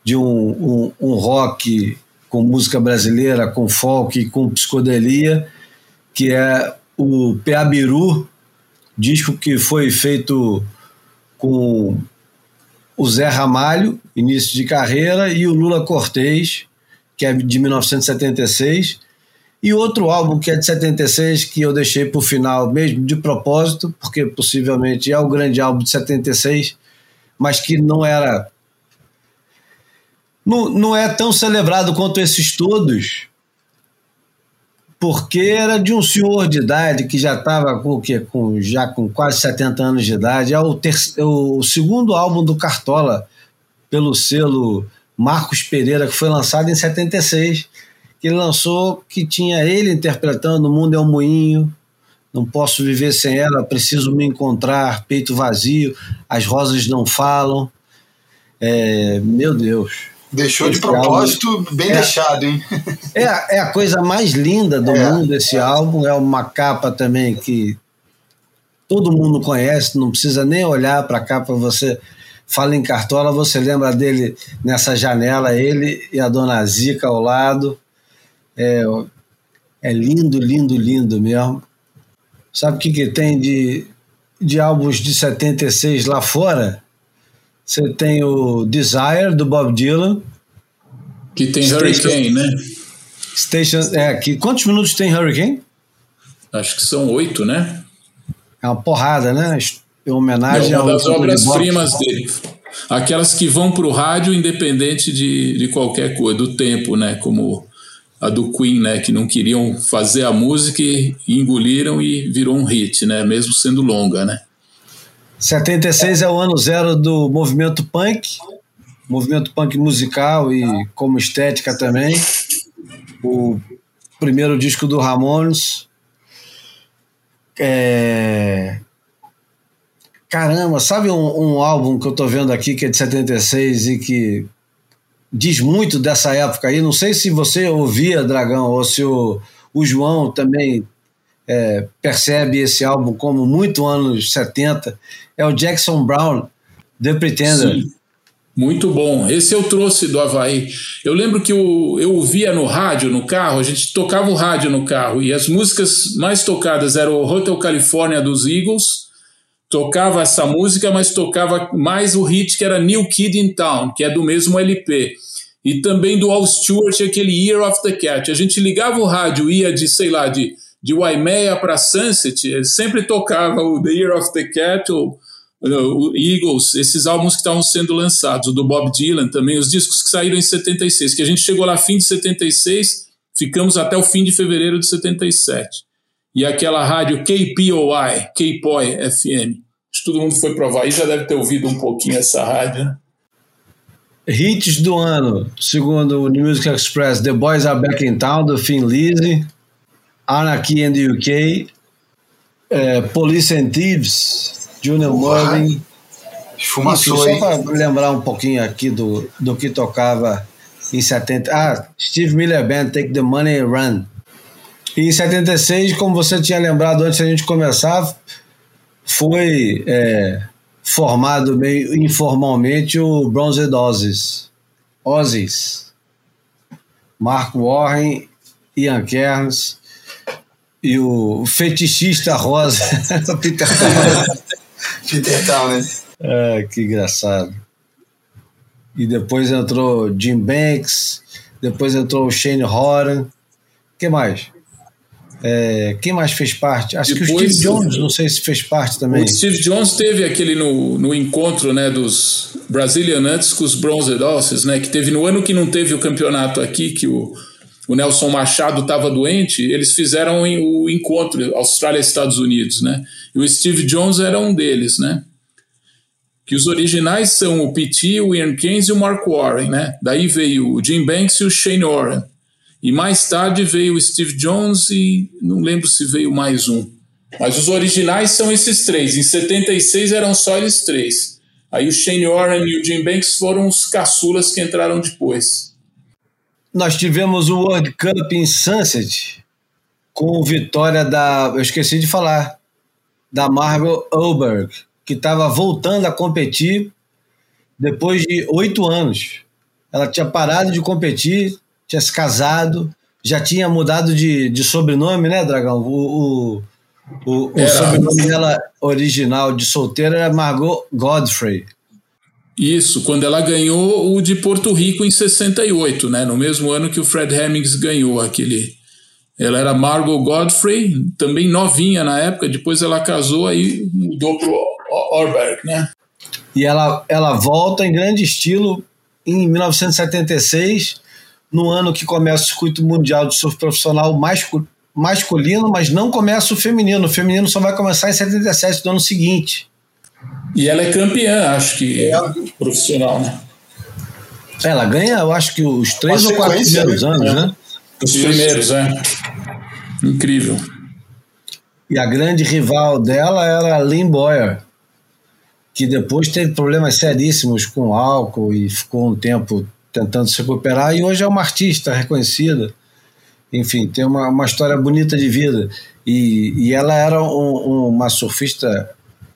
de um, um, um rock com música brasileira, com folk, com psicodelia, que é o Peabiru, disco que foi feito com o Zé Ramalho, início de carreira, e o Lula Cortez, que é de 1976, e outro álbum que é de 76, que eu deixei para o final mesmo de propósito, porque possivelmente é o grande álbum de 76, mas que não era. Não, não é tão celebrado quanto esses todos, porque era de um senhor de idade que já estava com, com, já com quase 70 anos de idade. É o, é o segundo álbum do Cartola, pelo selo Marcos Pereira, que foi lançado em 76 que ele lançou, que tinha ele interpretando O Mundo é um Moinho, Não Posso Viver Sem Ela, Preciso Me Encontrar, Peito Vazio, As Rosas Não Falam. É, meu Deus. Deixou de propósito, bem é, deixado, hein? É, é a coisa mais linda do [LAUGHS] é, mundo esse álbum. É uma capa também que todo mundo conhece, não precisa nem olhar para a capa, você fala em Cartola, você lembra dele nessa janela, ele e a dona Zica ao lado. É, é lindo, lindo, lindo mesmo. Sabe o que, que tem de, de álbuns de 76 lá fora? Você tem o Desire, do Bob Dylan. Que tem Station, Hurricane, né? Station, é, que, quantos minutos tem Hurricane? Acho que são oito, né? É uma porrada, né? Em homenagem é uma das obras-primas dele. Aquelas que vão para o rádio independente de, de qualquer coisa, do tempo, né? Como a do Queen, né, que não queriam fazer a música e engoliram e virou um hit, né, mesmo sendo longa, né. 76 é o ano zero do movimento punk, movimento punk musical e como estética também. O primeiro disco do Ramones. É... Caramba, sabe um, um álbum que eu tô vendo aqui que é de 76 e que diz muito dessa época aí. Não sei se você ouvia Dragão ou se o, o João também é, percebe esse álbum como muito anos 70. É o Jackson Brown, The Pretender. Sim. Muito bom. Esse eu trouxe do Havaí. Eu lembro que eu, eu ouvia no rádio, no carro, a gente tocava o rádio no carro e as músicas mais tocadas eram Hotel California dos Eagles, tocava essa música, mas tocava mais o hit que era New Kid in Town, que é do mesmo LP. E também do Al Stewart, aquele Year of the Cat. A gente ligava o rádio, ia de, sei lá, de, de Waimea para Sunset, sempre tocava o The Year of the Cat, ou o Eagles, esses álbuns que estavam sendo lançados, o do Bob Dylan também, os discos que saíram em 76, que a gente chegou lá fim de 76, ficamos até o fim de fevereiro de 77 e aquela rádio KPOI, KPOI FM. Acho que todo mundo foi provar aí, já deve ter ouvido um pouquinho essa rádio, né? Hits do ano, segundo o New Music Express, The Boys Are Back in Town, do Finn Lizzy, Anarchy in the UK, é, Police and Thieves, Junior. Esfumaçou, Enfim, hein? Só para lembrar um pouquinho aqui do, do que tocava em 70. Ah, Steve Miller Band, Take the Money and Run. E em 76, como você tinha lembrado antes da gente começar, foi é, formado meio informalmente o Bronze Ozzies. Ozzies. Mark Warren, Ian Kearns e o fetichista rosa, [LAUGHS] Peter Town. Peter Town, né? Ah, que engraçado. E depois entrou Jim Banks, depois entrou o Shane Horan. que mais? É, quem mais fez parte? Acho Depois- que o Steve Jones, não sei se fez parte também. O Steve Jones teve aquele no, no encontro né, dos Brazilian Nuts com os Bronze Dolphins, né, que teve no ano que não teve o campeonato aqui, que o, o Nelson Machado estava doente, eles fizeram o encontro Austrália-Estados Unidos, né? E o Steve Jones era um deles, né? Que os originais são o P.T., o Ian Keynes e o Mark Warren, né? Daí veio o Jim Banks e o Shane Warren. E mais tarde veio o Steve Jones e não lembro se veio mais um. Mas os originais são esses três. Em 76 eram só eles três. Aí o Shane Warren e o Jim Banks foram os caçulas que entraram depois. Nós tivemos o World Cup em Sunset com vitória da. Eu esqueci de falar. Da Margot Oberg, que estava voltando a competir depois de oito anos. Ela tinha parado de competir, tinha se casado, já tinha mudado de, de sobrenome, né, Dragão? O, o, o, o sobrenome dela original de solteira era Margot Godfrey. Isso, quando ela ganhou o de Porto Rico em 68, né? No mesmo ano que o Fred Hemmings ganhou aquele. Ela era Margot Godfrey, também novinha na época, depois ela casou, aí mudou pro Orberg, né? E ela, ela volta em grande estilo em 1976, no ano que começa o circuito mundial de surf profissional mascu- masculino, mas não começa o feminino. O feminino só vai começar em 77 do ano seguinte. E ela é campeã, acho que profissional, né? Ela ganha, eu acho que os três ou quatro primeiros né? anos, É. né? Os primeiros, é. Incrível. E a grande rival dela era a Lynn Boyer, que depois teve problemas seríssimos com álcool e ficou um tempo tentando se recuperar, e hoje é uma artista reconhecida. Enfim, tem uma, uma história bonita de vida. E, e ela era um- um- uma surfista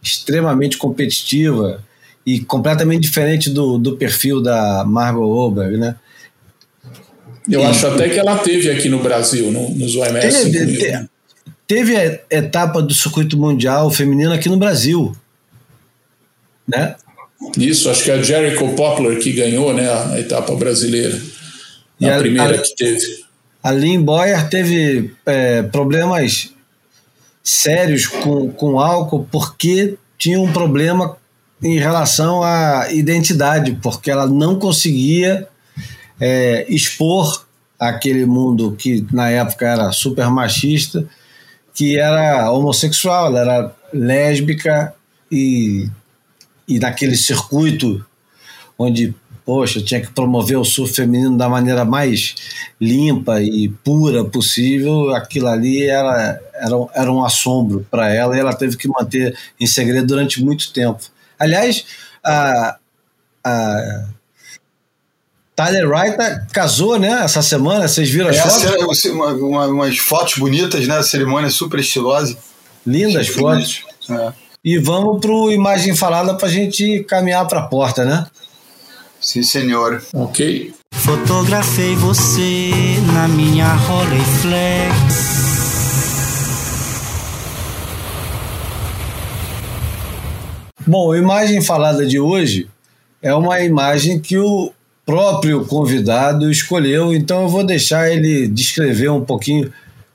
extremamente competitiva e completamente diferente do, do perfil da Margot Oberg, né? Eu acho até que ela teve aqui no Brasil, no, nos OMS. Teve, 5000, te- teve a etapa do circuito mundial feminino aqui no Brasil, né? Isso, acho que é a Jericho Poplar que ganhou né, a etapa brasileira. E a, a- primeira a- que teve. A Lynn Boyer teve é, problemas sérios com, com álcool porque tinha um problema em relação à identidade, porque ela não conseguia é, expor aquele mundo que na época era super machista, que era homossexual, ela era lésbica e, e naquele circuito onde, poxa, tinha que promover o surf feminino da maneira mais limpa e pura possível, aquilo ali era, era, um- era um assombro para ela e ela teve que manter em segredo durante muito tempo. Aliás, a, a Tyler Wright casou, né, essa semana, vocês viram as Essa fotos? é uma- uma- umas fotos bonitas, né? Cerimônia super estilosa. Lindas fotos. É. E vamos pro Imagem Falada para a gente caminhar para a porta, né? Sim, senhora. Ok. Fotografei você na minha Rolleiflex. Bom, a imagem falada de hoje é uma imagem que o próprio convidado escolheu, então eu vou deixar ele descrever um pouquinho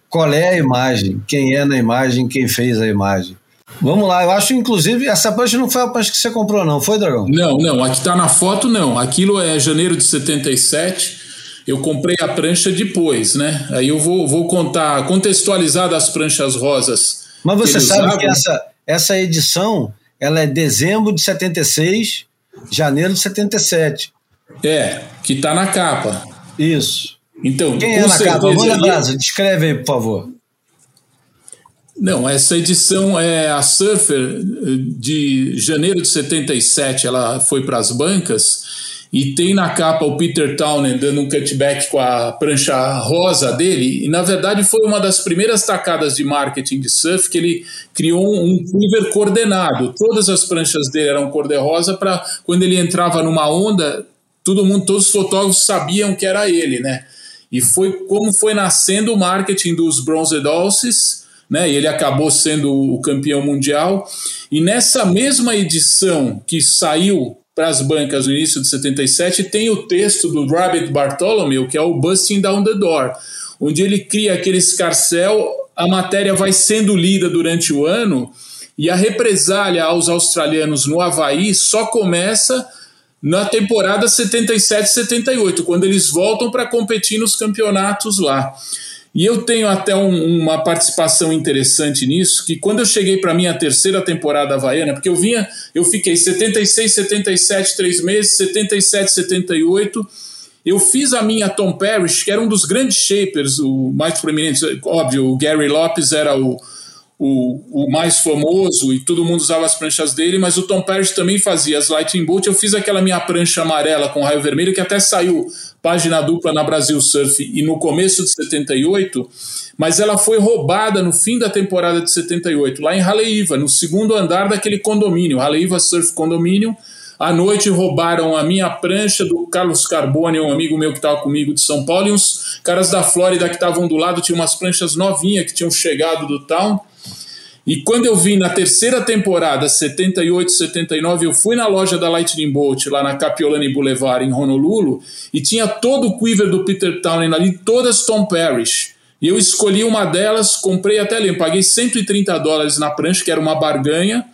qual é a imagem, quem é na imagem, quem fez a imagem. Vamos lá, eu acho inclusive essa prancha não foi a prancha que você comprou, não, foi, Dragão? Não, não, aqui tá na foto, não. Aquilo é janeiro de 77. Eu comprei a prancha depois, né? Aí eu vou, vou contar, contextualizar das pranchas rosas. Mas você eles sabe usavam. que essa, essa edição ela é dezembro de 76, janeiro de 77. É, que tá na capa. Isso. Então, Quem é na capa? certeza Manda ali- brasa, descreve aí, por favor. Não, essa edição é a Surfer de janeiro de 77, ela foi para as bancas e tem na capa o Peter Townend dando um cutback com a prancha rosa dele, e na verdade foi uma das primeiras tacadas de marketing de surf que ele criou um quiver coordenado. Todas as pranchas dele eram cor-de-rosa para quando ele entrava numa onda, todo mundo, todos os fotógrafos sabiam que era ele, né? E foi como foi nascendo o marketing dos Bronze Dolces, né? E ele acabou sendo o campeão mundial. E nessa mesma edição que saiu para as bancas no início de 77, tem o texto do Robert Bartholomew, que é o Busting Down the Door, onde ele cria aquele escarcel, a matéria vai sendo lida durante o ano e a represália aos australianos no Havaí só começa na temporada 77-78, quando eles voltam para competir nos campeonatos lá. E eu tenho até um, uma participação interessante nisso, que quando eu cheguei para minha terceira temporada havaiana, porque eu vinha, eu fiquei 76, 77, três meses, 77, 78, eu fiz a minha Tom Parrish, que era um dos grandes shapers, o mais proeminente, óbvio, o Gary Lopes era o, o, o, mais famoso e todo mundo usava as pranchas dele, mas o Tom Parrish também fazia as Lightning Bolt. Eu fiz aquela minha prancha amarela com raio vermelho, que até saiu página dupla na Brasil Surf e no começo de 78, mas ela foi roubada no fim da temporada de 78, lá em Haleiva, no segundo andar daquele condomínio, Haleiva Surf Condomínio. À noite roubaram a minha prancha do Carlos Carbone, um amigo meu que estava comigo de São Paulo, e uns caras da Flórida que estavam do lado tinham umas pranchas novinhas que tinham chegado do town. E quando eu vim na terceira temporada, 78, 79, eu fui na loja da Lightning Bolt, lá na Capiolani Boulevard, em Honolulu, e tinha todo o quiver do Peter Townend ali, todas Tom Parrish. E eu escolhi uma delas, comprei até ali, paguei 130 dólares na prancha, que era uma barganha.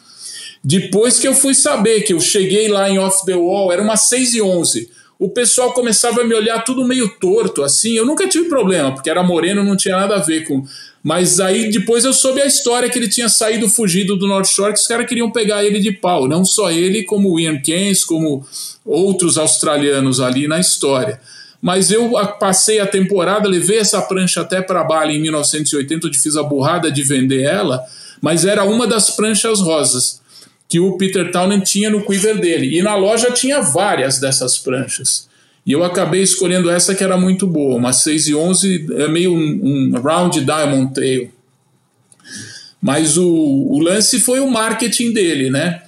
Depois que eu fui saber que eu cheguei lá em Off the Wall, era uma 6 e 11. O pessoal começava a me olhar tudo meio torto, assim. Eu nunca tive problema, porque era moreno, não tinha nada a ver com mas aí depois eu soube a história que ele tinha saído fugido do North Shore, que os caras queriam pegar ele de pau. Não só ele, como o Ian Keynes, como outros australianos ali na história. Mas eu passei a temporada, levei essa prancha até para Bali em 1980, onde fiz a burrada de vender ela, mas era uma das pranchas rosas que o Peter Townend tinha no quiver dele. E na loja tinha várias dessas pranchas. E eu acabei escolhendo essa que era muito boa, uma 6 e 11, é meio um, um round diamond tail. Mas o, o lance foi o marketing dele, né?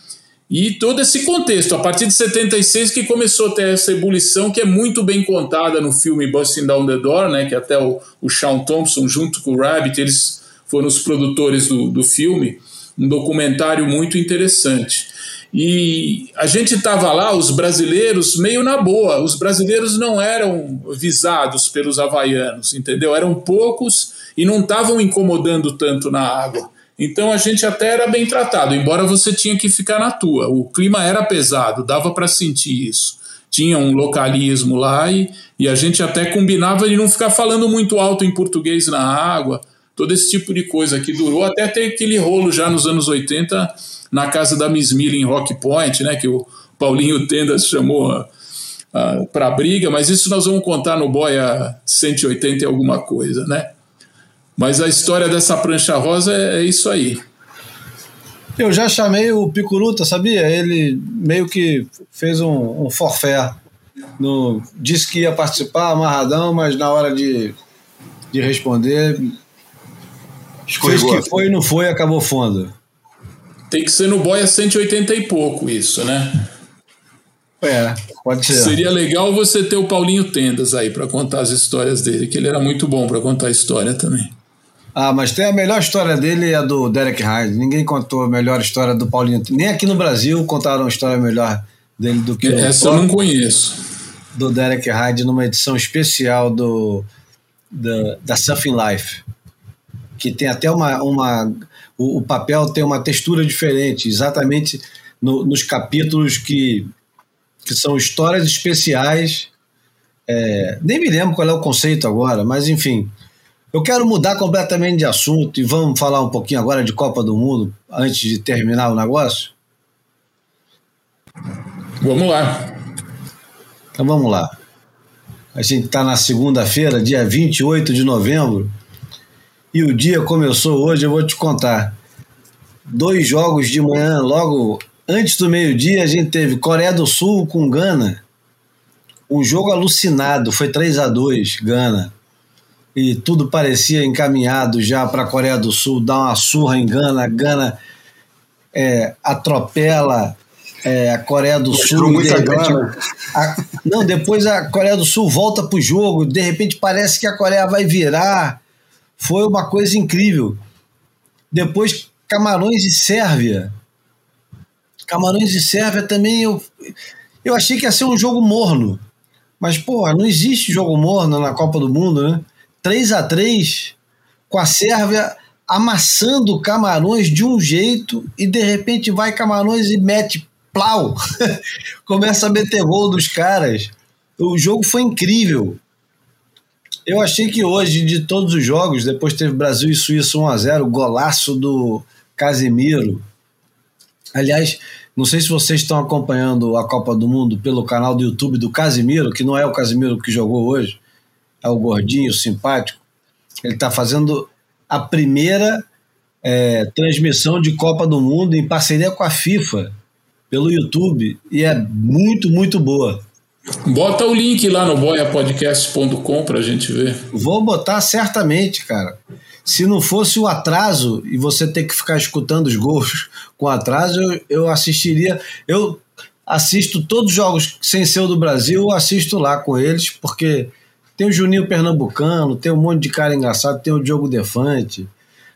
E todo esse contexto, a partir de 76 que começou a ter essa ebulição que é muito bem contada no filme Busting Down the Door, né, que até o, o Sean Thompson junto com o Rabbit, eles foram os produtores do, do filme, um documentário muito interessante. E a gente estava lá, os brasileiros, meio na boa. Os brasileiros não eram visados pelos havaianos, entendeu? Eram poucos e não estavam incomodando tanto na água. Então a gente até era bem tratado, embora você tinha que ficar na tua. O clima era pesado, dava para sentir isso. Tinha um localismo lá e, e a gente até combinava de não ficar falando muito alto em português na água, todo esse tipo de coisa que durou até ter aquele rolo já nos anos 80 na casa da Miss Miller em Rock Point, né, que o Paulinho Tendas chamou uh, uh, para briga, mas isso nós vamos contar no Boia 180 e alguma coisa, né? Mas a história dessa prancha rosa é, é isso aí. Eu já chamei o Picuruta, sabia? Ele meio que fez um, um forfé. No, disse que ia participar amarradão, mas na hora de, de responder, Escorregou. fez que foi e não foi, acabou fundo. Tem que ser no Boia 180 e pouco isso, né? É, pode ser. Seria legal você ter o Paulinho Tendas aí para contar as histórias dele, que ele era muito bom para contar a história também. Ah, mas tem a melhor história dele é a do Derek Hyde. Ninguém contou a melhor história do Paulinho. Nem aqui no Brasil contaram uma história melhor dele do que Essa eu não conheço. Do Derek Hyde numa edição especial do da, da Surfing Life. Que tem até uma, uma o, o papel tem uma textura diferente, exatamente no, nos capítulos que, que são histórias especiais. É, nem me lembro qual é o conceito agora, mas enfim. Eu quero mudar completamente de assunto e vamos falar um pouquinho agora de Copa do Mundo antes de terminar o negócio? Vamos lá. Então vamos lá. A gente está na segunda-feira, dia 28 de novembro, E o dia começou hoje, eu vou te contar. Dois jogos de manhã, logo antes do meio-dia, a gente teve Coreia do Sul com Gana. Um jogo alucinado, foi 3 a 2 Gana. E tudo parecia encaminhado já para a Coreia do Sul dar uma surra em Gana. Gana é, atropela é, a Coreia do Sul. Muita repente, a, não, depois a Coreia do Sul volta para o jogo, de repente parece que a Coreia vai virar. Foi uma coisa incrível. Depois, Camarões e Sérvia. Camarões e Sérvia também eu, eu achei que ia ser um jogo morno. Mas, pô, não existe jogo morno na Copa do Mundo, né? 3 a 3 com a Sérvia amassando Camarões de um jeito e de repente vai Camarões e mete plau. [LAUGHS] Começa a meter gol dos caras. O jogo foi incrível. Eu achei que hoje, de todos os jogos, depois teve Brasil e Suíça 1x0, golaço do Casemiro. Aliás, não sei se vocês estão acompanhando a Copa do Mundo pelo canal do YouTube do Casemiro, que não é o Casemiro que jogou hoje, é o gordinho, simpático. Ele está fazendo a primeira é, transmissão de Copa do Mundo em parceria com a FIFA pelo YouTube e é muito, muito boa. Bota o link lá no boiapodcast.com pra gente ver. Vou botar certamente, cara. Se não fosse o atraso e você ter que ficar escutando os gols com atraso, eu, eu assistiria. Eu assisto todos os jogos sem ser o do Brasil, eu assisto lá com eles, porque tem o Juninho Pernambucano, tem um monte de cara engraçado, tem o Diogo Defante.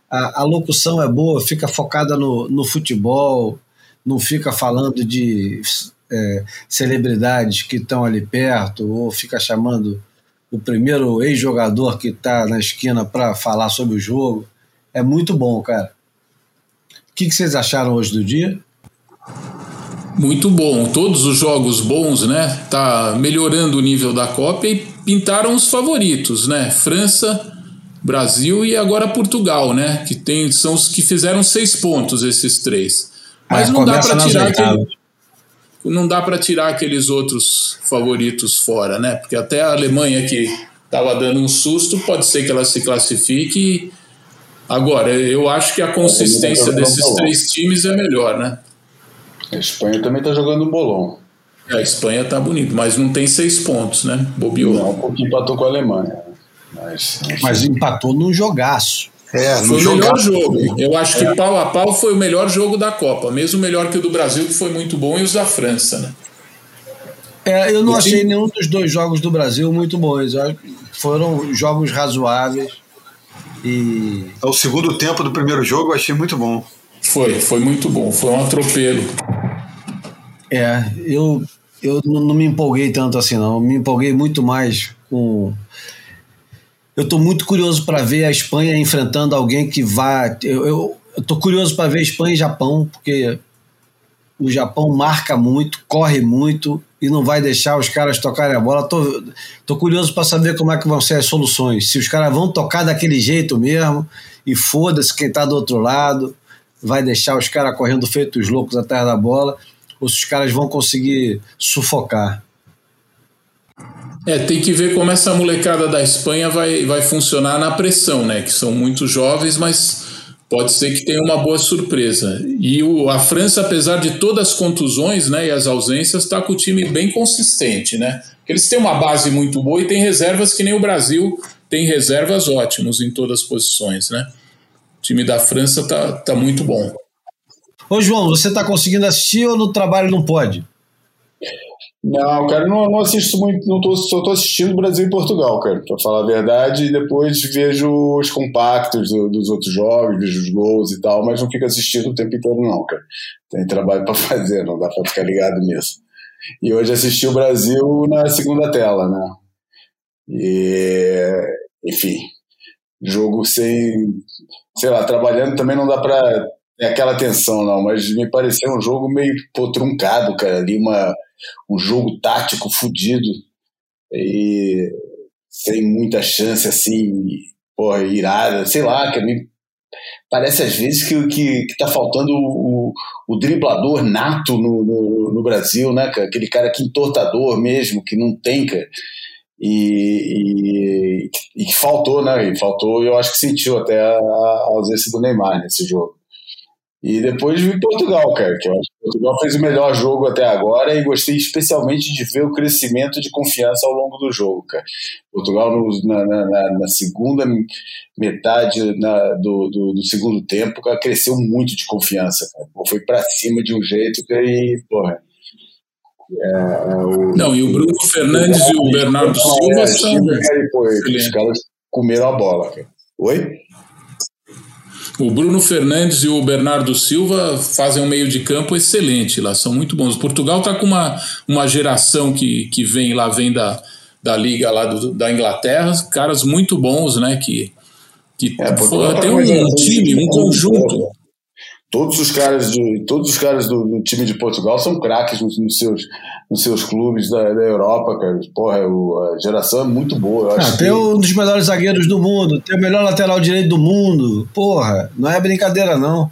A, a locução é boa, fica focada no, no futebol, não fica falando de é, celebridades que estão ali perto, ou fica chamando o primeiro ex-jogador que está na esquina para falar sobre o jogo. É muito bom, cara. O que, que vocês acharam hoje do dia? Muito bom. Todos os jogos bons, né? Tá melhorando o nível da Copa e pintaram os favoritos, né? França, Brasil e agora Portugal, né? Que tem, são os que fizeram seis pontos, esses três. Mas É, não dá para tirar aquele, não dá para tirar aqueles outros favoritos fora, né? Porque até a Alemanha que estava dando um susto, pode ser que ela se classifique. Agora, eu acho que a consistência jogando desses três times é melhor, né? A Espanha também tá jogando um bolão. A Espanha tá bonito, mas não tem seis pontos, né? Bobeou. Não, porque empatou com a Alemanha. Mas, Mas empatou num jogaço. É, Foi o jogo. melhor jogo. Eu acho que pau a pau foi o melhor jogo da Copa, mesmo melhor que o do Brasil, que foi muito bom, e os da França, né? É, eu não E achei tem- nenhum dos dois jogos do Brasil muito bons. Eu Foram jogos razoáveis. E O segundo tempo do primeiro jogo eu achei muito bom. Foi, foi muito bom. Foi um atropelo. É, eu, eu não não me empolguei tanto assim, não. Me empolguei muito mais com. Eu estou muito curioso para ver a Espanha enfrentando alguém que vá. Eu, estou curioso para ver Espanha e Japão, porque o Japão marca muito, corre muito e não vai deixar os caras tocarem a bola. Tô, tô curioso para saber como é que vão ser as soluções. Se os caras vão tocar daquele jeito mesmo e foda-se quem está do outro lado, vai deixar os caras correndo feitos loucos atrás da bola, ou se os caras vão conseguir sufocar. É, tem que ver como essa molecada da Espanha vai, vai funcionar na pressão, né? Que são muito jovens, mas pode ser que tenha uma boa surpresa. E o, a França, apesar de todas as contusões né, e as ausências, está com o time bem consistente, né? Eles têm uma base muito boa e tem reservas que nem o Brasil tem reservas ótimos em todas as posições, né? O time da França tá, tá muito bom. Ô João, você está conseguindo assistir ou no trabalho não pode? Não, cara, não, não assisto muito, não tô, só tô assistindo Brasil e Portugal, cara, pra falar a verdade, e depois vejo os compactos do- dos outros jogos, vejo os gols e tal, mas não fico assistindo o tempo inteiro, não, cara. Tem trabalho pra [LAUGHS] fazer, não dá pra ficar ligado nisso. E hoje assisti o Brasil na segunda tela, né? E, enfim, jogo sem, sei lá, trabalhando também não dá pra ter aquela tensão, não, mas me pareceu um jogo meio pô, truncado, cara, ali uma um jogo tático fudido e sem muita chance assim, porra, irada, sei lá, que parece às vezes que, que, que tá faltando o, o driblador nato no, no, no Brasil, né, cara? Aquele cara que entortador mesmo, que não tem, cara. e, e, e faltou, né? E faltou, eu acho que sentiu até a, a ausência do Neymar nesse jogo. E depois vi Portugal, cara, que eu acho Portugal fez o melhor jogo até agora e gostei especialmente de ver o crescimento de confiança ao longo do jogo, cara. Portugal no, na, na, na, segunda metade na, do, do, do, segundo tempo cara, cresceu muito de confiança, cara. Foi para cima de um jeito que, porra, é, é, o, Não, e o Bruno Fernandes e o Bernardo Silva são. os caras comeram a bola. Cara. Oi? O Bruno Fernandes e o Bernardo Silva fazem um meio de campo excelente lá, são muito bons. Portugal está com uma, uma geração que, que vem lá, vem da, da liga lá do, da Inglaterra, caras muito bons, né? Que, que é, tá tem um, um time, um conjunto. Todos os caras, de, todos os caras do, do time de Portugal são craques nos, nos, seus, nos seus clubes da, da Europa, cara. Porra, o, a geração é muito boa. Ah, tem que... um dos melhores zagueiros do mundo, tem o melhor lateral direito do mundo. Porra, não é brincadeira, não.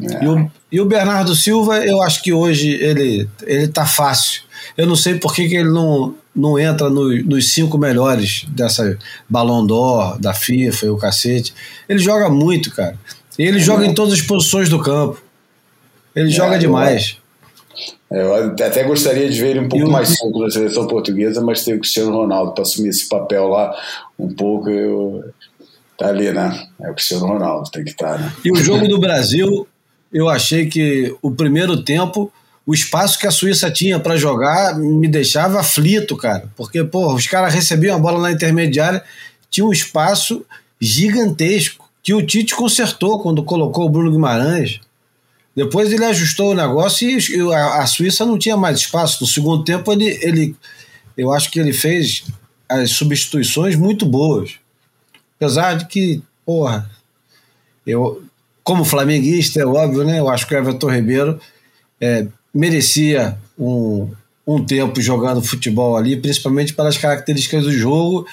É. E, o, e o Bernardo Silva, eu acho que hoje ele, ele tá fácil. Eu não sei por que, que ele não, não entra no, nos cinco melhores dessa Ballon d'Or, da FIFA e o cacete. Ele joga muito, cara. E ele é, joga em todas as posições do campo. Ele é, joga demais. Eu, eu até gostaria de ver ele um pouco eu, mais solto na seleção portuguesa, mas tem o Cristiano Ronaldo para assumir esse papel lá um pouco. Eu, tá ali, né? É o Cristiano Ronaldo, tem que estar, tá, né? E o jogo do Brasil, eu achei que o primeiro tempo, o espaço que a Suíça tinha para jogar me deixava aflito, cara. Porque, pô, os caras recebiam a bola na intermediária, tinha um espaço gigantesco que o Tite consertou quando colocou o Bruno Guimarães. Depois ele ajustou o negócio e a, Suíça não tinha mais espaço. No segundo tempo, ele, ele, eu acho que ele fez as substituições muito boas. Apesar de que, porra, eu, como flamenguista, é óbvio, né? Eu acho que o Everton Ribeiro é, merecia um, um tempo jogando futebol ali, principalmente pelas características do jogo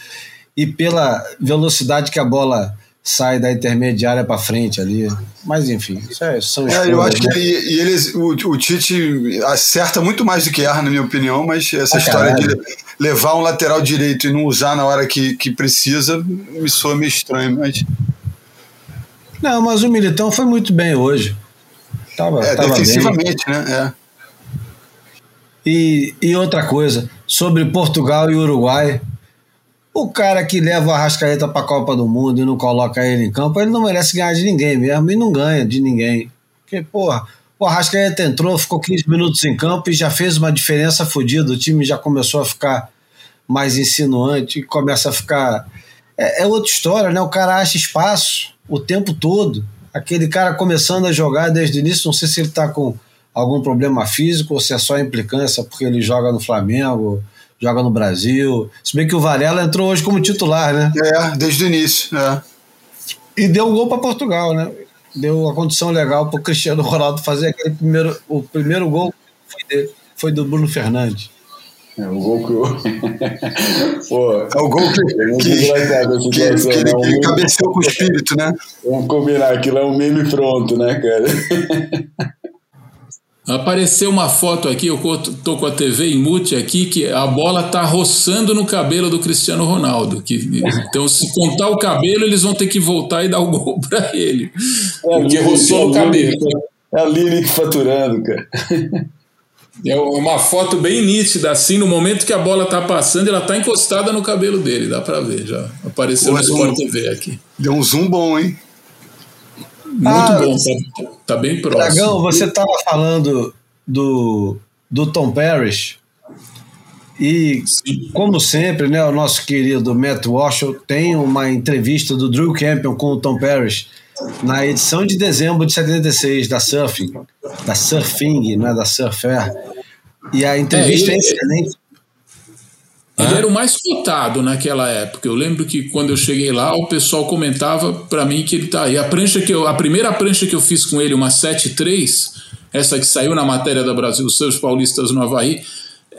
e pela velocidade que a bola sai da intermediária para frente ali. Mas enfim, isso é, são é, Eu acho né? que ele, eles, o, o, Tite acerta muito mais do que erra, na minha opinião, mas essa ah, história caralho. de levar um lateral direito e não usar na hora que, que precisa me soa meio estranho, mas. Não, mas o Militão foi muito bem hoje. Tava, é, tava defensivamente, bem. né? É. E, e outra coisa, sobre Portugal e Uruguai, o cara que leva a Rascaeta para a Copa do Mundo e não coloca ele em campo, ele não merece ganhar de ninguém mesmo e não ganha de ninguém. Porque, porra, o Arrascaeta entrou, ficou 15 minutos em campo e já fez uma diferença fodida. O time já começou a ficar mais insinuante, começa a ficar. É, é, outra história, né? O cara acha espaço o tempo todo. Aquele cara começando a jogar desde o início, não sei se ele está com algum problema físico ou se é só implicância porque ele joga no Flamengo joga no Brasil. Se bem que o Varela entrou hoje como titular, né? É, desde o início. É. E deu um gol para Portugal, né? Deu a condição legal para o Cristiano Ronaldo fazer aquele primeiro. O primeiro gol foi, dele, foi do Bruno Fernandes. É o gol que eu... [LAUGHS] Pô, é o gol que, é que, que, que, que ele né? cabeceou com o espírito, né? Vamos combinar, aquilo é um meme pronto, né, cara? [LAUGHS] Apareceu uma foto aqui, eu tô com a TV em mute aqui, que a bola tá roçando no cabelo do Cristiano Ronaldo. Que, então, se contar o cabelo, eles vão ter que voltar e dar o gol para ele. É, porque roçou no cabelo. É a Lilic faturando, cara. É uma foto bem nítida, assim, no momento que a bola tá passando, ela tá encostada no cabelo dele, dá para ver já. Apareceu Pô, no Sport TV aqui. Deu um zoom bom, hein? Muito ah, bom, tá, tá, bem próximo. Dragão, você estava falando do, do Tom Parrish. E, Sim. como sempre, né, o nosso querido Matt Walsh tem uma entrevista do Drew Campion com o Tom Parrish na edição de dezembro de 76 da Surfing, da Surfing, não é da Surfer. E a entrevista é, ele, é excelente. Ele era o mais cotado naquela época. Eu lembro que quando eu cheguei lá, o pessoal comentava para mim que ele tá aí. A prancha que eu, a primeira prancha que eu fiz com ele, uma 7.3, essa que saiu na matéria da Brasil, seus paulistas no Havaí,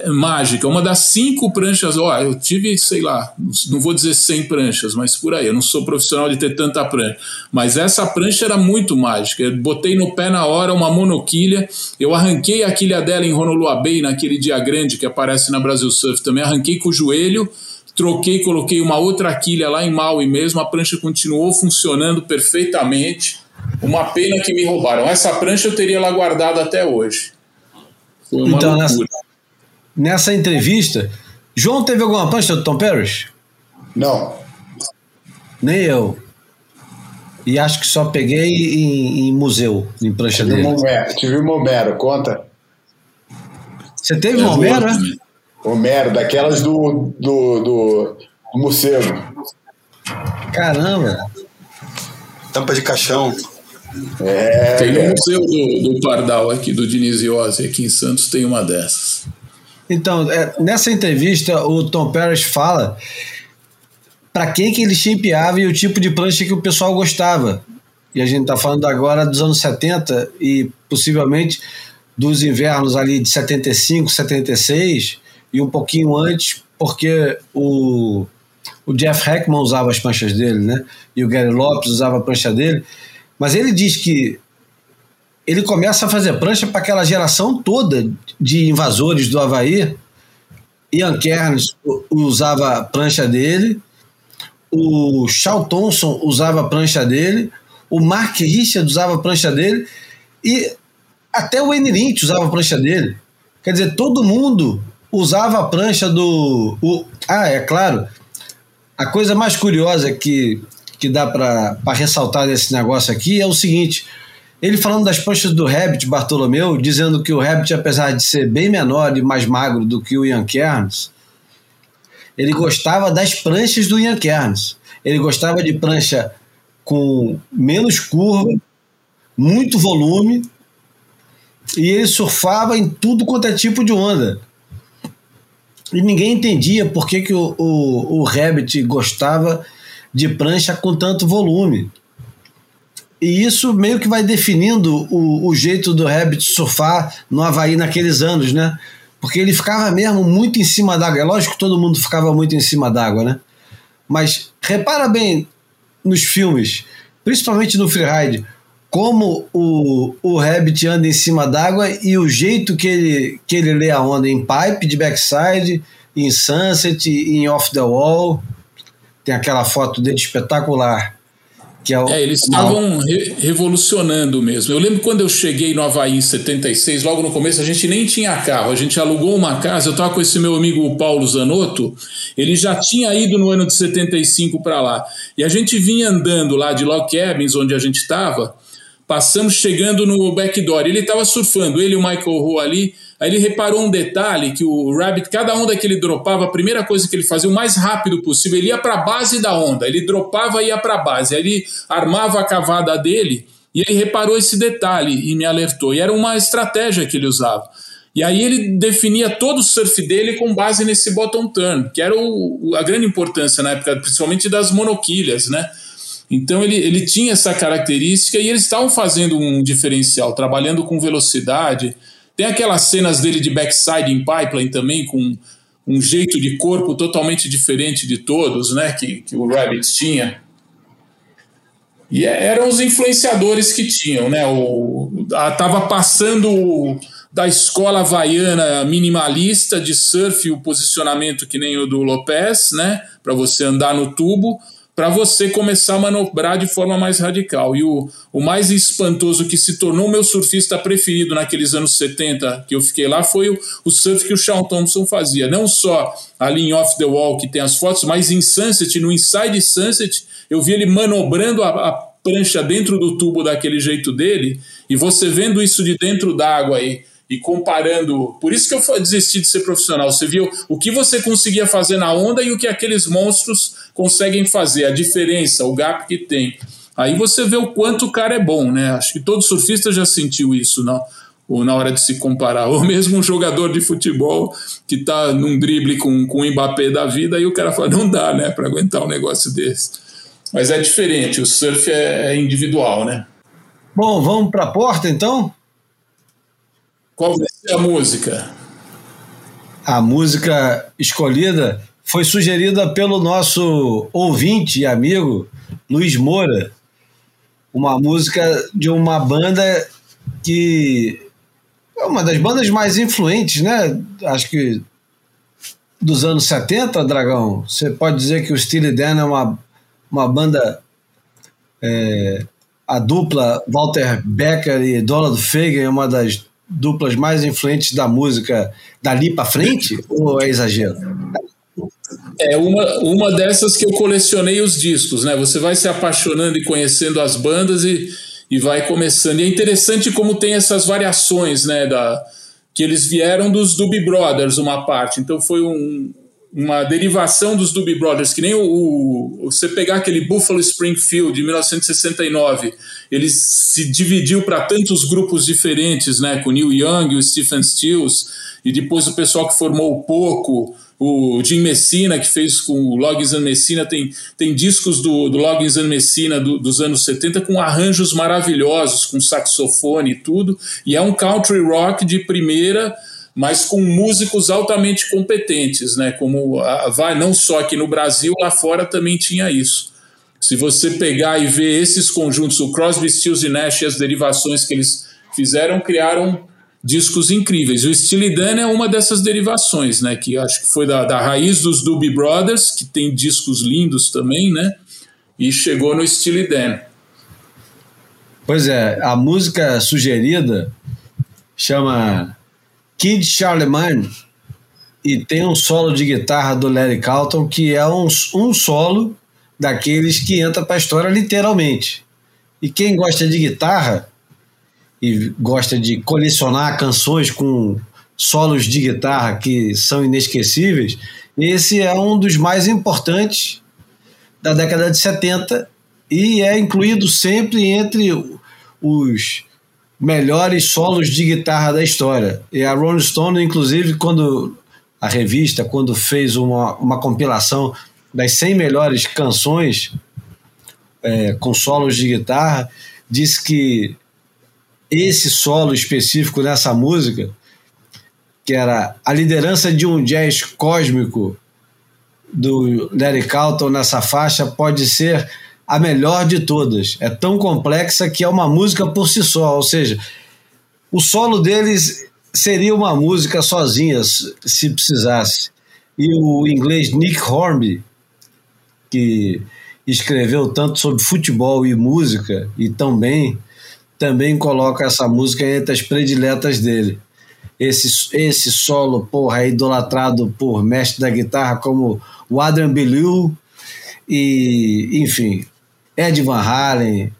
mágica, uma das cinco pranchas. Ó, eu tive, sei lá, não vou dizer 100 pranchas, mas por aí. Eu não sou profissional de ter tanta prancha. Mas essa prancha era muito mágica. Eu botei no pé na hora uma monoquilha. Eu arranquei a quilha dela em Honolulu Bay, naquele dia grande que aparece na Brasil Surf também. Arranquei com o joelho troquei, coloquei uma outra quilha lá em Maui mesmo, a prancha continuou funcionando perfeitamente. Uma pena que me roubaram. Essa prancha eu teria lá guardado até hoje. Foi uma Então, loucura. nessa entrevista, João teve alguma prancha do Tom Parrish? Não. Nem eu. E acho que só peguei em, em museu, em prancha Tive dele. uma Homero, tive uma Homero, conta. Você teve um Homero, é? também. Homero, daquelas do, do, do, do morcego. Caramba. Tampa de caixão. É, Tem no é. museu do, do Pardal aqui, do Diniziose, aqui em Santos, tem uma dessas. Então, é, nessa entrevista, o Tom Parrish fala para quem que ele chimpeava e o tipo de prancha que o pessoal gostava. E a gente está falando agora dos anos 70 e possivelmente dos invernos ali de 75, 76 e um pouquinho antes, porque o, o Jeff Heckman usava as pranchas dele, né? E o Gary Lopes usava a prancha dele. Mas ele diz que ele começa a fazer prancha para aquela geração toda de invasores do Havaí. Ian Kearns usava a prancha dele, o Charles Thompson usava a prancha dele, o Mark Richard usava a prancha dele e até o Wayne Lynch usava a prancha dele. Quer dizer, todo mundo usava a prancha do. O, ah, é claro. A coisa mais curiosa que, que dá para ressaltar desse negócio aqui é o seguinte: ele falando das pranchas do Rabbit Bartolomeu, dizendo que o Rabbit, apesar de ser bem menor e mais magro do que o Ian Kearns, ele gostava das pranchas do Ian Kearns. Ele gostava de prancha com menos curva, muito volume, e ele surfava em tudo quanto é tipo de onda. E ninguém entendia por que, que o, o, o Rabbit gostava de prancha com tanto volume. E isso meio que vai definindo o, o jeito do Rabbit surfar no Havaí naqueles anos, né? Porque ele ficava mesmo muito em cima d'água. É lógico que todo mundo ficava muito em cima d'água, né? Mas repara bem nos filmes, principalmente no Freeride, como o, o Rabbit anda em cima d'água e o jeito que ele, que ele lê a onda em pipe, de backside, em sunset, em off the wall. Tem aquela foto dele espetacular. Que é, o, É, eles estavam re revolucionando mesmo. Eu lembro quando eu cheguei no Havaí em 76, logo no começo, a gente nem tinha carro, a gente alugou uma casa. Eu estava com esse meu amigo Paulo Zanotto, ele já tinha ido no ano de 75 para lá. E a gente vinha andando lá de Log Cabins, onde a gente estava, passamos chegando no backdoor. Ele estava surfando, ele e o Michael Rowe ali. Aí ele reparou um detalhe que o Rabbit, cada onda que ele dropava, a primeira coisa que ele fazia o mais rápido possível, ele ia para a base da onda. Ele dropava e ia para a base. Aí ele armava a cavada dele e ele reparou esse detalhe e me alertou. E era uma estratégia que ele usava. E aí ele definia todo o surf dele com base nesse bottom turn, que era o, a grande importância na época, principalmente das monoquilhas, né? Então ele, ele tinha essa característica e eles estavam fazendo um diferencial, trabalhando com velocidade. Tem aquelas cenas dele de backside em pipeline também, com um jeito de corpo totalmente diferente de todos, né? Que, que o Rabbit tinha. E eram os influenciadores que tinham, né? O, a, tava passando da escola havaiana minimalista de surf, o posicionamento que nem o do Lopez, né? Para você andar no tubo, para você começar a manobrar de forma mais radical. E o, o mais espantoso que se tornou meu surfista preferido naqueles anos 70 que eu fiquei lá foi o, o surf que o Sean Thompson fazia. Não só ali em Off the Wall, que tem as fotos, mas em Sunset, no Inside Sunset, eu vi ele manobrando a, a prancha dentro do tubo daquele jeito dele, e você vendo isso de dentro d'água aí, e comparando. Por isso que eu desisti de ser profissional. Você viu o que você conseguia fazer na onda e o que aqueles monstros conseguem fazer, a diferença, o gap que tem. Aí você vê o quanto o cara é bom, né? Acho que todo surfista já sentiu isso, não? Ou na hora de se comparar. [LAUGHS] Ou mesmo um jogador de futebol que tá num drible com, com o Mbappé da vida e o cara fala, não dá, né, para aguentar um negócio desse. Mas é diferente, o surf é, é individual, né? Bom, vamos para a porta então? Qual vai ser a música? A música escolhida foi sugerida pelo nosso ouvinte e amigo Luiz Moura. Uma música de uma banda que é uma das bandas mais influentes, né? Acho que dos anos 70, Dragão? Você pode dizer que o Steely Dan é uma, uma banda. É, a dupla Walter Becker e Donald Fagen é uma das duplas mais influentes da música dali para frente? ou é exagero? É uma, uma dessas que eu colecionei os discos, né? Você vai se apaixonando e conhecendo as bandas e, e vai começando. E é interessante como tem essas variações, né? Da, que eles vieram dos Doobie Brothers, uma parte. Então foi um, uma derivação dos Doobie Brothers, que nem o, o, você pegar aquele Buffalo Springfield de 1969, ele se dividiu para tantos grupos diferentes, né, com o Neil Young, o Stephen Stills, e depois o pessoal que formou o Poco, o Jim Messina, que fez com o Loggins and Messina, tem, tem discos do, do Loggins and Messina do, dos anos 70 com arranjos maravilhosos, com saxofone e tudo, e é um country rock de primeira, mas com músicos altamente competentes, né? Como vai não só aqui no Brasil, lá fora também tinha isso. Se você pegar e ver esses conjuntos, o Crosby, Stills e Nash e as derivações que eles fizeram, criaram discos incríveis. O Steely Dan é uma dessas derivações, né? Que acho que foi da, da raiz dos Doobie Brothers, que tem discos lindos também, né? E chegou no Steely Dan. Pois é, a música sugerida chama Kid Charlemagne e tem um solo de guitarra do Larry Carlton que é um, um solo daqueles que entra para a história literalmente. E quem gosta de guitarra e gosta de colecionar canções com solos de guitarra que são inesquecíveis, esse é um dos mais importantes da década de 70 e é incluído sempre entre os melhores solos de guitarra da história. E a Rolling Stone, inclusive, quando a revista, quando fez uma, uma compilação das 100 melhores canções é, com solos de guitarra, disse que esse solo específico nessa música, que era a liderança de um jazz cósmico do Larry Carlton nessa faixa, pode ser a melhor de todas. É tão complexa que é uma música por si só, ou seja, o solo deles seria uma música sozinha, se precisasse. E o inglês Nick Hornby, que escreveu tanto sobre futebol e música, e também também coloca essa música entre as prediletas dele. Esse, esse solo, porra, é idolatrado por mestre da guitarra como o Adrian Belew e, enfim, Ed Van Halen.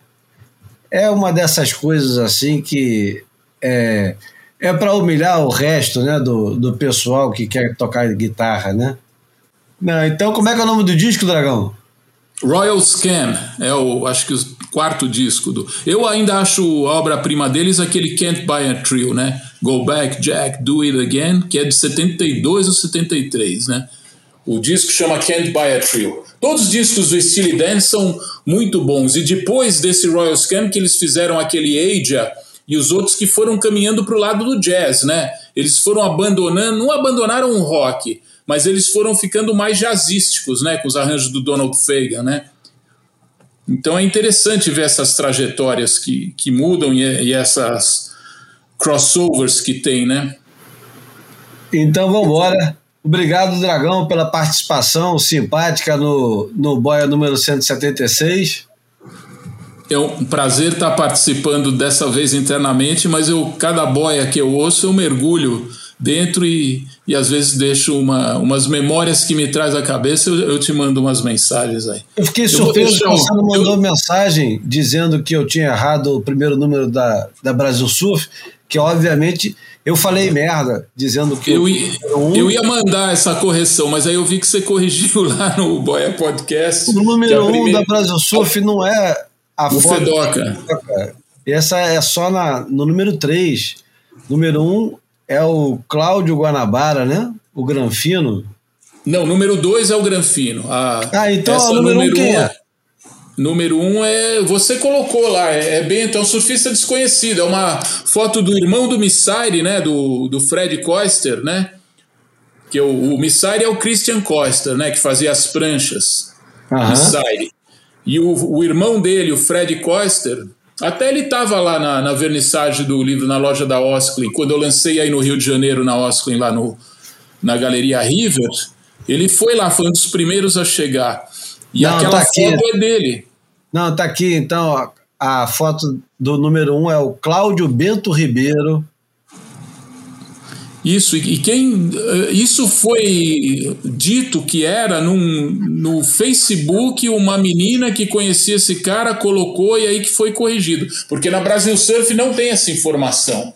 É uma dessas coisas assim que é, é para humilhar o resto né, do, do pessoal que quer tocar guitarra, né? Não, então, como é que é o nome do disco, Dragão? Royal Scan é o, acho que o quarto disco do. Eu ainda acho a obra-prima deles aquele Can't Buy a Thrill, né? Go Back, Jack, Do It Again, que é de 72 ou 73, né? O disco chama Can't Buy a Thrill. Todos os discos do Steely Dan são muito bons. E depois desse Royal Scan que eles fizeram aquele Aja e os outros que foram caminhando para o lado do jazz, né? Eles foram abandonando, não abandonaram o rock, mas eles foram ficando mais jazzísticos, né, com os arranjos do Donald Fagan, né? Então é interessante ver essas trajetórias que, que mudam e, e essas crossovers que tem, né? Então vamos embora. Obrigado, Dragão, pela participação simpática no, no Boia número 176. É um prazer estar participando dessa vez internamente, mas eu cada boia que eu ouço eu mergulho dentro e, e às vezes deixo uma, umas memórias que me traz à cabeça, eu, eu te mando umas mensagens aí. Eu fiquei surpreso que você não mandou eu... mensagem dizendo que eu tinha errado o primeiro número da, da Brasil Surf, que obviamente eu falei merda, dizendo que. Eu, ia, um... eu ia mandar essa correção, mas aí eu vi que você corrigiu [LAUGHS] lá no Boia Podcast. O número um primeira... da Brasil Surf não é a o foto. Fedoca. Essa é só na, no número 3. Número 1 um é o Cláudio Guanabara, né? O Granfino. Não, número dois é o Granfino. A, ah, então o número, número um quem é? Número um é. Você colocou lá, é, é Bento, é um surfista desconhecido. É uma foto do irmão do Missaire, né? Do, do Fred Koester, né? Que o, o Missaire é o Christian Koester, né? Que fazia as pranchas. Uhum. Missaire. E o, o irmão dele, o Fred Koester, até ele estava lá na, na, vernissagem do livro na loja da Osklin, quando eu lancei aí no Rio de Janeiro, na Osklin, lá no, na Galeria River, ele foi lá, foi um dos primeiros a chegar. E Não, aquela tá aqui. foto é dele. Não, tá aqui então ó, a foto do número um é o Cláudio Bento Ribeiro. Isso, e e quem. eh, Isso foi dito que era num, no Facebook uma menina que conhecia esse cara, colocou e aí que foi corrigido. Porque na Brasil Surf não tem essa informação.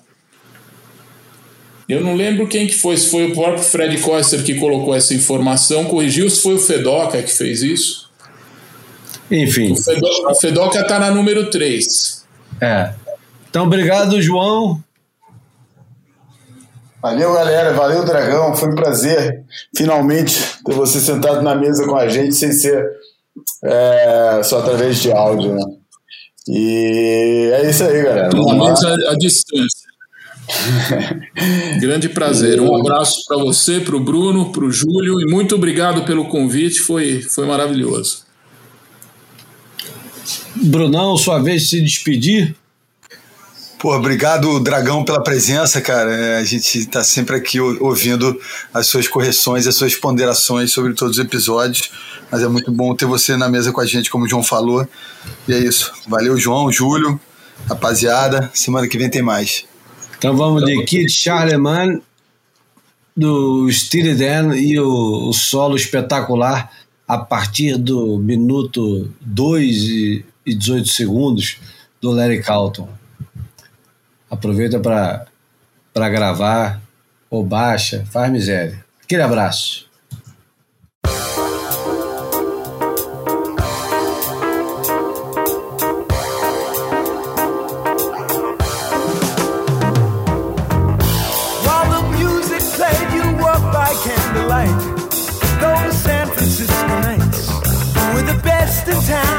Eu não lembro quem que foi, se foi o próprio Fred Koester que colocou essa informação, corrigiu, se foi o Fedoca que fez isso. Enfim, O Fedoca, o Fedoca tá na número 3. é. Então, obrigado, João. Valeu, galera. Valeu, Dragão. Foi um prazer, finalmente, ter você sentado na mesa com a gente, sem ser é, só através de áudio, né? E é isso aí, galera. Pelo Vamos menos lá. a, a distância. [LAUGHS] Grande prazer. Um abraço para você, para o Bruno, para o Júlio e muito obrigado pelo convite. Foi, foi maravilhoso. Brunão, sua vez de se despedir. Pô, obrigado, Dragão, pela presença, cara. É, a gente está sempre aqui ou- ouvindo as suas correções, as suas ponderações sobre todos os episódios. Mas é muito bom ter você na mesa com a gente, como o João falou. E é isso. Valeu, João, Júlio, rapaziada. Semana que vem tem mais. Então vamos de Kid Charlemagne, do Steely Dan e o, o solo espetacular a partir do minuto 2 e, e 18 segundos do Larry Carlton. Aproveita para gravar ou baixa, faz miséria. Aquele abraço. Town.